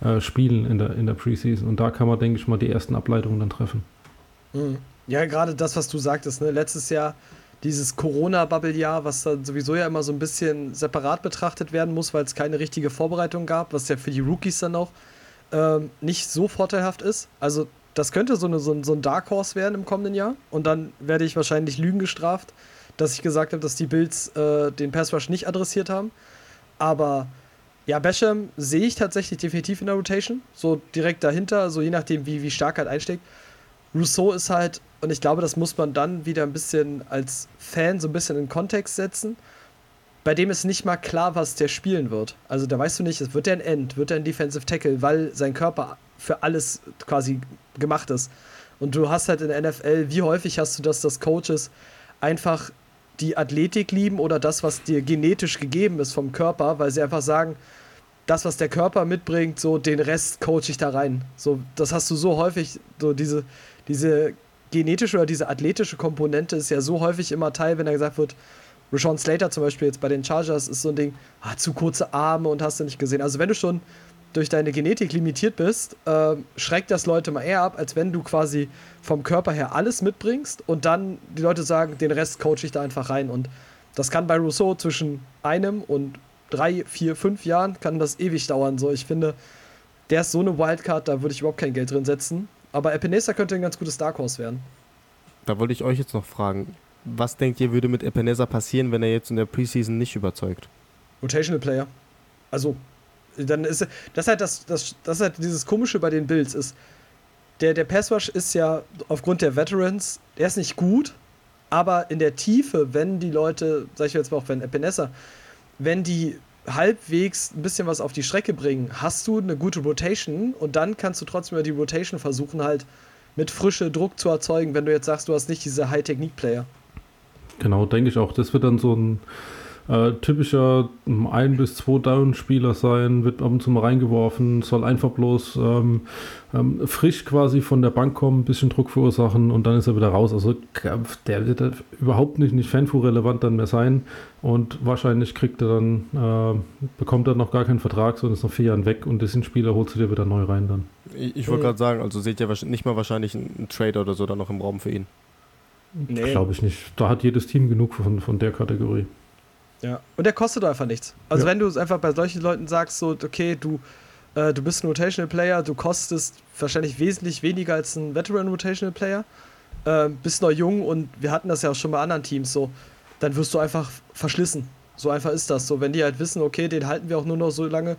S4: äh, spielen in der, in der Preseason. Und da kann man, denke ich mal, die ersten Ableitungen dann treffen.
S2: Mhm. Ja, gerade das, was du sagtest, ne? letztes Jahr dieses Corona-Bubble-Jahr, was dann sowieso ja immer so ein bisschen separat betrachtet werden muss, weil es keine richtige Vorbereitung gab, was ja für die Rookies dann auch ähm, nicht so vorteilhaft ist. Also das könnte so, eine, so, ein, so ein Dark Horse werden im kommenden Jahr. Und dann werde ich wahrscheinlich Lügen gestraft, dass ich gesagt habe, dass die Bills äh, den Pass Rush nicht adressiert haben. Aber ja, Basham sehe ich tatsächlich definitiv in der Rotation. So direkt dahinter, so je nachdem, wie, wie stark halt einsteckt. Rousseau ist halt und ich glaube, das muss man dann wieder ein bisschen als Fan so ein bisschen in Kontext setzen. Bei dem ist nicht mal klar, was der spielen wird. Also da weißt du nicht, wird er ein End, wird er ein Defensive Tackle, weil sein Körper für alles quasi gemacht ist. Und du hast halt in der NFL, wie häufig hast du das, dass Coaches einfach die Athletik lieben oder das, was dir genetisch gegeben ist vom Körper, weil sie einfach sagen, das, was der Körper mitbringt, so den Rest coach ich da rein. So, das hast du so häufig, so diese, diese genetische oder diese athletische Komponente ist ja so häufig immer Teil, wenn da gesagt wird, Rashawn Slater zum Beispiel jetzt bei den Chargers ist so ein Ding, ah, zu kurze Arme und hast du nicht gesehen. Also wenn du schon durch deine Genetik limitiert bist, äh, schreckt das Leute mal eher ab, als wenn du quasi vom Körper her alles mitbringst und dann die Leute sagen, den Rest coach ich da einfach rein. Und das kann bei Rousseau zwischen einem und drei, vier, fünf Jahren kann das ewig dauern. So, ich finde, der ist so eine Wildcard, da würde ich überhaupt kein Geld drin setzen. Aber Epinesa könnte ein ganz gutes Dark Horse werden.
S3: Da wollte ich euch jetzt noch fragen, was denkt ihr, würde mit Epinesa passieren, wenn er jetzt in der Preseason nicht überzeugt?
S2: Rotational Player. Also, dann ist das halt das, das, das halt dieses Komische bei den Bills ist, der, der Passwash ist ja aufgrund der Veterans, der ist nicht gut, aber in der Tiefe, wenn die Leute, sag ich jetzt mal auch, wenn Epinesa, wenn die halbwegs ein bisschen was auf die Strecke bringen, hast du eine gute Rotation und dann kannst du trotzdem über die Rotation versuchen, halt mit frische Druck zu erzeugen, wenn du jetzt sagst, du hast nicht diese High-Technik-Player.
S4: Genau, denke ich auch. Das wird dann so ein äh, typischer ein bis zwei Down-Spieler sein, wird ab und zu mal reingeworfen, soll einfach bloß ähm, ähm, frisch quasi von der Bank kommen, ein bisschen Druck verursachen und dann ist er wieder raus. Also der wird überhaupt nicht, nicht Fanfu-relevant dann mehr sein und wahrscheinlich kriegt er dann, äh, bekommt er noch gar keinen Vertrag, sondern ist noch vier Jahre weg und diesen Spieler holst du dir wieder neu rein dann.
S3: Ich, ich wollte gerade sagen, also seht ihr nicht mal wahrscheinlich einen Trade oder so dann noch im Raum für ihn.
S4: Nee. Glaube ich nicht. Da hat jedes Team genug von, von der Kategorie.
S2: Ja. Und der kostet einfach nichts. Also ja. wenn du es einfach bei solchen Leuten sagst, so, okay, du Äh, du bist ein Rotational Player, du kostest wahrscheinlich wesentlich weniger als ein Veteran Rotational Player. Äh, bist noch jung und wir hatten das ja auch schon bei anderen Teams so. Dann wirst du einfach verschlissen. So einfach ist das. So, wenn die halt wissen, okay, den halten wir auch nur noch so lange,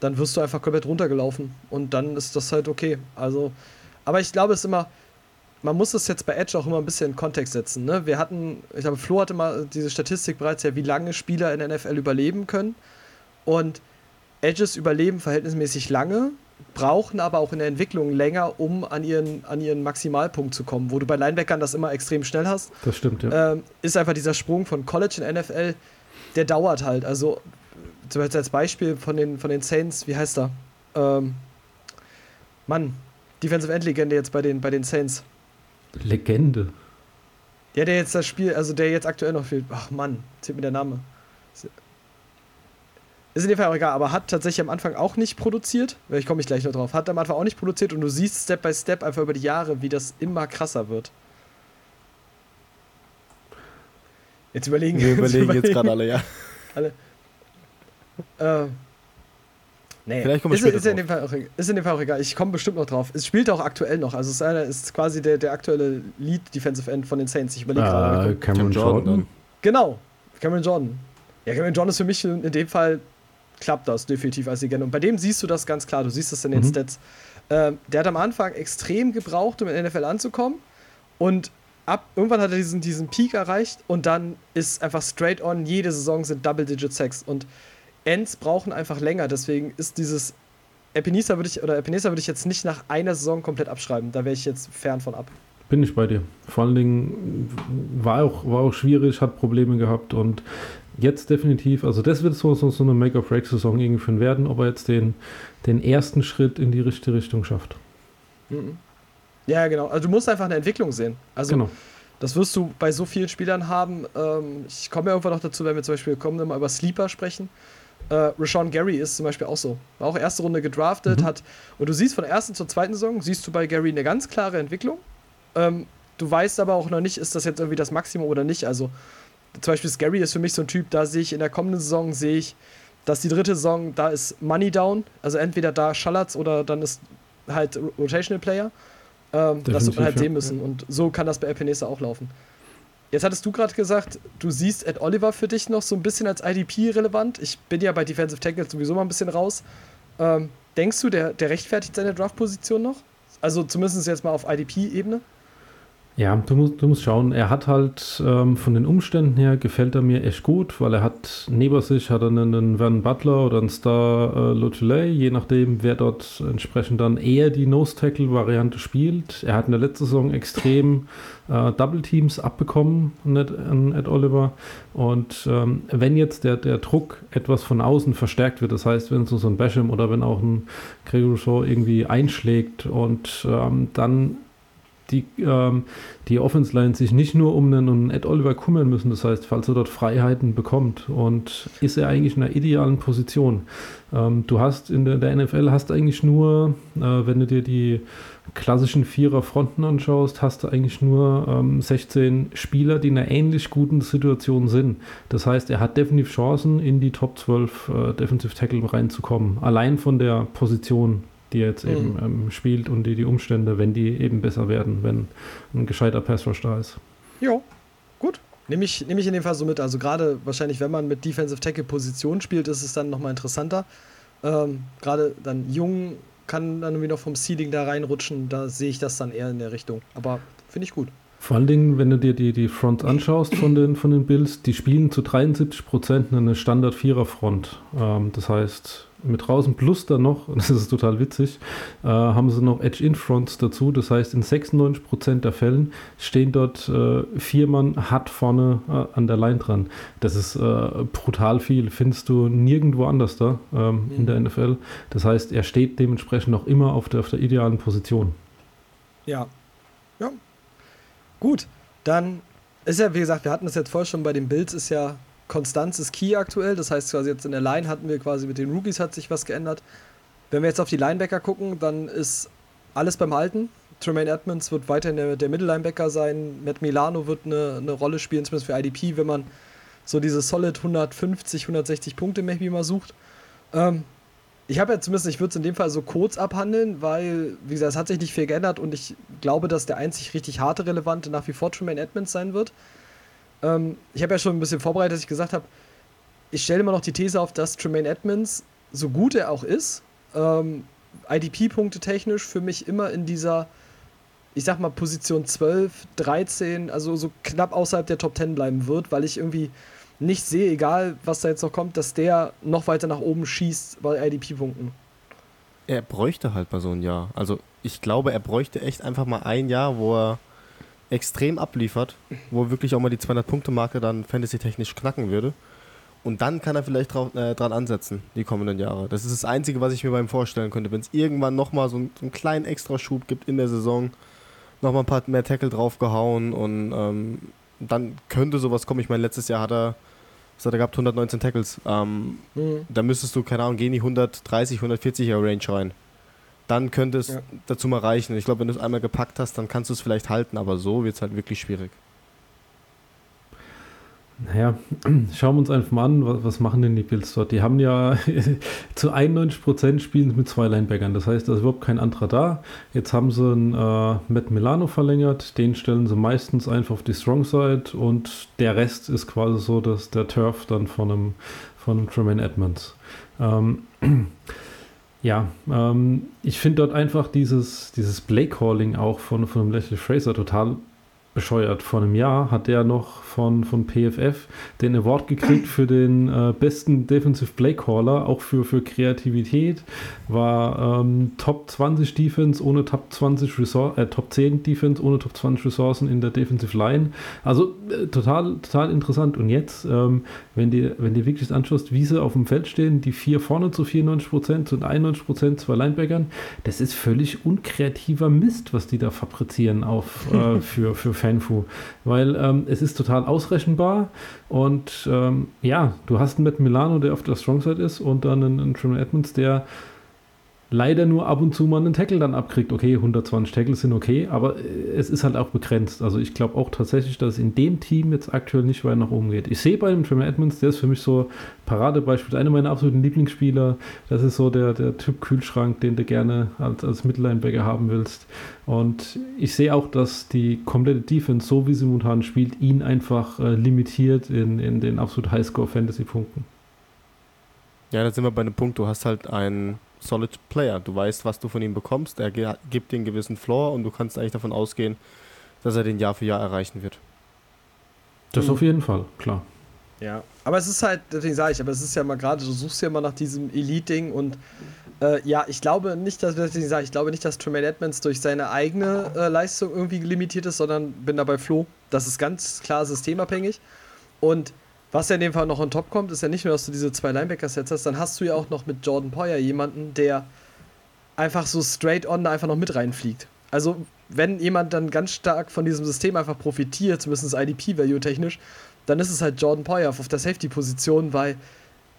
S2: dann wirst du einfach komplett runtergelaufen. Und dann ist das halt okay. Also, aber ich glaube, es ist immer, man muss es jetzt bei Edge auch immer ein bisschen in Kontext setzen. Ne? Wir hatten, ich glaube, Flo hatte mal diese Statistik bereits ja, wie lange Spieler in der NFL überleben können. Und Edges überleben verhältnismäßig lange, brauchen aber auch in der Entwicklung länger, um an ihren, an ihren Maximalpunkt zu kommen. Wo du bei Linebackern das immer extrem schnell hast.
S4: Das stimmt, ja.
S2: Ähm, ist einfach dieser Sprung von College in NFL, der dauert halt. Also, zum Beispiel als Beispiel von den, von den Saints, wie heißt er? Ähm, Mann, Defensive End-Legende jetzt bei den, bei den Saints.
S4: Legende.
S2: Ja, der jetzt das Spiel, also der jetzt aktuell noch fehlt. Ach Mann, zählt mir der Name. Ist in dem Fall auch egal, aber hat tatsächlich am Anfang auch nicht produziert. Ich komme ich gleich noch drauf. Hat am Anfang auch nicht produziert und du siehst Step by Step einfach über die Jahre, wie das immer krasser wird. Jetzt überlegen
S3: Wir überlegen jetzt gerade alle, ja.
S2: Alle. Äh, nee,
S3: Vielleicht kommen wir
S2: ist,
S3: später
S2: ist, in dem Fall auch, egal. ist in dem Fall auch egal. Ich komme bestimmt noch drauf. Es spielt auch aktuell noch. Also es ist, einer, ist quasi der, der aktuelle Lead Defensive End von den Saints. Ich überlege
S4: Äh,
S2: gerade.
S4: Cameron Jordan.
S2: Genau, Cameron Jordan. Ja, Cameron Jordan ist für mich in, dem Fall klappt das definitiv als Legende. Und bei dem siehst du das ganz klar. Du siehst das in den
S4: Mhm.
S2: Stats. Ähm, der hat am Anfang extrem gebraucht, um in der NFL anzukommen. Und ab irgendwann hat er diesen, diesen Peak erreicht und dann ist einfach straight on, jede Saison sind Double-Digit Sacks. Und Ends brauchen einfach länger. Deswegen ist dieses Epinesa würde ich, oder Epinesa würde ich jetzt nicht nach einer Saison komplett abschreiben. Da wäre ich jetzt fern von ab.
S4: Bin ich bei dir. Vor allen Dingen war auch, war auch schwierig, hat Probleme gehabt und jetzt definitiv, also das wird so, so, so eine Make-or-Break-Saison irgendwie werden, ob er jetzt den, den ersten Schritt in die richtige Richtung schafft.
S2: Mhm. Ja, genau. Also du musst einfach eine Entwicklung sehen. Also
S4: genau.
S2: Das wirst du bei so vielen Spielern haben. Ähm, ich komme ja irgendwann noch dazu, wenn wir zum Beispiel kommen, mal über Sleeper sprechen. Äh, Rashawn Gary ist zum Beispiel auch so. War auch erste Runde gedraftet,
S4: Mhm.
S2: hat. Und du siehst von der ersten zur zweiten Saison, siehst du bei Gary eine ganz klare Entwicklung. Ähm, du weißt aber auch noch nicht, ist das jetzt irgendwie das Maximum oder nicht. Also zum Beispiel ist Gary ist für mich so ein Typ, da sehe ich in der kommenden Saison, sehe ich, dass die dritte Saison, da ist Money down. Also entweder da Schallert's oder dann ist halt Rotational Player. Ähm, das wird man halt sehen
S4: ja.
S2: müssen. Und so kann das bei Epinesa auch laufen. Jetzt hattest du gerade gesagt, du siehst Ed Oliver für dich noch so ein bisschen als IDP relevant. Ich bin ja bei Defensive Tackle sowieso mal ein bisschen raus. Ähm, denkst du, der, der rechtfertigt seine Draft-Position noch? Also zumindest jetzt mal auf IDP-Ebene?
S4: Ja, du musst, du musst schauen. Er hat halt ähm, von den Umständen her gefällt er mir echt gut, weil er hat neben sich hat er einen, einen Van Butler oder einen Star äh, Lotulay, je nachdem, wer dort entsprechend dann eher die Nose-Tackle-Variante spielt. Er hat in der letzten Saison extrem äh, Double Teams abbekommen Ed, Oliver. Und ähm, wenn jetzt der, der Druck etwas von außen verstärkt wird, das heißt, wenn so, ein Basham oder wenn auch ein Gregory Shaw irgendwie einschlägt und ähm, dann die, ähm, die Offense Line sich nicht nur um einen, Ed Oliver kümmern müssen, das heißt, falls er dort Freiheiten bekommt und ist er eigentlich in einer idealen Position. Ähm, du hast in der, der NFL hast eigentlich nur, äh, wenn du dir die klassischen Vierer-Fronten anschaust, hast du eigentlich nur ähm, 16 Spieler, die in einer ähnlich guten Situation sind. Das heißt, er hat definitiv Chancen, in die Top 12 äh, Defensive Tackle reinzukommen. Allein von der Position, die er jetzt
S2: Mhm.
S4: eben ähm, spielt und die, die Umstände, wenn die eben besser werden, wenn ein gescheiter Pass Rush da ist.
S2: Ja, gut. Nehme ich, nehm ich in dem Fall so mit. Also gerade wahrscheinlich, wenn man mit Defensive Tackle Position spielt, ist es dann nochmal interessanter. Ähm, gerade dann jung kann dann irgendwie noch vom Seeding da reinrutschen. Da sehe ich das dann eher in der Richtung. Aber finde ich gut.
S4: Vor allen Dingen, wenn du dir die, die Fronts anschaust von den, von den Bills, die spielen zu 73% eine Standard-Vierer-Front. Ähm, das heißt, mit draußen plus dann noch, und <laughs> das ist total witzig, äh, haben sie noch Edge-In-Fronts dazu. Das heißt, in 96% der Fällen stehen dort äh, vier Mann hart vorne äh, an der Line dran. Das ist äh, brutal viel. Findest du nirgendwo anders da ähm, in der NFL. Das heißt, er steht dementsprechend noch immer auf der, auf der idealen Position.
S2: Ja. Ja. Gut. Dann ist ja, wie gesagt, wir hatten das jetzt vorher schon bei den Bills, ist ja Konstanz ist Key aktuell. Das heißt, quasi jetzt in der Line hatten wir quasi mit den Rookies hat sich was geändert. Wenn wir jetzt auf die Linebacker gucken, dann ist alles beim Alten. Tremaine Edmonds wird weiterhin der, der Mittellinebacker sein. Matt Milano wird eine, eine Rolle spielen, zumindest für IDP, wenn man so diese solid 150, 160 Punkte maybe mal sucht. Ähm, ich habe ja zumindest, ich würde es in dem Fall so kurz abhandeln, weil, wie gesagt, es hat sich nicht viel geändert und ich glaube, dass der einzig richtig harte Relevante nach wie vor Tremaine Edmonds sein wird. Ähm, ich habe ja schon ein bisschen vorbereitet, dass ich gesagt habe, ich stelle immer noch die These auf, dass Tremaine Edmonds, so gut er auch ist, ähm, IDP-Punkte technisch für mich immer in dieser, ich sag mal, Position 12, 13, also so knapp außerhalb der Top 10 bleiben wird, weil ich irgendwie nicht sehe, egal was da jetzt noch kommt, dass der noch weiter nach oben schießt bei IDP-Punkten.
S3: Er bräuchte halt mal so ein Jahr. Also ich glaube, er bräuchte echt einfach mal ein Jahr, wo er extrem abliefert, wo er wirklich auch mal die 200-Punkte-Marke dann fantasy-technisch knacken würde. Und dann kann er vielleicht drauf, äh, dran ansetzen, die kommenden Jahre. Das ist das Einzige, was ich mir beim vorstellen könnte. Wenn es irgendwann nochmal so, so einen kleinen Extraschub gibt in der Saison, nochmal ein paar mehr Tackle draufgehauen und ähm, dann könnte sowas kommen. Ich meine, letztes Jahr hat er, was hat er gehabt, 119 Tackles. Ähm, mhm. Da müsstest du, keine Ahnung, gehen die 130, 140er Range rein. Dann könnte es ja. dazu mal reichen. Ich glaube, wenn du es einmal gepackt hast, dann kannst du es vielleicht halten, aber so wird es halt wirklich schwierig.
S4: Naja, <clears throat> schauen wir uns einfach mal an, was, was machen denn die Bills dort? Die haben ja <laughs> zu 91% spielen mit zwei Linebackern. Das heißt, da ist überhaupt kein anderer da. Jetzt haben sie einen äh, Matt Milano verlängert. Den stellen sie meistens einfach auf die Strong Side und der Rest ist quasi so, dass der Turf dann von einem, von einem Tremaine Edmonds. Ähm, <clears throat> ja, ähm, ich finde dort einfach dieses, dieses Play-Calling auch von, von Leslie Fraser total bescheuert. Vor einem Jahr hat er noch von, von PFF den Award gekriegt für den äh, besten Defensive Play Caller, auch für, für Kreativität. War ähm, Top 20 Defense ohne Top 20 Resor äh, Top 10 Defense ohne Top 20 Ressourcen in der Defensive Line. Also äh, total, total interessant. Und jetzt, ähm, wenn dir wenn die wirklich anschaust, wie sie auf dem Feld stehen, die vier vorne zu 94 Prozent und 91 Prozent zwei Linebackern, das ist völlig unkreativer Mist, was die da fabrizieren auf, äh, <laughs> für, für Fanfu. Weil ähm, es ist total ausrechenbar und ähm, ja, du hast einen Matt Milano, der auf der Strongside ist und dann einen, einen Trimmer Edmonds, der leider nur ab und zu mal einen Tackle dann abkriegt. Okay, 120 Tackles sind okay, aber äh, es ist halt auch begrenzt. Also ich glaube auch tatsächlich, dass es in dem Team jetzt aktuell nicht weit nach oben geht. Ich sehe bei dem Tremor Edmonds, der ist für mich so Paradebeispiel, einer meiner absoluten Lieblingsspieler. Das ist so der, der Typ Kühlschrank, den du gerne als, als Mittellinebacker haben willst. Und ich sehe auch, dass die komplette Defense, so wie sie momentan spielt, ihn einfach äh, limitiert in, in den absolut Highscore-Fantasy-Punkten.
S3: Ja, da sind wir bei einem Punkt, du hast halt einen Solid Player. Du weißt, was du von ihm bekommst. Er gibt dir einen gewissen Floor und du kannst eigentlich davon ausgehen, dass er den Jahr für Jahr erreichen wird.
S4: Das mhm. auf jeden Fall, klar.
S2: Ja, aber es ist halt, deswegen sage ich, aber es ist ja mal gerade, du suchst ja mal nach diesem Elite-Ding und äh, ja, ich glaube nicht, dass, deswegen sage ich, glaube nicht, dass Tremaine Edmonds durch seine eigene äh, Leistung irgendwie limitiert ist, sondern bin dabei Flo. Das ist ganz klar systemabhängig und was ja in dem Fall noch on top kommt, ist ja nicht nur, dass du diese zwei Linebacker-Sets hast, dann hast du ja auch noch mit Jordan Poyer jemanden, der einfach so straight on da einfach noch mit reinfliegt. Also, wenn jemand dann ganz stark von diesem System einfach profitiert, zumindest IDP-Value technisch, dann ist es halt Jordan Poyer auf der Safety-Position, weil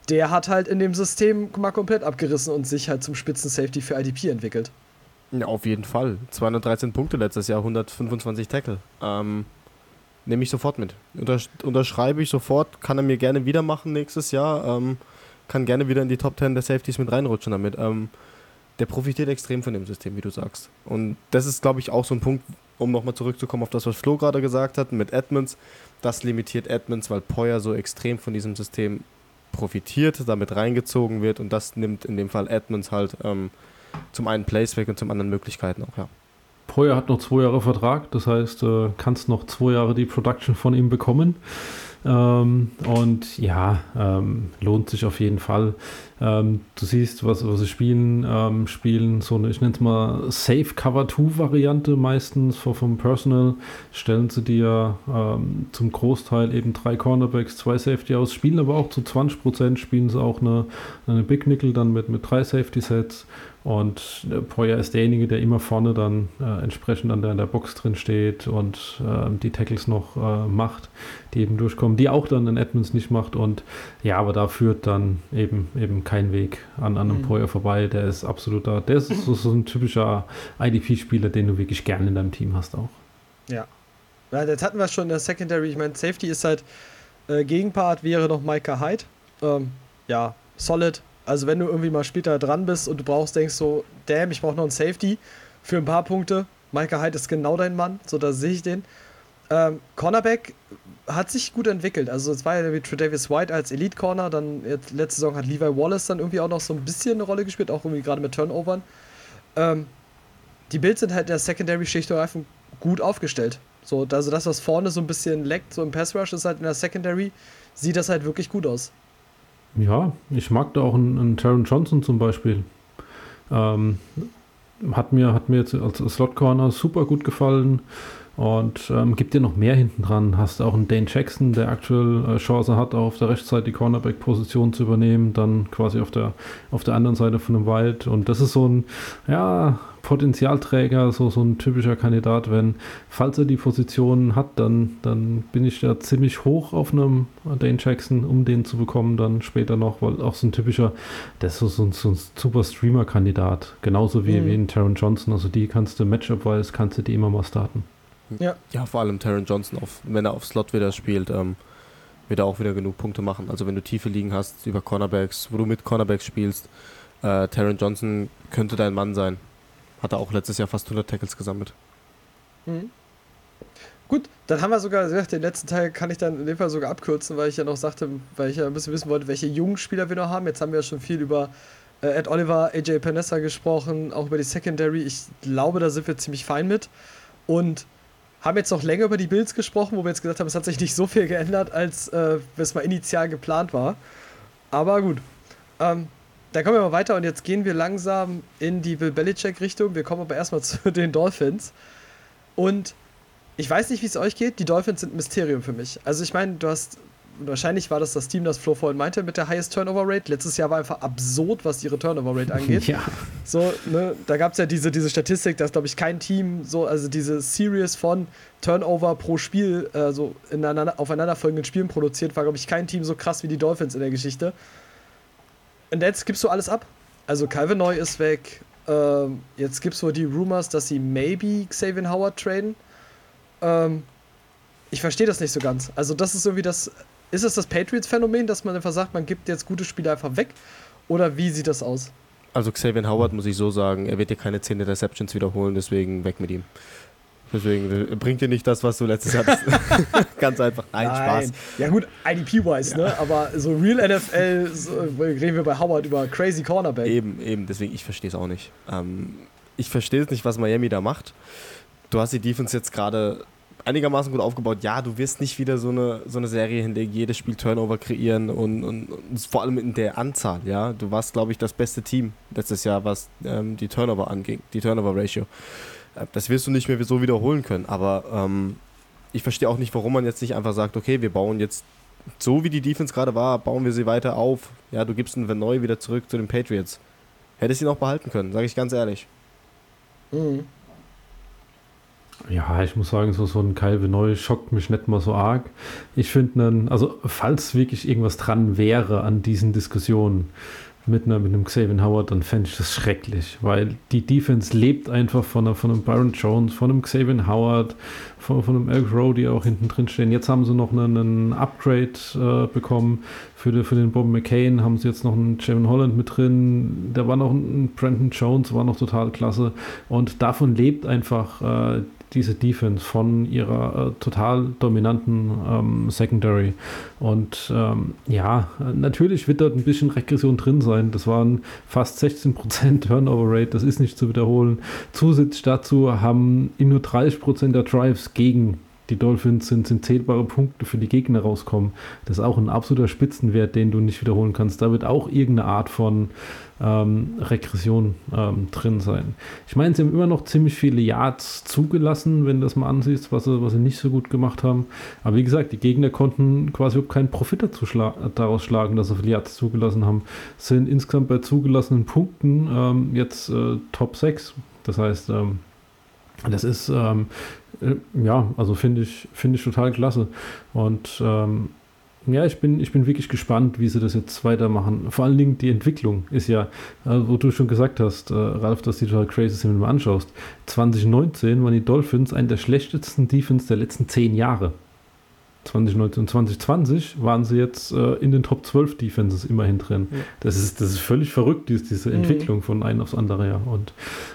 S2: der hat halt in dem System mal komplett abgerissen und sich halt zum Spitzen-Safety für IDP entwickelt.
S3: Ja, auf jeden Fall. 213 Punkte letztes Jahr, 125 Tackle. Ähm, Nehme ich sofort mit. Untersch unterschreibe ich sofort, kann er mir gerne wieder machen nächstes Jahr. Ähm, kann gerne wieder in die Top 10 der Safeties mit reinrutschen damit. Ähm, der profitiert extrem von dem System, wie du sagst. Und das ist, glaube ich, auch so ein Punkt, um nochmal zurückzukommen auf das, was Flo gerade gesagt hat, mit Edmonds. Das limitiert Edmonds, weil Poyer so extrem von diesem System profitiert, damit reingezogen wird und das nimmt in dem Fall Edmonds halt ähm, zum einen Plays weg und zum anderen Möglichkeiten auch, ja.
S4: Poyer hat noch zwei Jahre Vertrag, das heißt, äh, kannst noch zwei Jahre die Production von ihm bekommen. Ähm, und ja, ähm, lohnt sich auf jeden Fall. Ähm, du siehst, was, was sie spielen, ähm, spielen so eine, ich nenne es mal Safe Cover 2 Variante meistens vom Personal. Stellen sie dir ähm, zum Großteil eben drei Cornerbacks, zwei Safety aus, spielen aber auch zu 20% spielen sie auch eine, eine Big Nickel dann mit, mit drei Safety Sets und äh, Poyer ist derjenige, der immer vorne dann äh, entsprechend an der, an der Box drin steht und äh, die Tackles noch äh, macht, die eben durchkommen, die auch dann in Edmonds nicht macht. Und ja, aber da führt dann eben eben kein Weg an, an einem mhm. Poyer vorbei. Der ist absolut da. Der ist so, so ein typischer IDP-Spieler, den du wirklich gerne in deinem Team hast auch.
S2: Ja. Ja, jetzt hatten wir schon in der Secondary. Ich meine, Safety ist halt, äh, Gegenpart wäre noch Micah Hyde. Ähm, ja, solid, Also wenn du irgendwie mal später dran bist und du brauchst, denkst so, damn, ich brauche noch einen Safety für ein paar Punkte. Micah Hyde ist genau dein Mann, so da sehe ich den. Ähm, Cornerback hat sich gut entwickelt. Also es war ja wie Tredavious White als Elite Corner, dann jetzt, letzte Saison hat Levi Wallace dann irgendwie auch noch so ein bisschen eine Rolle gespielt, auch irgendwie gerade mit Turnovern. Ähm, die Bills sind halt in der Secondary schlicht und einfach gut aufgestellt. So, also das, was vorne so ein bisschen leckt, so im Pass Rush, ist halt in der Secondary, sieht das halt wirklich gut aus.
S4: Ja, ich mag da auch einen, einen Taron Johnson zum Beispiel. Ähm, hat, mir, hat mir jetzt als Slot Corner super gut gefallen. Und ähm, gibt dir noch mehr hinten dran. Hast auch einen Dane Jackson, der aktuell äh, Chance hat, auf der Rechtsseite die Cornerback-Position zu übernehmen, dann quasi auf der, auf der anderen Seite von dem Wild. Und das ist so ein, ja, Potenzialträger, so, so ein typischer Kandidat, wenn, falls er die Position hat, dann, dann bin ich da ziemlich hoch auf einem Dane Jackson, um den zu bekommen, dann später noch, weil auch so ein typischer, der ist so, so, so ein super Streamer-Kandidat, genauso wie, mhm. wie ein Taron Johnson, also die kannst du Matchup-wise, kannst du die immer mal starten.
S3: Ja. ja, vor allem Taron Johnson, auf, wenn er auf Slot wieder spielt, ähm, wird er auch wieder genug Punkte machen. Also wenn du tiefe liegen hast über Cornerbacks, wo du mit Cornerbacks spielst, äh, Taron Johnson könnte dein Mann sein. Hat er auch letztes Jahr fast 100 Tackles gesammelt.
S2: Mhm. Gut, dann haben wir sogar, den letzten Teil kann ich dann in dem Fall sogar abkürzen, weil ich ja noch sagte, weil ich ja ein bisschen wissen wollte, welche jungen Spieler wir noch haben. Jetzt haben wir ja schon viel über äh, Ed Oliver, AJ Panessa gesprochen, auch über die Secondary. Ich glaube, da sind wir ziemlich fein mit. Und haben jetzt noch länger über die Builds gesprochen, wo wir jetzt gesagt haben, es hat sich nicht so viel geändert, als äh, es mal initial geplant war. Aber gut. Ähm, dann kommen wir mal weiter und jetzt gehen wir langsam in die Bill Belichick-Richtung. Wir kommen aber erstmal <laughs> zu den Dolphins. Und ich weiß nicht, wie es euch geht. Die Dolphins sind ein Mysterium für mich. Also, ich meine, du hast wahrscheinlich war das das Team, das Flo vorhin meinte, mit der Highest Turnover Rate. Letztes Jahr war einfach absurd, was ihre Turnover Rate angeht. <laughs>
S4: ja.
S2: So, ne, da gab es ja diese, diese Statistik, dass, glaube ich, kein Team so, also diese Series von Turnover pro Spiel, äh, so ineinander, aufeinanderfolgenden Spielen produziert, war, glaube ich, kein Team so krass wie die Dolphins in der Geschichte. Und jetzt gibst du alles ab. Also Calvin Neu ist weg. Ähm, jetzt gibt es wohl die Rumors, dass sie maybe Xavier Howard traden. Ähm, ich verstehe das nicht so ganz. Also, das ist irgendwie das ist es das Patriots-Phänomen, dass man einfach sagt, man gibt jetzt gute Spieler einfach weg? Oder wie sieht das aus?
S3: Also Xavier Howard muss ich so sagen, er wird dir keine 10 Interceptions wiederholen, deswegen weg mit ihm. Deswegen bringt dir nicht das, was du letztes Jahr. <laughs> <laughs> Ganz einfach. Nein, Nein, Spaß.
S2: Ja gut, IDP-wise, ja. ne? Aber so Real NFL so, reden wir bei Howard über crazy Cornerback.
S3: Eben, eben. Deswegen, ich verstehe es auch nicht. Ähm, ich verstehe es nicht, was Miami da macht. Du hast die Defense jetzt gerade einigermaßen gut aufgebaut. Ja, du wirst nicht wieder so eine, so eine Serie hinlegen, jedes Spiel Turnover kreieren und, und, und vor allem in der Anzahl. Ja, du warst, glaube ich, das beste Team letztes Jahr, was ähm, die Turnover anging, die Turnover-Ratio. Äh, das wirst du nicht mehr so wiederholen können. Aber ähm, ich verstehe auch nicht, warum man jetzt nicht einfach sagt, okay, wir bauen jetzt so wie die Defense gerade war, bauen wir sie weiter auf. Ja, du gibst einen Verneu wieder zurück zu den Patriots. Hättest ihn auch behalten können, sage ich ganz ehrlich.
S2: Mhm.
S4: Ja, ich muss sagen, so, so ein Kyle Neu schockt mich nicht mal so arg. Ich finde, also falls wirklich irgendwas dran wäre an diesen Diskussionen mit, einer, mit einem Xavier Howard, dann fände ich das schrecklich, weil die Defense lebt einfach von, einer, von einem Byron Jones, von einem Xavier Howard, von, von einem Elk Rowe, die auch hinten drin stehen. Jetzt haben sie noch einen, einen Upgrade äh, bekommen für, die, für den Bob McCain, haben sie jetzt noch einen Javon Holland mit drin, da war noch ein Brandon Jones, war noch total klasse und davon lebt einfach äh, diese Defense von ihrer äh, total dominanten ähm, Secondary. Und ähm, ja, natürlich wird dort ein bisschen Regression drin sein. Das waren fast 16% <laughs> Turnover Rate, das ist nicht zu wiederholen. Zusätzlich dazu haben nur 30% der Drives gegen die Dolphins sind, sind zählbare Punkte für die Gegner rauskommen. Das ist auch ein absoluter Spitzenwert, den du nicht wiederholen kannst. Da wird auch irgendeine Art von ähm, Regression ähm, drin sein. Ich meine, sie haben immer noch ziemlich viele Yards zugelassen, wenn du das mal ansiehst, was sie, was sie nicht so gut gemacht haben. Aber wie gesagt, die Gegner konnten quasi überhaupt keinen Profit daraus schlagen, dass sie viele Yards zugelassen haben. Sind insgesamt bei zugelassenen Punkten ähm, jetzt äh, Top 6. Das heißt, ähm, das ist, ähm, äh, ja, also finde ich, finde ich total klasse. Und ähm, ja, ich bin, ich bin wirklich gespannt, wie sie das jetzt weitermachen. Vor allen Dingen die Entwicklung ist ja, äh, wo du schon gesagt hast, äh, Ralf, dass die total crazy sind, wenn du mal anschaust. 2019 waren die Dolphins eine der schlechtesten Defense der letzten zehn Jahre. 2019 2020 waren sie jetzt äh, in den Top 12 Defenses immerhin drin. Ja. Das, ist, das ist völlig verrückt, diese, diese mhm. Entwicklung von einem aufs andere her. Und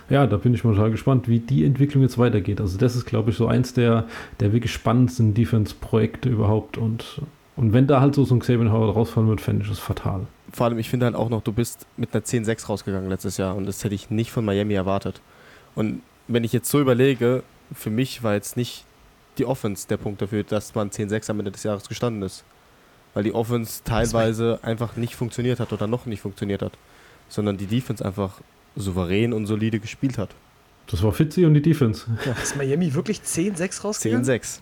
S4: ja, da bin ich mal total gespannt, wie die Entwicklung jetzt weitergeht. Also das ist, glaube ich, so eins der, der wirklich spannendsten Defense-Projekte überhaupt. Und, und wenn da halt so, so ein Xavier Howard rausfallen wird, fände ich das fatal.
S3: Vor allem, ich finde halt auch noch, du bist mit einer 10-6 rausgegangen letztes Jahr und das hätte ich nicht von Miami erwartet. Und wenn ich jetzt so überlege, für mich war jetzt nicht die Offense der Punkt dafür, dass man 10-6 am Ende des Jahres gestanden ist. Weil die Offense teilweise einfach nicht funktioniert hat oder noch nicht funktioniert hat. Sondern die Defense einfach souverän und solide gespielt hat.
S4: Das war Fitzy und die Defense.
S2: Ja. Ist Miami wirklich 10-6 rausgegangen?
S3: 10-6.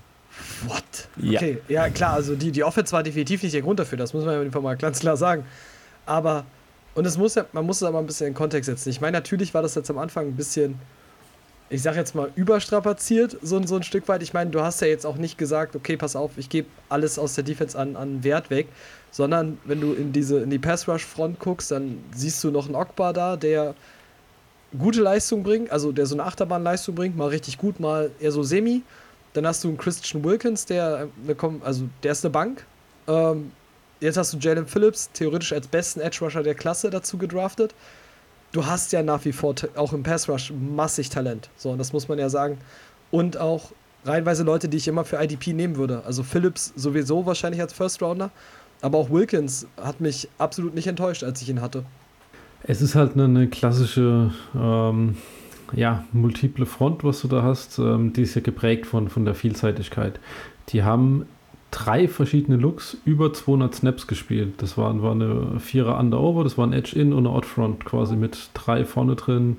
S2: What? Ja. Okay, ja klar, also die, die Offense war definitiv nicht der Grund dafür, das muss man einfach mal ganz klar sagen. Aber, und es muss ja, man muss es aber ein bisschen in Kontext setzen. Ich meine, natürlich war das jetzt am Anfang ein bisschen ich sag jetzt mal, überstrapaziert, so, so ein Stück weit. Ich meine, du hast ja jetzt auch nicht gesagt, okay, pass auf, ich gebe alles aus der Defense an, an Wert weg, sondern wenn du in diese in die Pass-Rush-Front guckst, dann siehst du noch einen Ogbar da, der gute Leistung bringt, also der so eine Achterbahnleistung bringt, mal richtig gut, mal eher so semi. Dann hast du einen Christian Wilkins, der, also der ist eine Bank. Ähm, jetzt hast du Jalen Phillips, theoretisch als besten Edge-Rusher der Klasse dazu gedraftet du hast ja nach wie vor auch im Pass Rush massig Talent. So, und das muss man ja sagen. Und auch reihenweise Leute, die ich immer für IDP nehmen würde. Also Phillips sowieso wahrscheinlich als First Rounder. Aber auch Wilkins hat mich absolut nicht enttäuscht, als ich ihn hatte.
S4: Es ist halt eine, klassische, ähm, ja, multiple Front, was du da hast. Ähm, die ist ja geprägt von, von der Vielseitigkeit. Die haben drei verschiedene Looks über 200 Snaps gespielt. Das war, war eine Vierer Under-Over, das war ein Edge-In und eine Odd-Front quasi mit drei vorne drin.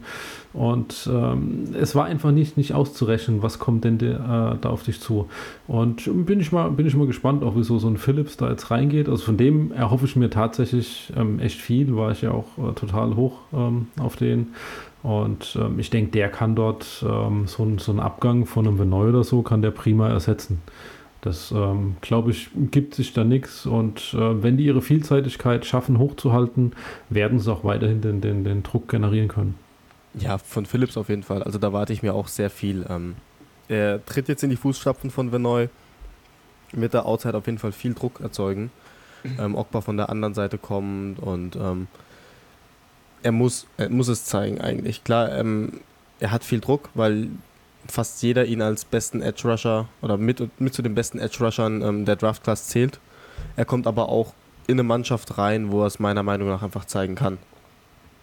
S4: Und ähm, es war einfach nicht, nicht auszurechnen, was kommt denn de, äh, da auf dich zu. Und bin ich, mal, bin ich mal gespannt, auch wieso so ein Phillips da jetzt reingeht. Also von dem erhoffe ich mir tatsächlich ähm, echt viel, war ich ja auch äh, total hoch ähm, auf den. Und ähm, ich denke, der kann dort ähm, so, so einen Abgang von einem Venoy oder so, kann der prima ersetzen. Das, ähm, glaube ich, gibt sich da nichts. Und äh, wenn die ihre Vielseitigkeit schaffen, hochzuhalten, werden sie auch weiterhin den, den, den Druck generieren können.
S3: Ja, von Philips auf jeden Fall. Also da warte ich mir auch sehr viel. Ähm, er tritt jetzt in die Fußstapfen von Venoy. Wird da Outside auf jeden Fall viel Druck erzeugen. Ähm, Ogba von der anderen Seite kommt und ähm, er, muss, er muss es zeigen eigentlich. Klar, ähm, er hat viel Druck, weil fast jeder ihn als besten Edge Rusher oder mit, mit zu den besten Edge Rushern ähm, der Draft Class zählt. Er kommt aber auch in eine Mannschaft rein, wo er es meiner Meinung nach einfach zeigen kann.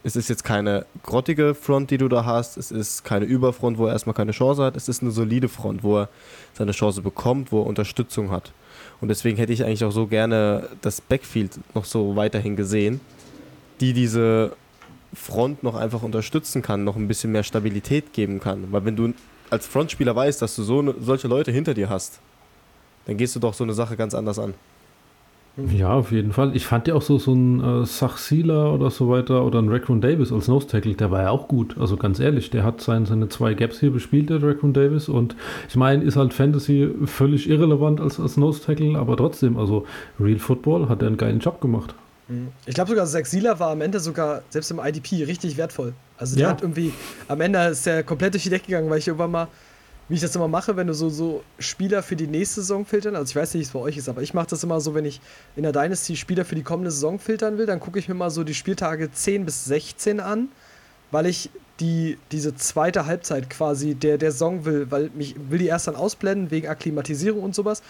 S3: Es ist jetzt keine grottige Front, die du da hast. Es ist keine Überfront, wo er erstmal keine Chance hat. Es ist eine solide Front, wo er seine Chance bekommt, wo er Unterstützung hat. Und deswegen hätte ich eigentlich auch so gerne das Backfield noch so weiterhin gesehen, die diese Front noch einfach unterstützen kann, noch ein bisschen mehr Stabilität geben kann. Weil wenn du als Frontspieler weißt, dass du so ne, solche Leute hinter dir hast, dann gehst du doch so eine Sache ganz anders an.
S4: Ja, auf jeden Fall. Ich fand ja auch so, so ein äh, Sachsila oder so weiter oder ein Raccoon Davis als Nose Tackle, der war ja auch gut. Also ganz ehrlich, der hat sein, seine zwei Gaps hier bespielt, der Raccoon Davis. Und ich meine, ist halt Fantasy völlig irrelevant als, als Nose Tackle, aber trotzdem, also Real Football hat er einen geilen Job gemacht.
S2: Ich glaube sogar, Sexila war am Ende sogar, selbst im IDP, richtig wertvoll. Also der ja. hat irgendwie, am Ende ist der komplett durch die Decke gegangen, weil ich irgendwann mal, wie ich das immer mache, wenn du so, so Spieler für die nächste Saison filtern, also ich weiß nicht, wie es bei euch ist, aber ich mache das immer so, wenn ich in der Dynasty Spieler für die kommende Saison filtern will, dann gucke ich mir mal so die Spieltage 10 bis 16 an, weil ich die, diese zweite Halbzeit quasi der, der Saison will, weil mich will die erst dann ausblenden wegen Akklimatisierung und sowas.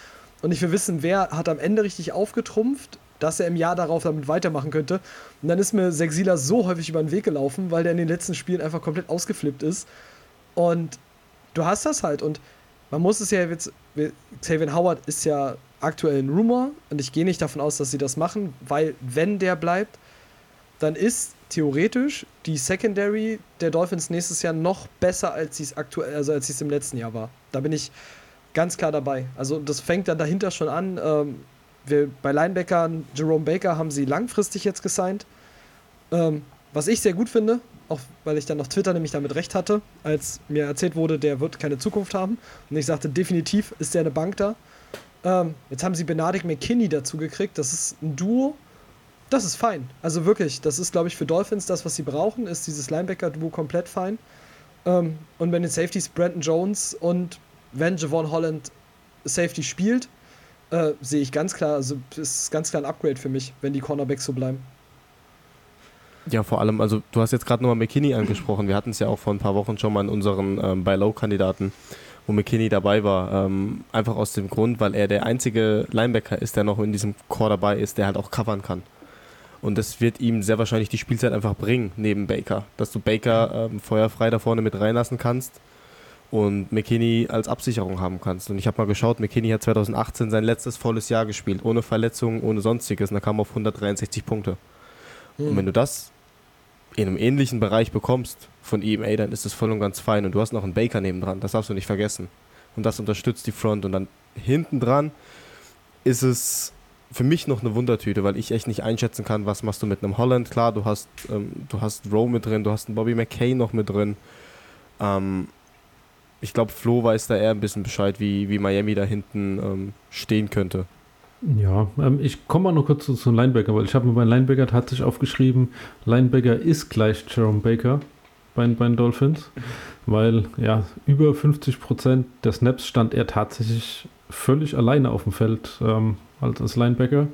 S2: Und ich will wissen, wer hat am Ende richtig aufgetrumpft dass er im Jahr darauf damit weitermachen könnte. Und dann ist mir Sexila so häufig über den Weg gelaufen, weil der in den letzten Spielen einfach komplett ausgeflippt ist. Und du hast das halt. Und man muss es ja jetzt. Xavier Howard ist ja aktuell ein Rumor und ich gehe nicht davon aus, dass sie das machen, weil wenn der bleibt, dann ist theoretisch die Secondary der Dolphins nächstes Jahr noch besser, als sie es aktuell, also als sie es im letzten Jahr war. Da bin ich ganz klar dabei. Also das fängt dann dahinter schon an. Ähm, wir, bei Linebackern Jerome Baker haben sie langfristig jetzt gesigned. Ähm, was ich sehr gut finde, auch weil ich dann auf Twitter nämlich damit recht hatte, als mir erzählt wurde, der wird keine Zukunft haben. Und ich sagte, definitiv ist der eine Bank da. Ähm, jetzt haben sie Benadik McKinney dazu gekriegt. Das ist ein Duo. Das ist fein. Also wirklich, das ist, glaube ich, für Dolphins das, was sie brauchen, ist dieses Linebacker-Duo komplett fein. Ähm, und wenn den Safeties Brandon Jones und wenn Javon Holland Safety spielt, äh, sehe ich ganz klar, also ist ganz klar ein Upgrade für mich, wenn die Cornerbacks so bleiben.
S3: Ja, vor allem, also du hast jetzt gerade nochmal McKinney angesprochen. Wir hatten es ja auch vor ein paar Wochen schon mal in unseren ähm, Buy-Low-Kandidaten, wo McKinney dabei war. Ähm, einfach aus dem Grund, weil er der einzige Linebacker ist, der noch in diesem Core dabei ist, der halt auch covern kann. Und das wird ihm sehr wahrscheinlich die Spielzeit einfach bringen, neben Baker. Dass du Baker ähm, feuerfrei da vorne mit reinlassen kannst und McKinney als Absicherung haben kannst. Und ich habe mal geschaut, McKinney hat 2018 sein letztes volles Jahr gespielt, ohne Verletzungen, ohne sonstiges. Und da kam er auf 163 Punkte.
S2: Hm.
S3: Und wenn du das in einem ähnlichen Bereich bekommst von EMA, dann ist das voll und ganz fein. Und du hast noch einen Baker nebendran, das darfst du nicht vergessen. Und das unterstützt die Front. Und dann hinten dran ist es für mich noch eine Wundertüte, weil ich echt nicht einschätzen kann, was machst du mit einem Holland. Klar, du hast, ähm, du hast Rowe mit drin, du hast einen Bobby McKay noch mit drin. Ähm, ich glaube, Flo weiß da eher ein bisschen Bescheid, wie, wie Miami da hinten ähm, stehen könnte.
S4: Ja, ähm, ich komme mal noch kurz zu, zu Linebacker, weil ich habe mir bei Linebacker tatsächlich aufgeschrieben, Linebacker ist gleich Jerome Baker bei, bei den Dolphins, weil ja, über 50 Prozent der Snaps stand er tatsächlich völlig alleine auf dem Feld ähm, als, als Linebacker.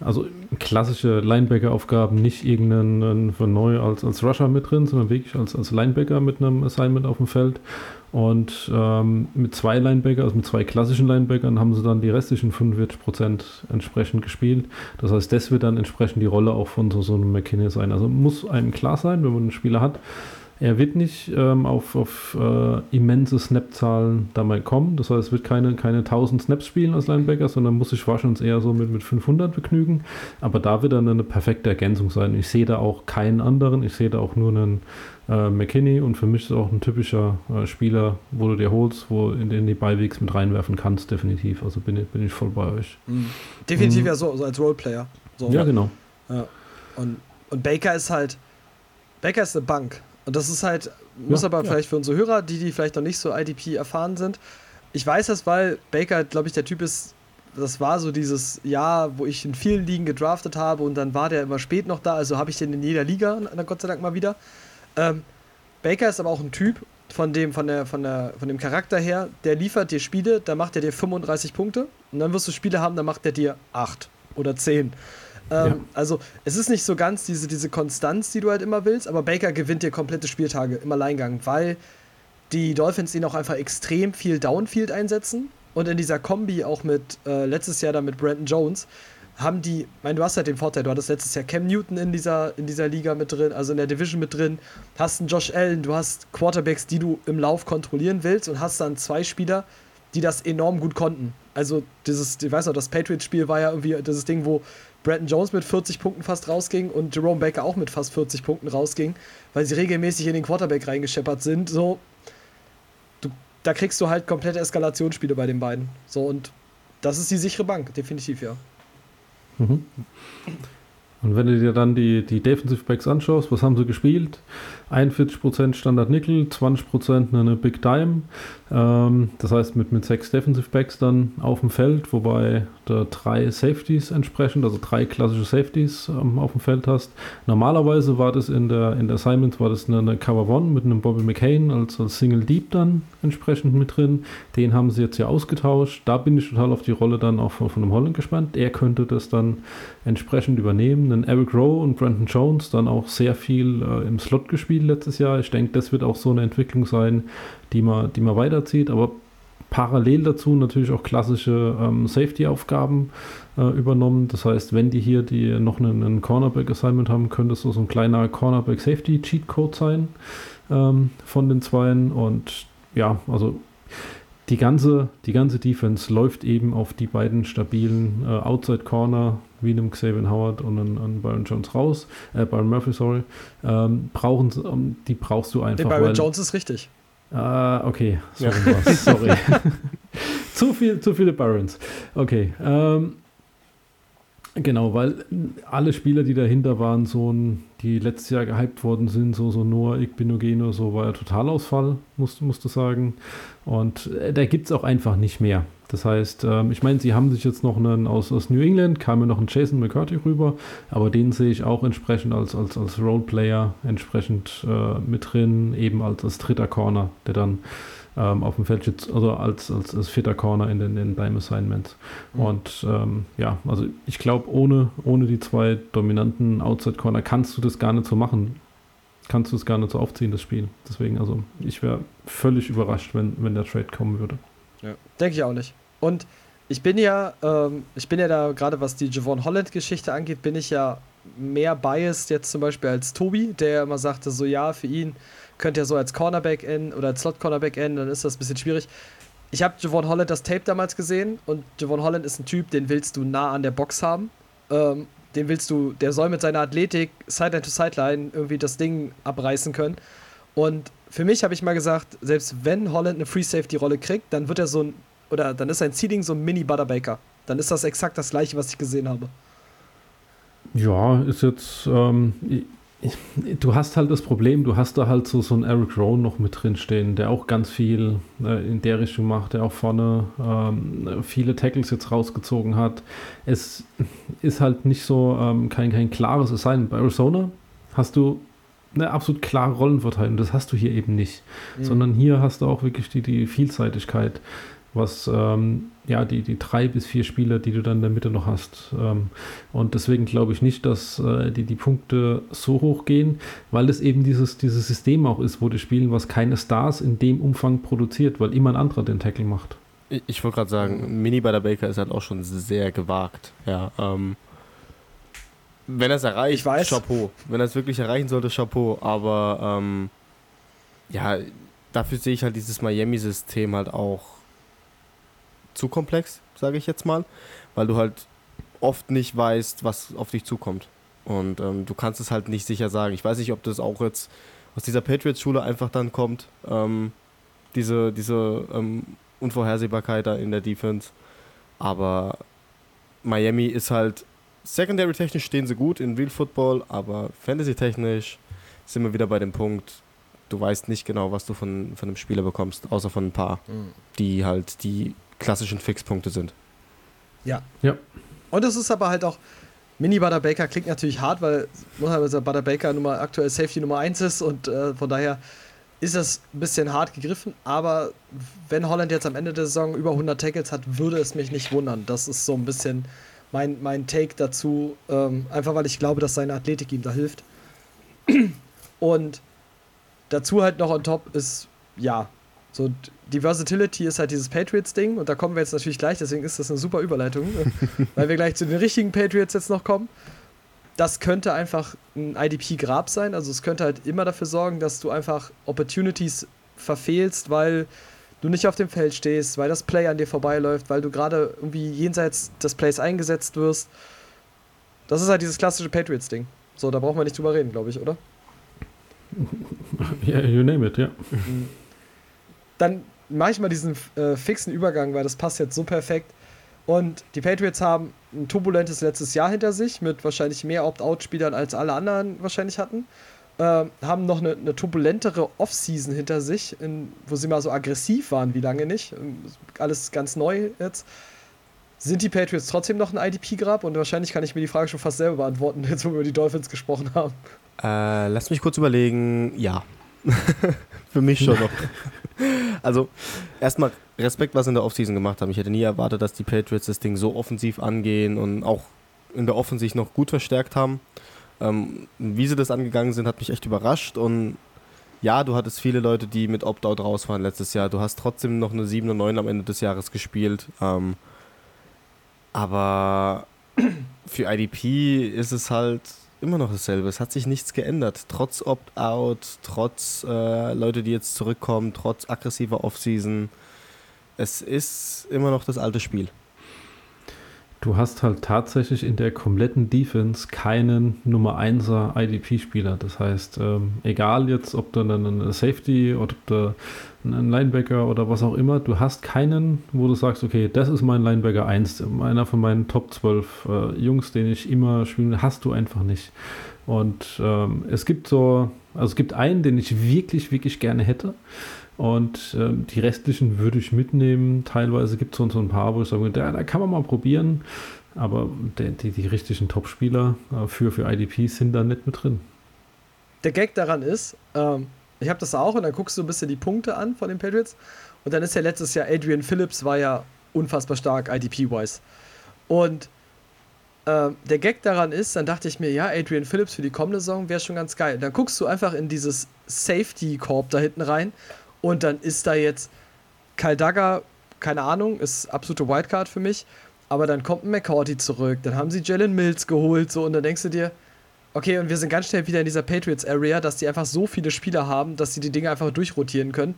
S4: Also klassische Linebacker-Aufgaben, nicht irgendeinen von neu als, als Rusher mit drin, sondern wirklich als, als Linebacker mit einem Assignment auf dem Feld. Und ähm, mit zwei Linebacker, also mit zwei klassischen Linebackern, haben sie dann die restlichen 45% entsprechend gespielt. Das heißt, das wird dann entsprechend die Rolle auch von so, so einem McKinney sein. Also muss einem klar sein, wenn man einen Spieler hat, er wird nicht ähm, auf, auf äh, immense Snap-Zahlen dabei kommen. Das heißt, es wird keine, keine 1000 Snaps spielen als Linebacker, sondern muss sich wahrscheinlich eher so mit, mit 500 begnügen. Aber da wird dann eine perfekte Ergänzung sein. Ich sehe da auch keinen anderen. Ich sehe da auch nur einen äh, McKinney und für mich ist auch ein typischer äh, Spieler, wo du dir holst, wo in den die Beiwegs mit reinwerfen kannst, definitiv. Also bin ich, bin ich voll bei euch.
S2: Mhm. Definitiv
S4: Mhm.
S2: ja so, so als Roleplayer. So.
S4: Ja, genau.
S2: Ja. Und, und Baker ist halt, Baker ist eine Bank. Und das ist halt, muss
S4: Ja,
S2: aber
S4: ja.
S2: vielleicht für unsere Hörer, die, die vielleicht noch nicht so IDP erfahren sind. Ich weiß das, weil Baker, glaube ich, der Typ ist, das war so dieses Jahr, wo ich in vielen Ligen gedraftet habe und dann war der immer spät noch da, also habe ich den in jeder Liga, na, Gott sei Dank mal wieder. Ähm, Baker ist aber auch ein Typ, von dem, von, der, von, der, von dem Charakter her, der liefert dir Spiele, da macht er dir 35 Punkte und dann wirst du Spiele haben, da macht er dir 8 oder 10. Ähm,
S4: Ja.
S2: Also es ist nicht so ganz diese, diese Konstanz, die du halt immer willst, aber Baker gewinnt dir komplette Spieltage im Alleingang, weil die Dolphins ihn auch einfach extrem viel Downfield einsetzen und in dieser Kombi auch mit äh, letztes Jahr dann mit Brandon Jones haben die, ich meine, du hast halt den Vorteil, du hattest letztes Jahr Cam Newton in dieser, in dieser Liga mit drin, also in der Division mit drin, hast einen Josh Allen, du hast Quarterbacks, die du im Lauf kontrollieren willst und hast dann zwei Spieler, die das enorm gut konnten. Also dieses, ich weiß noch, das Patriots-Spiel war ja irgendwie dieses Ding, wo Brandon Jones mit 40 Punkten fast rausging und Jerome Baker auch mit fast 40 Punkten rausging, weil sie regelmäßig in den Quarterback reingescheppert sind. So, du, da kriegst du halt komplette Eskalationsspiele bei den beiden. So, und das ist die sichere Bank, definitiv, ja.
S4: Mhm. Und wenn du dir dann die, die Defensive Backs anschaust, was haben sie gespielt? 41% Standard Nickel, 20% eine Big Dime. Ähm, das heißt mit, mit sechs Defensive Backs dann auf dem Feld, wobei da drei Safeties entsprechend, also drei klassische Safeties ähm, auf dem Feld hast. Normalerweise war das in der, in der Assignment war das eine, eine Cover One mit einem Bobby McCain als, als Single Deep dann entsprechend mit drin. Den haben sie jetzt ja ausgetauscht. Da bin ich total auf die Rolle dann auch von, von dem Holland gespannt. Er könnte das dann entsprechend übernehmen. Dann Eric Rowe und Brandon Jones dann auch sehr viel äh, im Slot gespielt letztes Jahr. Ich denke, das wird auch so eine Entwicklung sein, die man, die man weiterzieht. Aber parallel dazu natürlich auch klassische ähm, Safety-Aufgaben äh, übernommen. Das heißt, wenn die hier die noch einen, einen Cornerback-Assignment haben, könnte es so, so ein kleiner Cornerback-Safety-Cheat-Code sein ähm, von den Zweien. Und ja, also die ganze, die ganze Defense läuft eben auf die beiden stabilen äh, Outside Corner, wie einem Xavier Howard und einem, einem Byron Jones raus, äh, Byron Murphy, sorry, ähm, brauchen, ähm, die brauchst du einfach.
S2: Den Byron
S4: weil-
S2: Jones ist richtig.
S4: Ah, okay, so
S3: Ja.
S4: sorry. <laughs> <laughs> zu, viel, zu viele Byrons. Okay, ähm, genau, weil alle Spieler, die dahinter waren, so ein, die letztes Jahr gehypt worden sind, so, so Noah Igbinogeno, so war ja Totalausfall, musst, musst du sagen. Und äh, da gibt es auch einfach nicht mehr. Das heißt, ähm, ich meine, sie haben sich jetzt noch einen aus, aus New England, kam ja noch ein Jason McCurdy rüber, aber den sehe ich auch entsprechend als, als, als Roleplayer entsprechend äh, mit drin, eben als, als dritter Corner, der dann ähm, auf dem Feld steht, also als, als, als vierter Corner in den, den Dime Assignments. Mhm. Und ähm, ja, also ich glaube, ohne, ohne die zwei dominanten Outside Corner kannst du das gar nicht so machen. Kannst du es gar nicht so aufziehen, das Spiel. Deswegen, also ich wäre völlig überrascht, wenn, wenn der Trade kommen würde.
S2: Ja. Denke ich auch nicht. Und ich bin ja, ähm, ich bin ja da, gerade was die Javon Holland-Geschichte angeht, bin ich ja mehr biased jetzt zum Beispiel als Tobi, der immer sagte, so ja, für ihn könnte er so als Cornerback enden oder als Slot-Cornerback enden, dann ist das ein bisschen schwierig. Ich habe Javon Holland das Tape damals gesehen und Javon Holland ist ein Typ, den willst du nah an der Box haben. Ähm, den willst du, der soll mit seiner Athletik Sideline to Sideline irgendwie das Ding abreißen können. Und für mich habe ich mal gesagt, selbst wenn Holland eine Free Safety Rolle kriegt, dann wird er so ein, oder dann ist sein Seeding so ein Mini Butterbaker. Dann ist das exakt das gleiche, was ich gesehen habe.
S4: Ja, ist jetzt, ähm, <laughs> du hast halt das Problem, du hast da halt so, so einen Eric Rowan noch mit drin stehen, der auch ganz viel äh, in der Richtung macht, der auch vorne ähm, viele Tackles jetzt rausgezogen hat. Es ist halt nicht so ähm, kein, kein klares Design. Bei Arizona hast du eine absolut klare Rollenverteilung, das hast du hier eben nicht, mhm. sondern hier hast du auch wirklich die, die Vielseitigkeit was ähm, ja die, die drei bis vier Spieler, die du dann in der Mitte noch hast. Ähm, und deswegen glaube ich nicht, dass äh, die, die Punkte so hoch gehen, weil es eben dieses, dieses System auch ist, wo die spielen, was keine Stars in dem Umfang produziert, weil immer ein anderer den Tackle macht.
S3: Ich, ich wollte gerade sagen, Mini bei der Baker ist halt auch schon sehr gewagt. Ja, ähm, wenn er es erreicht, Chapeau. Wenn er es wirklich erreichen sollte, Chapeau. Aber ähm, ja, dafür sehe ich halt dieses Miami-System halt auch zu komplex, sage ich jetzt mal, weil du halt oft nicht weißt, was auf dich zukommt. Und ähm, du kannst es halt nicht sicher sagen. Ich weiß nicht, ob das auch jetzt aus dieser Patriots-Schule einfach dann kommt, ähm, diese, diese ähm, Unvorhersehbarkeit da in der Defense. Aber Miami ist halt, secondary-technisch stehen sie gut in Real Football, aber fantasy-technisch sind wir wieder bei dem Punkt, du weißt nicht genau, was du von, von einem Spieler bekommst, außer von ein paar, mhm. die halt die klassischen Fixpunkte sind.
S2: Ja. Ja. Und es ist aber halt auch, Mini Butter Baker klingt natürlich hart, weil also Butter Baker Nummer, aktuell Safety Nummer 1 ist und äh, von daher ist das ein bisschen hart gegriffen, aber wenn Holland jetzt am Ende der Saison über 100 Tackles hat, würde es mich nicht wundern. Das ist so ein bisschen mein, mein Take dazu, ähm, einfach weil ich glaube, dass seine Athletik ihm da hilft. Und dazu halt noch on top ist, ja, so, die Versatility ist halt dieses Patriots-Ding und da kommen wir jetzt natürlich gleich, deswegen ist das eine super Überleitung, <laughs> weil wir gleich zu den richtigen Patriots jetzt noch kommen. Das könnte einfach ein IDP-Grab sein, also es könnte halt immer dafür sorgen, dass du einfach Opportunities verfehlst, weil du nicht auf dem Feld stehst, weil das Play an dir vorbeiläuft, weil du gerade irgendwie jenseits des Plays eingesetzt wirst. Das ist halt dieses klassische Patriots-Ding. So, da braucht man nicht drüber reden, glaube ich, oder? <laughs>
S4: Ja, yeah, you name it, ja. Mhm
S2: dann mache ich mal diesen äh, fixen Übergang, weil das passt jetzt so perfekt. Und die Patriots haben ein turbulentes letztes Jahr hinter sich, mit wahrscheinlich mehr Opt-out-Spielern als alle anderen wahrscheinlich hatten. Ähm, haben noch eine, eine turbulentere Offseason hinter sich, in, wo sie mal so aggressiv waren wie lange nicht. Ähm, alles ganz neu jetzt. Sind die Patriots trotzdem noch ein IDP-Grab? Und wahrscheinlich kann ich mir die Frage schon fast selber beantworten, <laughs> jetzt wo wir über die Dolphins gesprochen haben.
S3: Äh, lass mich kurz überlegen. Ja. <laughs> Für mich schon noch. <laughs> <laughs> Also, erstmal Respekt, was sie in der Offseason gemacht haben. Ich hätte nie erwartet, dass die Patriots das Ding so offensiv angehen und auch in der Offensiv noch gut verstärkt haben. Ähm, wie sie das angegangen sind, hat mich echt überrascht. Und ja, du hattest viele Leute, die mit Opt-out raus waren letztes Jahr. Du hast trotzdem noch eine 7 und 9 am Ende des Jahres gespielt. Ähm, aber <clears throat> für IDP ist es halt immer noch dasselbe. Es hat sich nichts geändert. Trotz Opt-out, trotz äh, Leute, die jetzt zurückkommen, trotz aggressiver Offseason. Es ist immer noch das alte Spiel.
S4: Du hast halt tatsächlich in der kompletten Defense keinen Nummer 1er IDP-Spieler. Das heißt, ähm, egal jetzt, ob du einen Safety oder ob du einen Linebacker oder was auch immer, du hast keinen, wo du sagst, okay, das ist mein Linebacker 1, einer von meinen Top 12 äh, Jungs, den ich immer spiele, hast du einfach nicht. Und ähm, es gibt so, also es gibt einen, den ich wirklich, wirklich gerne hätte. Und äh, die restlichen würde ich mitnehmen. Teilweise gibt es so ein paar, wo ich sage, da, da kann man mal probieren. Aber die, die, die richtigen Top-Spieler äh, für, für IDP sind da nicht mit drin.
S2: Der Gag daran ist, ähm, Ich habe das auch und dann guckst du ein bisschen die Punkte an von den Patriots. Und dann ist ja letztes Jahr Adrian Phillips war ja unfassbar stark IDP-wise. Und äh, der Gag daran ist, dann dachte ich mir, ja, Adrian Phillips für die kommende Saison wäre schon ganz geil. Dann guckst du einfach in dieses Safety-Korb da hinten rein und dann ist da jetzt Kyle Duggar, keine Ahnung, ist absolute Wildcard für mich. Aber dann kommt ein McCourty zurück, dann haben sie Jalen Mills geholt, so, und dann denkst du dir, okay, und wir sind ganz schnell wieder in dieser Patriots-Area, dass die einfach so viele Spieler haben, dass sie die Dinge einfach durchrotieren können,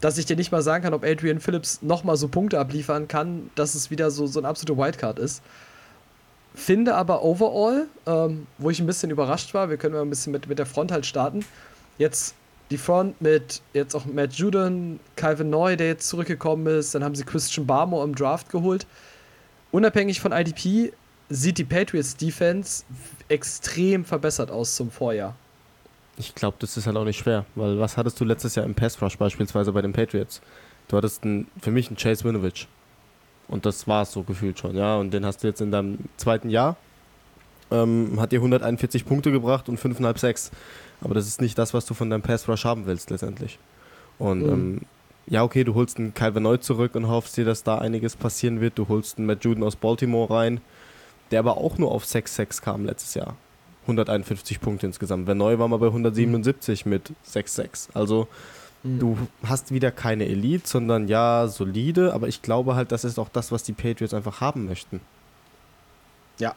S2: dass ich dir nicht mal sagen kann, ob Adrian Phillips nochmal so Punkte abliefern kann, dass es wieder so, so ein absolute Wildcard ist. Finde aber overall, ähm, wo ich ein bisschen überrascht war, wir können mal ein bisschen mit, mit der Front halt starten. Jetzt die Front mit jetzt auch Matt Judon, Calvin Neu, der jetzt zurückgekommen ist, dann haben sie Christian Barmore im Draft geholt. Unabhängig von IDP sieht die Patriots Defense extrem verbessert aus zum Vorjahr.
S3: Ich glaube, das ist halt auch nicht schwer, weil was hattest du letztes Jahr im Pass Rush beispielsweise bei den Patriots? Du hattest einen, für mich einen Chase Winovich. Und das war es so gefühlt schon, ja. Und den hast du jetzt in deinem zweiten Jahr. Ähm, hat dir 141 Punkte gebracht und 5,5 6. Aber das ist nicht das, was du von deinem Pass Rush haben willst, letztendlich. Und mhm. ähm, ja, okay, du holst einen Calvin Neu zurück und hoffst dir, dass da einiges passieren wird. Du holst einen Matt Juden aus Baltimore rein, der aber auch nur auf 6-6 kam letztes Jahr. 151 Punkte insgesamt. Wer neu war mal bei 177 mhm. mit 6-6. Also mhm. du hast wieder keine Elite, sondern ja, solide, aber ich glaube halt, das ist auch das, was die Patriots einfach haben möchten.
S2: Ja.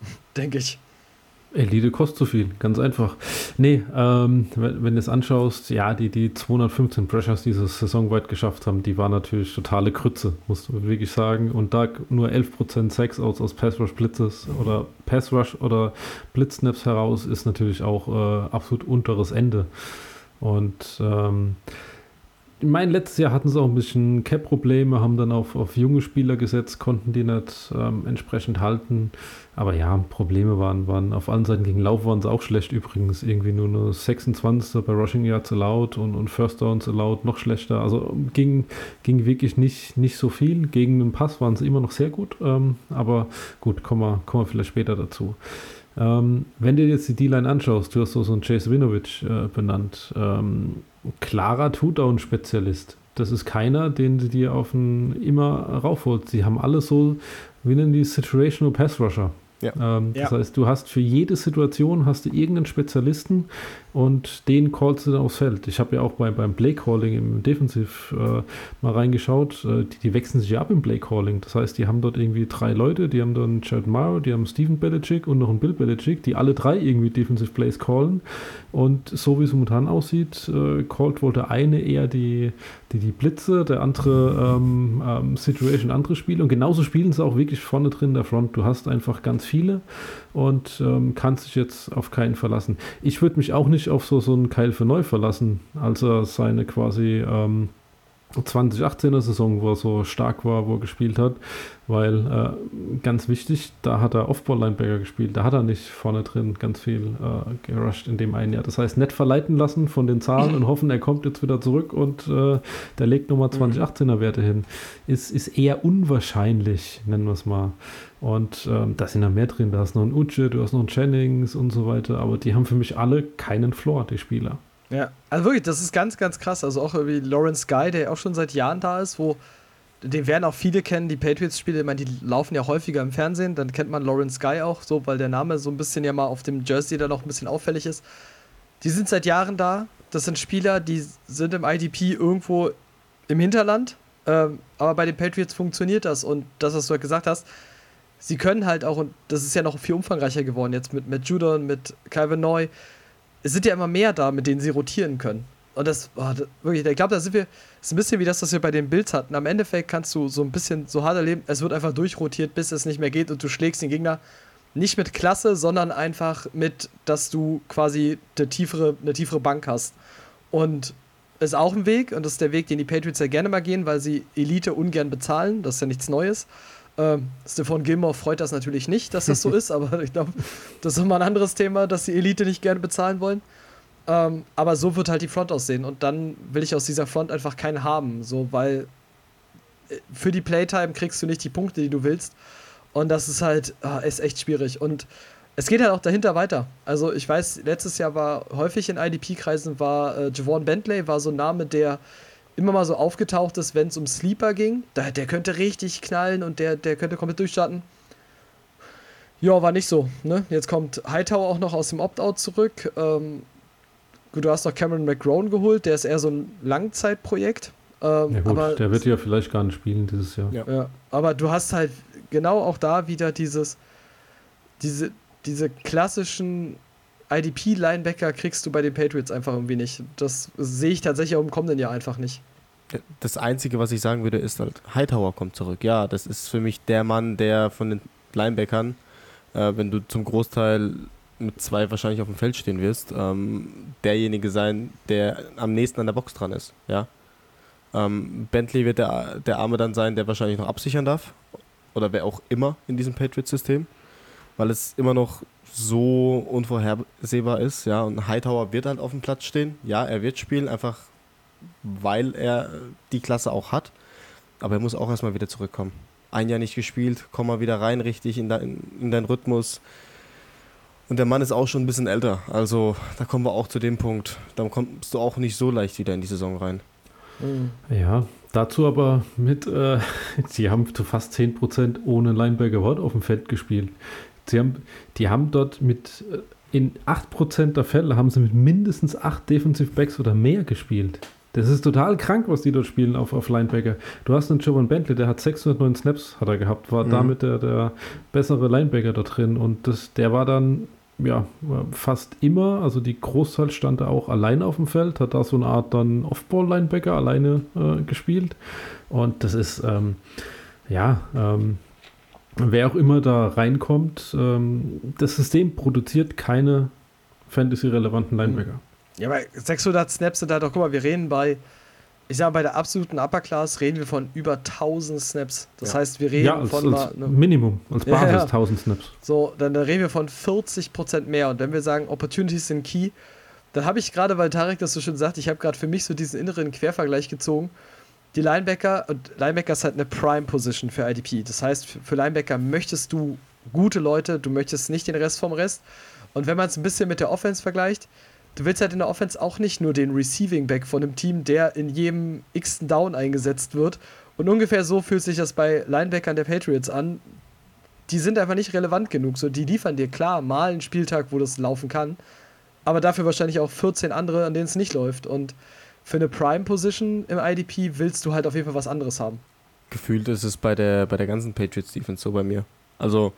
S2: <laughs> Denke ich.
S4: Elite kostet zu viel, ganz einfach. Nee, ähm, wenn, wenn du es anschaust, ja, die, die 215 Pressures, die sie saisonweit geschafft haben, die waren natürlich totale Krütze, musst du wirklich sagen. Und da nur 11% Sex aus, aus Pass Rush Blitzes oder Pass Rush oder Blitznaps heraus ist natürlich auch äh, absolut unteres Ende. Und ähm, ich meine, letztes Jahr hatten sie auch ein bisschen Cap-Probleme, haben dann auf, auf junge Spieler gesetzt, konnten die nicht ähm, entsprechend halten. Aber ja, Probleme waren, waren auf allen Seiten gegen Lauf waren sie auch schlecht übrigens. Irgendwie nur eine 26. bei Rushing Yards allowed und, und First Downs allowed noch schlechter. Also ging, ging wirklich nicht, nicht so viel. Gegen den Pass waren sie immer noch sehr gut. Ähm, aber gut, kommen wir, kommen wir vielleicht später dazu. Ähm, wenn du jetzt die D-Line anschaust, du hast so, so einen Chase Winovich äh, benannt. Ähm, klarer Two-Down-Spezialist. Das ist keiner, den du dir auf einen immer raufholt. Sie haben alle so, wie nennen die Situational Pass Rusher. Ja. Ähm, das ja. heißt, du hast für jede Situation hast du irgendeinen Spezialisten und den callst du dann aufs Feld. Ich habe ja auch bei, beim Play Calling im Defensiv äh, mal reingeschaut. Äh, die, die, wechseln sich ja ab im Play Calling. Das heißt, die haben dort irgendwie drei Leute. Die haben dann Jared Morrow, die haben Steven Belichick und noch einen Bill Belichick, die alle drei irgendwie Defensive Plays callen. Und so wie es momentan aussieht, äh, callt wohl der eine eher die, die, die Blitze, der andere ähm, ähm, Situation, andere Spiele. Und genauso spielen sie auch wirklich vorne drin in der Front. Du hast einfach ganz viele und ähm, kannst dich jetzt auf keinen verlassen. Ich würde mich auch nicht auf so, so einen Keil für neu verlassen, als er seine quasi ähm, 2018er Saison, wo er so stark war, wo er gespielt hat, weil äh, ganz wichtig, da hat er Off-Ball-Linebacker gespielt, da hat er nicht vorne drin ganz viel äh, gerusht in dem einen Jahr. Das heißt, nicht verleiten lassen von den Zahlen und hoffen, er kommt jetzt wieder zurück und äh, der legt nochmal 2018er Werte hin, ist, ist eher unwahrscheinlich, nennen wir es mal. Und ähm, da sind da mehr drin. Da hast noch einen Uche, du hast noch einen Jennings und so weiter. Aber die haben für mich alle keinen Floor, die Spieler.
S2: Ja, also wirklich, das ist ganz, ganz krass. Also auch wie Lawrence Guy, der auch schon seit Jahren da ist, wo den werden auch viele kennen, die Patriots-Spiele, ich meine, die laufen ja häufiger im Fernsehen, dann kennt man Lawrence Guy auch so, weil der Name so ein bisschen ja mal auf dem Jersey da noch ein bisschen auffällig ist. Die sind seit Jahren da. Das sind Spieler, die sind im IDP irgendwo im Hinterland. Ähm, aber bei den Patriots funktioniert das. Und das, was du halt gesagt hast, sie können halt auch, und das ist ja noch viel umfangreicher geworden jetzt mit, mit Judon, mit Calvin Neu. Es sind ja immer mehr da, mit denen sie rotieren können. Und das, oh, das wirklich, ich glaube, da sind wir, das ist ein bisschen wie das, was wir bei den Bills hatten. Am Endeffekt kannst du so ein bisschen so hart erleben, es wird einfach durchrotiert, bis es nicht mehr geht und du schlägst den Gegner nicht mit Klasse, sondern einfach mit, dass du quasi eine tiefere, eine tiefere Bank hast. Und ist auch ein Weg, und das ist der Weg, den die Patriots ja gerne mal gehen, weil sie Elite ungern bezahlen. Das ist ja nichts Neues. Ähm, Stefan Gilmore freut das natürlich nicht, dass das so <laughs> ist, aber ich glaube, das ist nochmal ein anderes Thema, dass die Elite nicht gerne bezahlen wollen. Ähm, aber so wird halt die Front aussehen und dann will ich aus dieser Front einfach keinen haben, so weil äh, für die Playtime kriegst du nicht die Punkte, die du willst. Und das ist halt, ah, ist echt schwierig. Und es geht halt auch dahinter weiter. Also ich weiß, letztes Jahr war häufig in IDP-Kreisen war äh, Javon Bentley, war so ein Name, der immer mal so aufgetaucht ist, wenn es um Sleeper ging. Da, der könnte richtig knallen und der, der könnte komplett durchstarten. Ja, war nicht so. Ne? Jetzt kommt Hightower auch noch aus dem Opt-out zurück. Ähm, gut, du hast noch Cameron McGrone geholt, der ist eher so ein Langzeitprojekt.
S4: Ähm, ja gut, aber, der wird ja vielleicht gar nicht spielen dieses Jahr.
S2: Ja. ja. aber du hast halt genau auch da wieder dieses, diese, diese klassischen IDP-Linebacker kriegst du bei den Patriots einfach irgendwie nicht. Das sehe ich tatsächlich auch im kommenden Jahr einfach nicht.
S3: Das Einzige, was ich sagen würde, ist halt, Hightower kommt zurück. Ja, das ist für mich der Mann, der von den Linebackern, äh, wenn du zum Großteil mit zwei wahrscheinlich auf dem Feld stehen wirst, ähm, derjenige sein, der am nächsten an der Box dran ist. Ja? Ähm, Bentley wird der, der Arme dann sein, der wahrscheinlich noch absichern darf. Oder wer auch immer in diesem Patriots-System. Weil es immer noch so unvorhersehbar ist. Ja? Und Hightower wird halt auf dem Platz stehen. Ja, er wird spielen, einfach weil er die Klasse auch hat. Aber er muss auch erstmal wieder zurückkommen. Ein Jahr nicht gespielt, komm mal wieder rein, richtig in, dein, in deinen Rhythmus. Und der Mann ist auch schon ein bisschen älter. Also da kommen wir auch zu dem Punkt. Da kommst du auch nicht so leicht wieder in die Saison rein.
S4: Ja, dazu aber mit, äh, <laughs> sie haben zu fast 10% ohne Linebacker Watt auf dem Feld gespielt. Sie haben, die haben dort mit, äh, in 8% der Fälle haben sie mit mindestens 8 Defensive Backs oder mehr gespielt. Das ist total krank, was die dort spielen auf, auf Linebacker. Du hast einen Jovan Bentley, der hat 609 Snaps hat er gehabt, war mhm. damit der, der bessere Linebacker da drin und das, der war dann ja, fast immer, also die Großteil stand da auch allein auf dem Feld, hat da so eine Art dann Off-Ball-Linebacker alleine äh, gespielt. Und das ist, ähm, ja, ähm, wer auch immer da reinkommt, ähm, das System produziert keine Fantasy-relevanten Linebacker.
S2: Ja, aber 600 Snaps sind halt doch, guck mal, wir reden bei ich sage bei der absoluten Upper Class reden wir von über 1000 Snaps. Das ja. heißt, wir reden ja, als, von
S4: als mal, ne, Minimum, als Basis ja, ja. 1000 Snaps.
S2: So, dann, dann, reden wir von 40% mehr. Und wenn wir sagen, Opportunities sind key, dann habe ich gerade, weil Tarek das so schön sagt, ich habe gerade für mich so diesen inneren Quervergleich gezogen. Die Linebacker, und Linebacker ist halt eine Prime-Position für IDP. Das heißt, für Linebacker möchtest du gute Leute, du möchtest nicht den Rest vom Rest. Und wenn man es ein bisschen mit der Offense vergleicht, du willst halt in der Offense auch nicht nur den Receiving Back von einem Team, der in jedem x Down eingesetzt wird. Und ungefähr so fühlt sich das bei Linebackern der Patriots an. Die sind einfach nicht relevant genug. So, die liefern dir klar mal einen Spieltag, wo das laufen kann, aber dafür wahrscheinlich auch 14 andere, an denen es nicht läuft. Und für eine Prime-Position im IDP willst du halt auf jeden Fall was anderes haben.
S3: Gefühlt ist es bei der, bei der ganzen Patriots-Defense so bei mir. Also,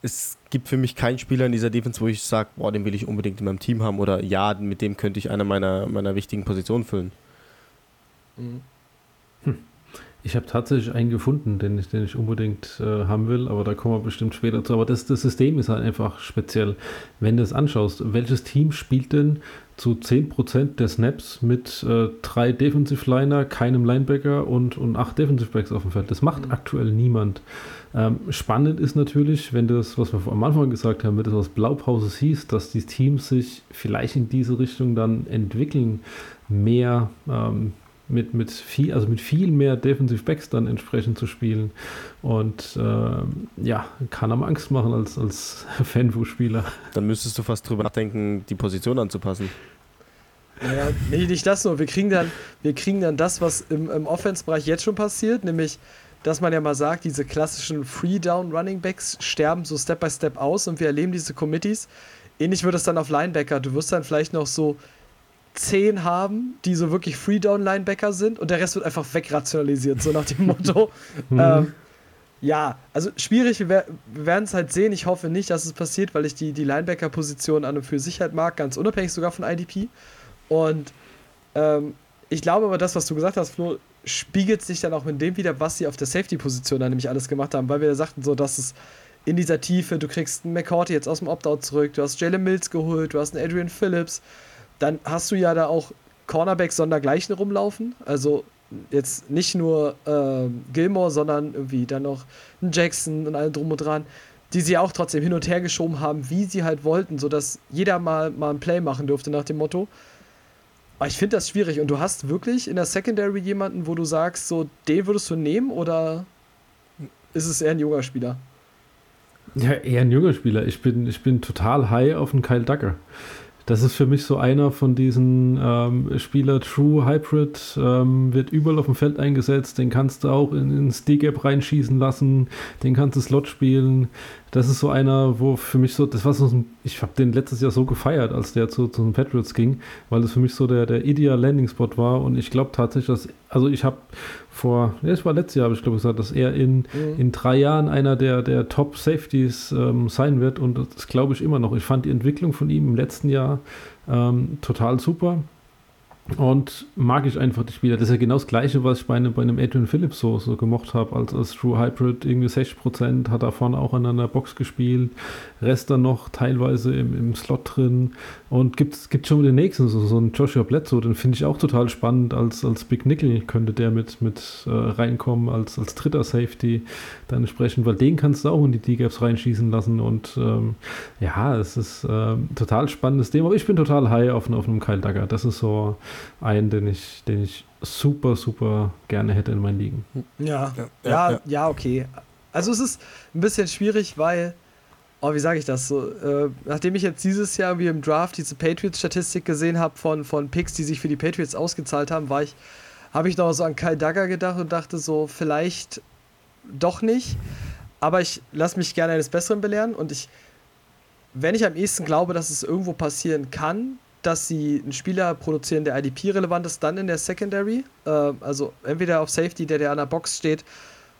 S3: es gibt für mich keinen Spieler in dieser Defense, wo ich sage, boah, den will ich unbedingt in meinem Team haben oder ja, mit dem könnte ich eine meiner, meiner wichtigen Positionen füllen.
S4: Mhm. Hm. Ich habe tatsächlich einen gefunden, den ich, den ich unbedingt äh, haben will, aber da kommen wir bestimmt später zu. Aber das, das System ist halt einfach speziell. Wenn du es anschaust, welches Team spielt denn zu 10% der Snaps mit äh, drei Defensive Liner, keinem Linebacker und, und acht Defensive Backs auf dem Feld? Das macht mhm. aktuell niemand. Ähm, spannend ist natürlich, wenn das, was wir am Anfang gesagt haben, wenn das was Blaupauses hieß, dass die Teams sich vielleicht in diese Richtung dann entwickeln, mehr ähm, mit, mit viel, also mit viel mehr Defensive Backs dann entsprechend zu spielen. Und äh, ja, kann am Angst machen als, als <laughs> Fanfu-Spieler.
S3: Dann müsstest du fast drüber nachdenken, die Position anzupassen.
S2: Naja, nee, nicht das nur. Wir kriegen dann, wir kriegen dann das, was im, im Offense-Bereich jetzt schon passiert, nämlich dass man ja mal sagt, diese klassischen Free-Down-Running-Backs sterben so Step by Step aus und wir erleben diese Committees. Ähnlich wird es dann auf Linebacker. Du wirst dann vielleicht noch so zehn haben, die so wirklich Free-Down-Linebacker sind und der Rest wird einfach wegrationalisiert, so nach dem <laughs> Motto. mhm. ähm, ja, also schwierig, wir, werden es halt sehen. Ich hoffe nicht, dass es passiert, weil ich die, die Linebacker-Position an und für sich halt mag, ganz unabhängig sogar von IDP. Und ähm, ich glaube aber, das, was du gesagt hast, Flo, spiegelt sich dann auch mit dem wieder, was sie auf der Safety-Position dann nämlich alles gemacht haben, weil wir ja sagten so, dass es in dieser Tiefe, du kriegst einen McCourty jetzt aus dem Opt-out zurück, du hast Jalen Mills geholt, du hast einen Adrian Phillips, dann hast du ja da auch Cornerbacks sondergleichen rumlaufen, also jetzt nicht nur äh, Gilmore, sondern irgendwie dann noch einen Jackson und allem drum und dran, die sie auch trotzdem hin und her geschoben haben, wie sie halt wollten, sodass jeder mal, mal ein Play machen durfte nach dem Motto. Aber ich finde das schwierig. Und du hast wirklich in der Secondary jemanden, wo du sagst, so, den würdest du nehmen oder ist es eher ein junger Spieler?
S4: Ja, eher ein junger Spieler. Ich bin, ich bin total high auf den Kyle Duggar. Das ist für mich so einer von diesen ähm, Spieler, True Hybrid, ähm, wird überall auf dem Feld eingesetzt. Den kannst du auch in, ins D-Gap reinschießen lassen, den kannst du Slot spielen. Das ist so einer, wo für mich so, das war so, ein, ich habe den letztes Jahr so gefeiert, als der zu, zu den Patriots ging, weil das für mich so der, der ideal Landing Spot war. Und ich glaube tatsächlich, dass, also ich habe vor, ja, es war letztes Jahr, habe ich glaube gesagt, dass er in, mhm. in drei Jahren einer der, der Top Safeties ähm, sein wird und das glaube ich immer noch. Ich fand die Entwicklung von ihm im letzten Jahr ähm, total super. Und mag ich einfach die Spieler. Das ist ja genau das Gleiche, was ich bei einem, bei einem Adrian Phillips so, so gemocht habe, als, als True Hybrid. Irgendwie 60% hat er vorne auch an einer Box gespielt. Rest dann noch teilweise im, im Slot drin. Und gibt gibt schon den nächsten, so, so einen Joshua Bledsoe, den finde ich auch total spannend. Als, als Big Nickel könnte der mit, mit äh, reinkommen, als, als dritter Safety dann entsprechend, weil den kannst du auch in die D-Gaps reinschießen lassen. Und ähm, ja, es ist äh, total spannendes Thema. Aber ich bin total high auf, auf einem Kyle Dagger. Das ist so einen, den ich, den ich super, super gerne hätte in meinen Ligen.
S2: Ja, ja, ja, ja, ja okay. Also es ist ein bisschen schwierig, weil, oh, wie sage ich das so, äh, nachdem ich jetzt dieses Jahr wie im Draft diese Patriots-Statistik gesehen habe von, von Picks, die sich für die Patriots ausgezahlt haben, war ich, habe ich noch so an Kyle Dagger gedacht und dachte so, vielleicht doch nicht. Aber ich lasse mich gerne eines Besseren belehren und ich, wenn ich am ehesten glaube, dass es irgendwo passieren kann, dass sie einen Spieler produzieren, der IDP-relevant ist, dann in der Secondary. Äh, also entweder auf Safety, der, der an der Box steht,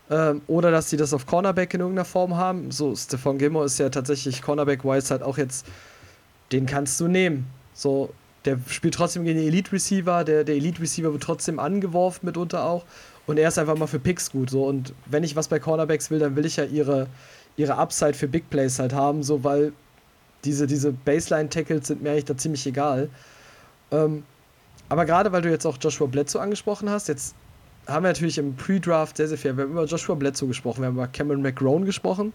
S2: äh, oder dass sie das auf Cornerback in irgendeiner Form haben. So, Stephon Gilmore ist ja tatsächlich Cornerback-wise halt auch jetzt, den kannst du nehmen. So, der spielt trotzdem gegen den Elite-Receiver, der, der Elite-Receiver wird trotzdem angeworfen mitunter auch. Und er ist einfach mal für Picks gut. So. Und wenn ich was bei Cornerbacks will, dann will ich ja ihre, ihre Upside für Big Plays halt haben, so weil diese, diese Baseline-Tackles sind mir eigentlich da ziemlich egal. Ähm, aber gerade weil du jetzt auch Joshua Bledsoe angesprochen hast, jetzt haben wir natürlich im Pre-Draft sehr, sehr viel. Wir haben über Joshua Bledsoe gesprochen, wir haben über Cameron McGrone gesprochen,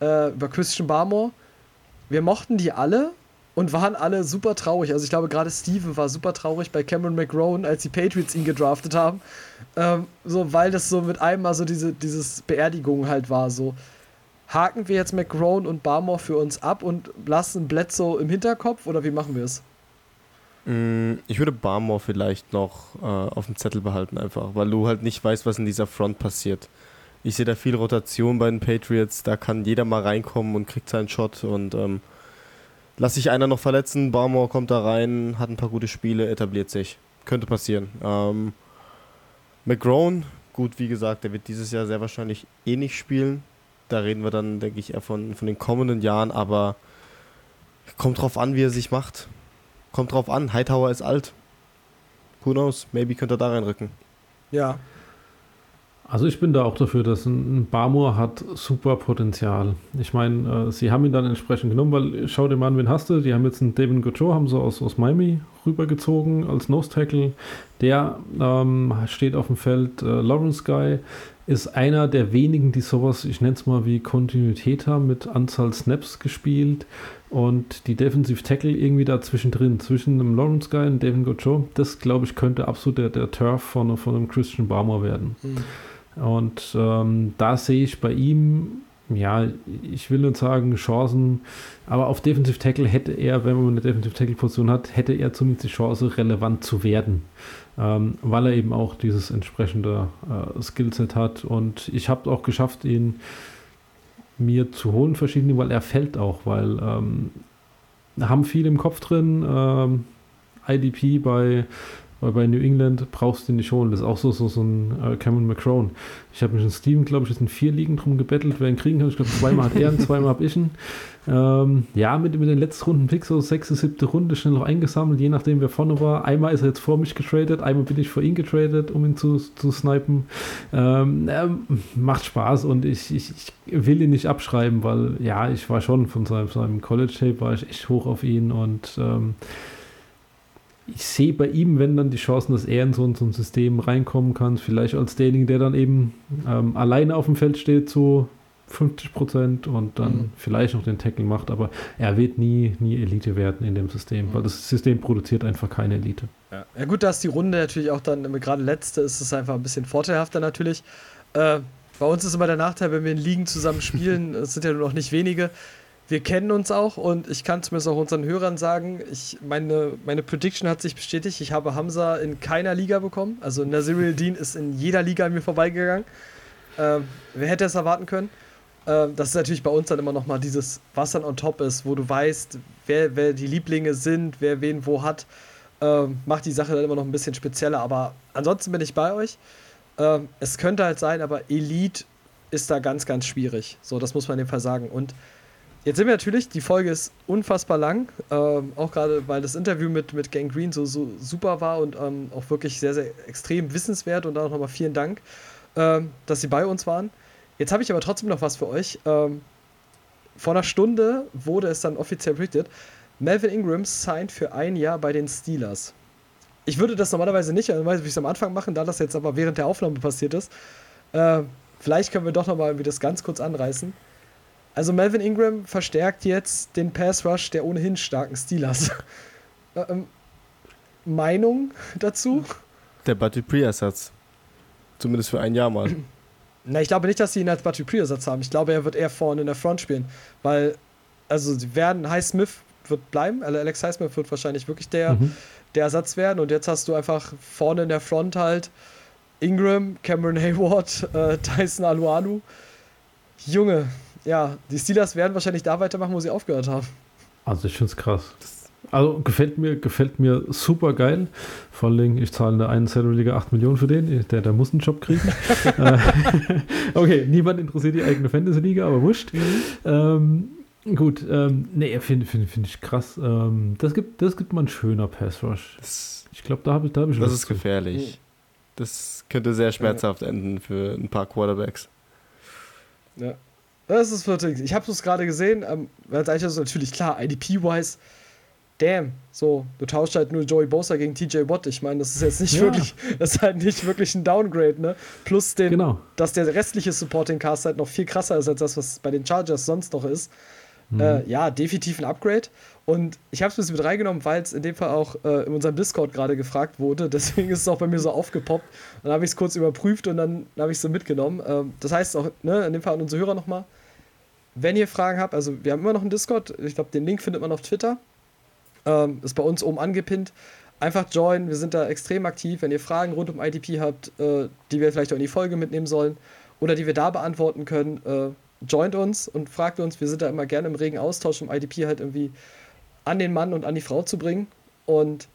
S2: äh, über Christian Barmore. Wir mochten die alle und waren alle super traurig. Also ich glaube, gerade Steven war super traurig bei Cameron McGrone, als die Patriots ihn gedraftet haben. Ähm, so, weil das so mit einem mal so diese dieses Beerdigung halt war. So, haken wir jetzt McGrone und Barmore für uns ab und lassen Bledsoe im Hinterkopf oder wie machen wir es?
S3: Mm, ich würde Barmore vielleicht noch äh, auf dem Zettel behalten, einfach, weil du halt nicht weißt, was in dieser Front passiert. Ich sehe da viel Rotation bei den Patriots, da kann jeder mal reinkommen und kriegt seinen Shot und ähm, lass sich einer noch verletzen, Barmore kommt da rein, hat ein paar gute Spiele, etabliert sich. Könnte passieren. Ähm, McGrone, gut, wie gesagt, der wird dieses Jahr sehr wahrscheinlich eh nicht spielen. Da reden wir dann, denke ich, eher von, von den kommenden Jahren, aber kommt drauf an, wie er sich macht. Kommt drauf an. Hightower ist alt. Who knows? Maybe könnte er da reinrücken.
S2: Ja.
S4: Also ich bin da auch dafür, dass ein Barmore hat super Potenzial. Ich meine, äh, sie haben ihn dann entsprechend genommen, weil schau dir mal an, wen hast du? Die haben jetzt einen David Gojo, haben sie aus, aus Miami rübergezogen als Nose Tackle. Der ähm, steht auf dem Feld. Äh, Lawrence Guy ist einer der wenigen, die sowas, ich nenne es mal wie Kontinuität haben, mit Anzahl Snaps gespielt und die Defensive Tackle irgendwie da zwischendrin, zwischen einem Lawrence Guy und Devin Gojo, das glaube ich könnte absolut der, der Turf von, von einem Christian Barmer werden. Mhm. Und ähm, da sehe ich bei ihm, ja, ich will nicht sagen Chancen, aber auf Defensive Tackle hätte er, wenn man eine Defensive Tackle Position hat, hätte er zumindest die Chance, relevant zu werden ähm, weil er eben auch dieses entsprechende äh, Skillset hat. Und ich habe auch geschafft, ihn mir zu holen, verschiedene, weil er fällt auch, weil ähm, haben viel im Kopf drin. Ähm, IDP bei weil bei New England brauchst du ihn nicht holen. Das ist auch so, so, so ein äh, Cameron McCrone. Ich habe mich in Steven, glaube ich, jetzt in vier Ligen drum gebettelt, wer ihn kriegen kann. Ich glaube, zweimal hat er ihn, <laughs> zweimal habe ich ihn. Ähm, ja, mit, mit den letzten Runden Picks, so sechste, siebte Runde, schnell noch eingesammelt, je nachdem, wer vorne war. Einmal ist er jetzt vor mich getradet, einmal bin ich vor ihn getradet, um ihn zu, zu snipen. Ähm, äh, macht Spaß und ich, ich, ich, will ihn nicht abschreiben, weil ja, ich war schon von seinem, seinem College-Tape, war ich echt hoch auf ihn und ähm, ich sehe bei ihm, wenn dann die Chancen, dass er in so, so ein System reinkommen kann, vielleicht als derjenige, der dann eben ähm, alleine auf dem Feld steht, so 50 Prozent und dann mhm. vielleicht noch den Tackle macht, aber er wird nie, nie Elite werden in dem System, mhm. weil das System produziert einfach keine Elite.
S2: Ja, ja gut, dass die Runde natürlich auch dann, gerade letzte, ist es einfach ein bisschen vorteilhafter natürlich. Äh, bei uns ist immer der Nachteil, wenn wir in Ligen zusammen spielen, <laughs> es sind ja nur noch nicht wenige, wir kennen uns auch und ich kann zumindest auch unseren Hörern sagen, ich, meine, meine Prediction hat sich bestätigt. Ich habe Hamza in keiner Liga bekommen. Also Naziril Dean ist in jeder Liga an mir vorbeigegangen. Ähm, wer hätte es erwarten können? Ähm, das ist natürlich bei uns dann immer noch mal dieses, was dann on top ist, wo du weißt, wer, wer die Lieblinge sind, wer wen wo hat. Ähm, macht die Sache dann immer noch ein bisschen spezieller. Aber ansonsten bin ich bei euch. Ähm, es könnte halt sein, aber Elite ist da ganz, ganz schwierig. So, das muss man in dem Fall sagen. Und Jetzt sind wir natürlich, die Folge ist unfassbar lang, ähm, auch gerade weil das Interview mit, mit Gang Green so, so super war und ähm, auch wirklich sehr, sehr extrem wissenswert und auch nochmal vielen Dank, ähm, dass Sie bei uns waren. Jetzt habe ich aber trotzdem noch was für euch. Ähm, vor einer Stunde wurde es dann offiziell berichtet, Melvin Ingram signed für ein Jahr bei den Steelers. Ich würde das normalerweise nicht, also würde ich es am Anfang machen, da das jetzt aber während der Aufnahme passiert ist. Äh, vielleicht können wir doch nochmal das ganz kurz anreißen. Also Melvin Ingram verstärkt jetzt den Pass Rush der ohnehin starken Steelers. <laughs> ähm, Meinung dazu?
S3: Der Buddy Pre-Ersatz. Zumindest für ein Jahr mal. <clears throat>
S2: Na, ich glaube nicht, dass sie ihn als Buddy Pre-Ersatz haben. Ich glaube, er wird eher vorne in der Front spielen. Weil, also, sie werden, Highsmith wird bleiben. Alex Highsmith wird wahrscheinlich wirklich der, mhm. der Ersatz werden. Und jetzt hast du einfach vorne in der Front halt Ingram, Cameron Hayward, <laughs> äh, Tyson Aluanu. Junge, ja, die Steelers werden wahrscheinlich da weitermachen, wo sie aufgehört haben.
S4: Also ich finde es krass. Also gefällt mir, gefällt mir super geil. Vor allem, ich zahle in der einen Salary-Liga 8 Millionen für den. Der, der muss einen Job kriegen. <laughs> Äh, <laughs> okay, niemand interessiert die eigene Fantasy-Liga, aber wurscht. Mhm. Ähm, gut, ähm, nee, finde find, find ich krass. Ähm, das, gibt, das gibt mal ein schöner Pass-Rush. Ich glaube, da habe ich, da hab ich
S3: Das ist zu. gefährlich. Das könnte sehr schmerzhaft ja. enden für ein paar Quarterbacks.
S2: Ja. Das ist wirklich. Ich habe es gerade gesehen, ähm, weil es eigentlich ist natürlich klar, IDP-wise, damn, so, du tauschst halt nur Joey Bosa gegen TJ Watt. Ich meine, das ist jetzt nicht ja. wirklich, das ist halt nicht wirklich ein Downgrade, ne? Plus den, genau. dass der restliche Supporting Cast halt noch viel krasser ist als das, was bei den Chargers sonst noch ist. Mhm. Äh, ja, definitiv ein Upgrade. Und ich habe es ein bisschen mit reingenommen, weil es in dem Fall auch äh, in unserem Discord gerade gefragt wurde. <laughs> Deswegen ist es auch bei mir so aufgepoppt. Dann habe ich es kurz überprüft und dann habe ich es so mitgenommen. Ähm, das heißt auch, ne, in dem Fall an unsere Hörer nochmal. Wenn ihr Fragen habt, also wir haben immer noch einen Discord. Ich glaube, den Link findet man auf Twitter. Ähm, ist bei uns oben angepinnt. Einfach joinen, wir sind da extrem aktiv. Wenn ihr Fragen rund um IDP habt, äh, die wir vielleicht auch in die Folge mitnehmen sollen oder die wir da beantworten können, äh, joint uns und fragt uns. Wir sind da immer gerne im regen Austausch, um IDP halt irgendwie an den Mann und an die Frau zu bringen. Und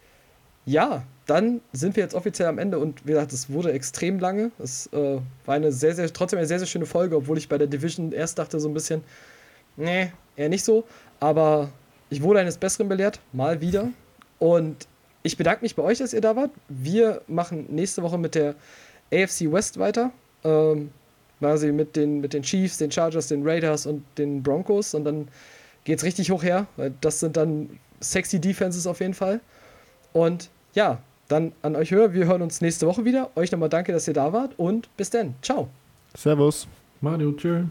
S2: ja, dann sind wir jetzt offiziell am Ende und wie gesagt, es wurde extrem lange. Es äh, war eine sehr, sehr, trotzdem eine sehr, sehr schöne Folge, obwohl ich bei der Division erst dachte so ein bisschen, nee, eher nicht so. Aber ich wurde eines Besseren belehrt, mal wieder. Und ich bedanke mich bei euch, dass ihr da wart. Wir machen nächste Woche mit der AFC West weiter. Ähm, quasi mit den, mit den Chiefs, den Chargers, den Raiders und den Broncos. Und dann geht es richtig hoch her, weil das sind dann sexy Defenses auf jeden Fall. Und ja, dann an euch hören. Wir hören uns nächste Woche wieder. Euch nochmal danke, dass ihr da wart und bis dann. Ciao.
S3: Servus.
S4: Mario, tschüss.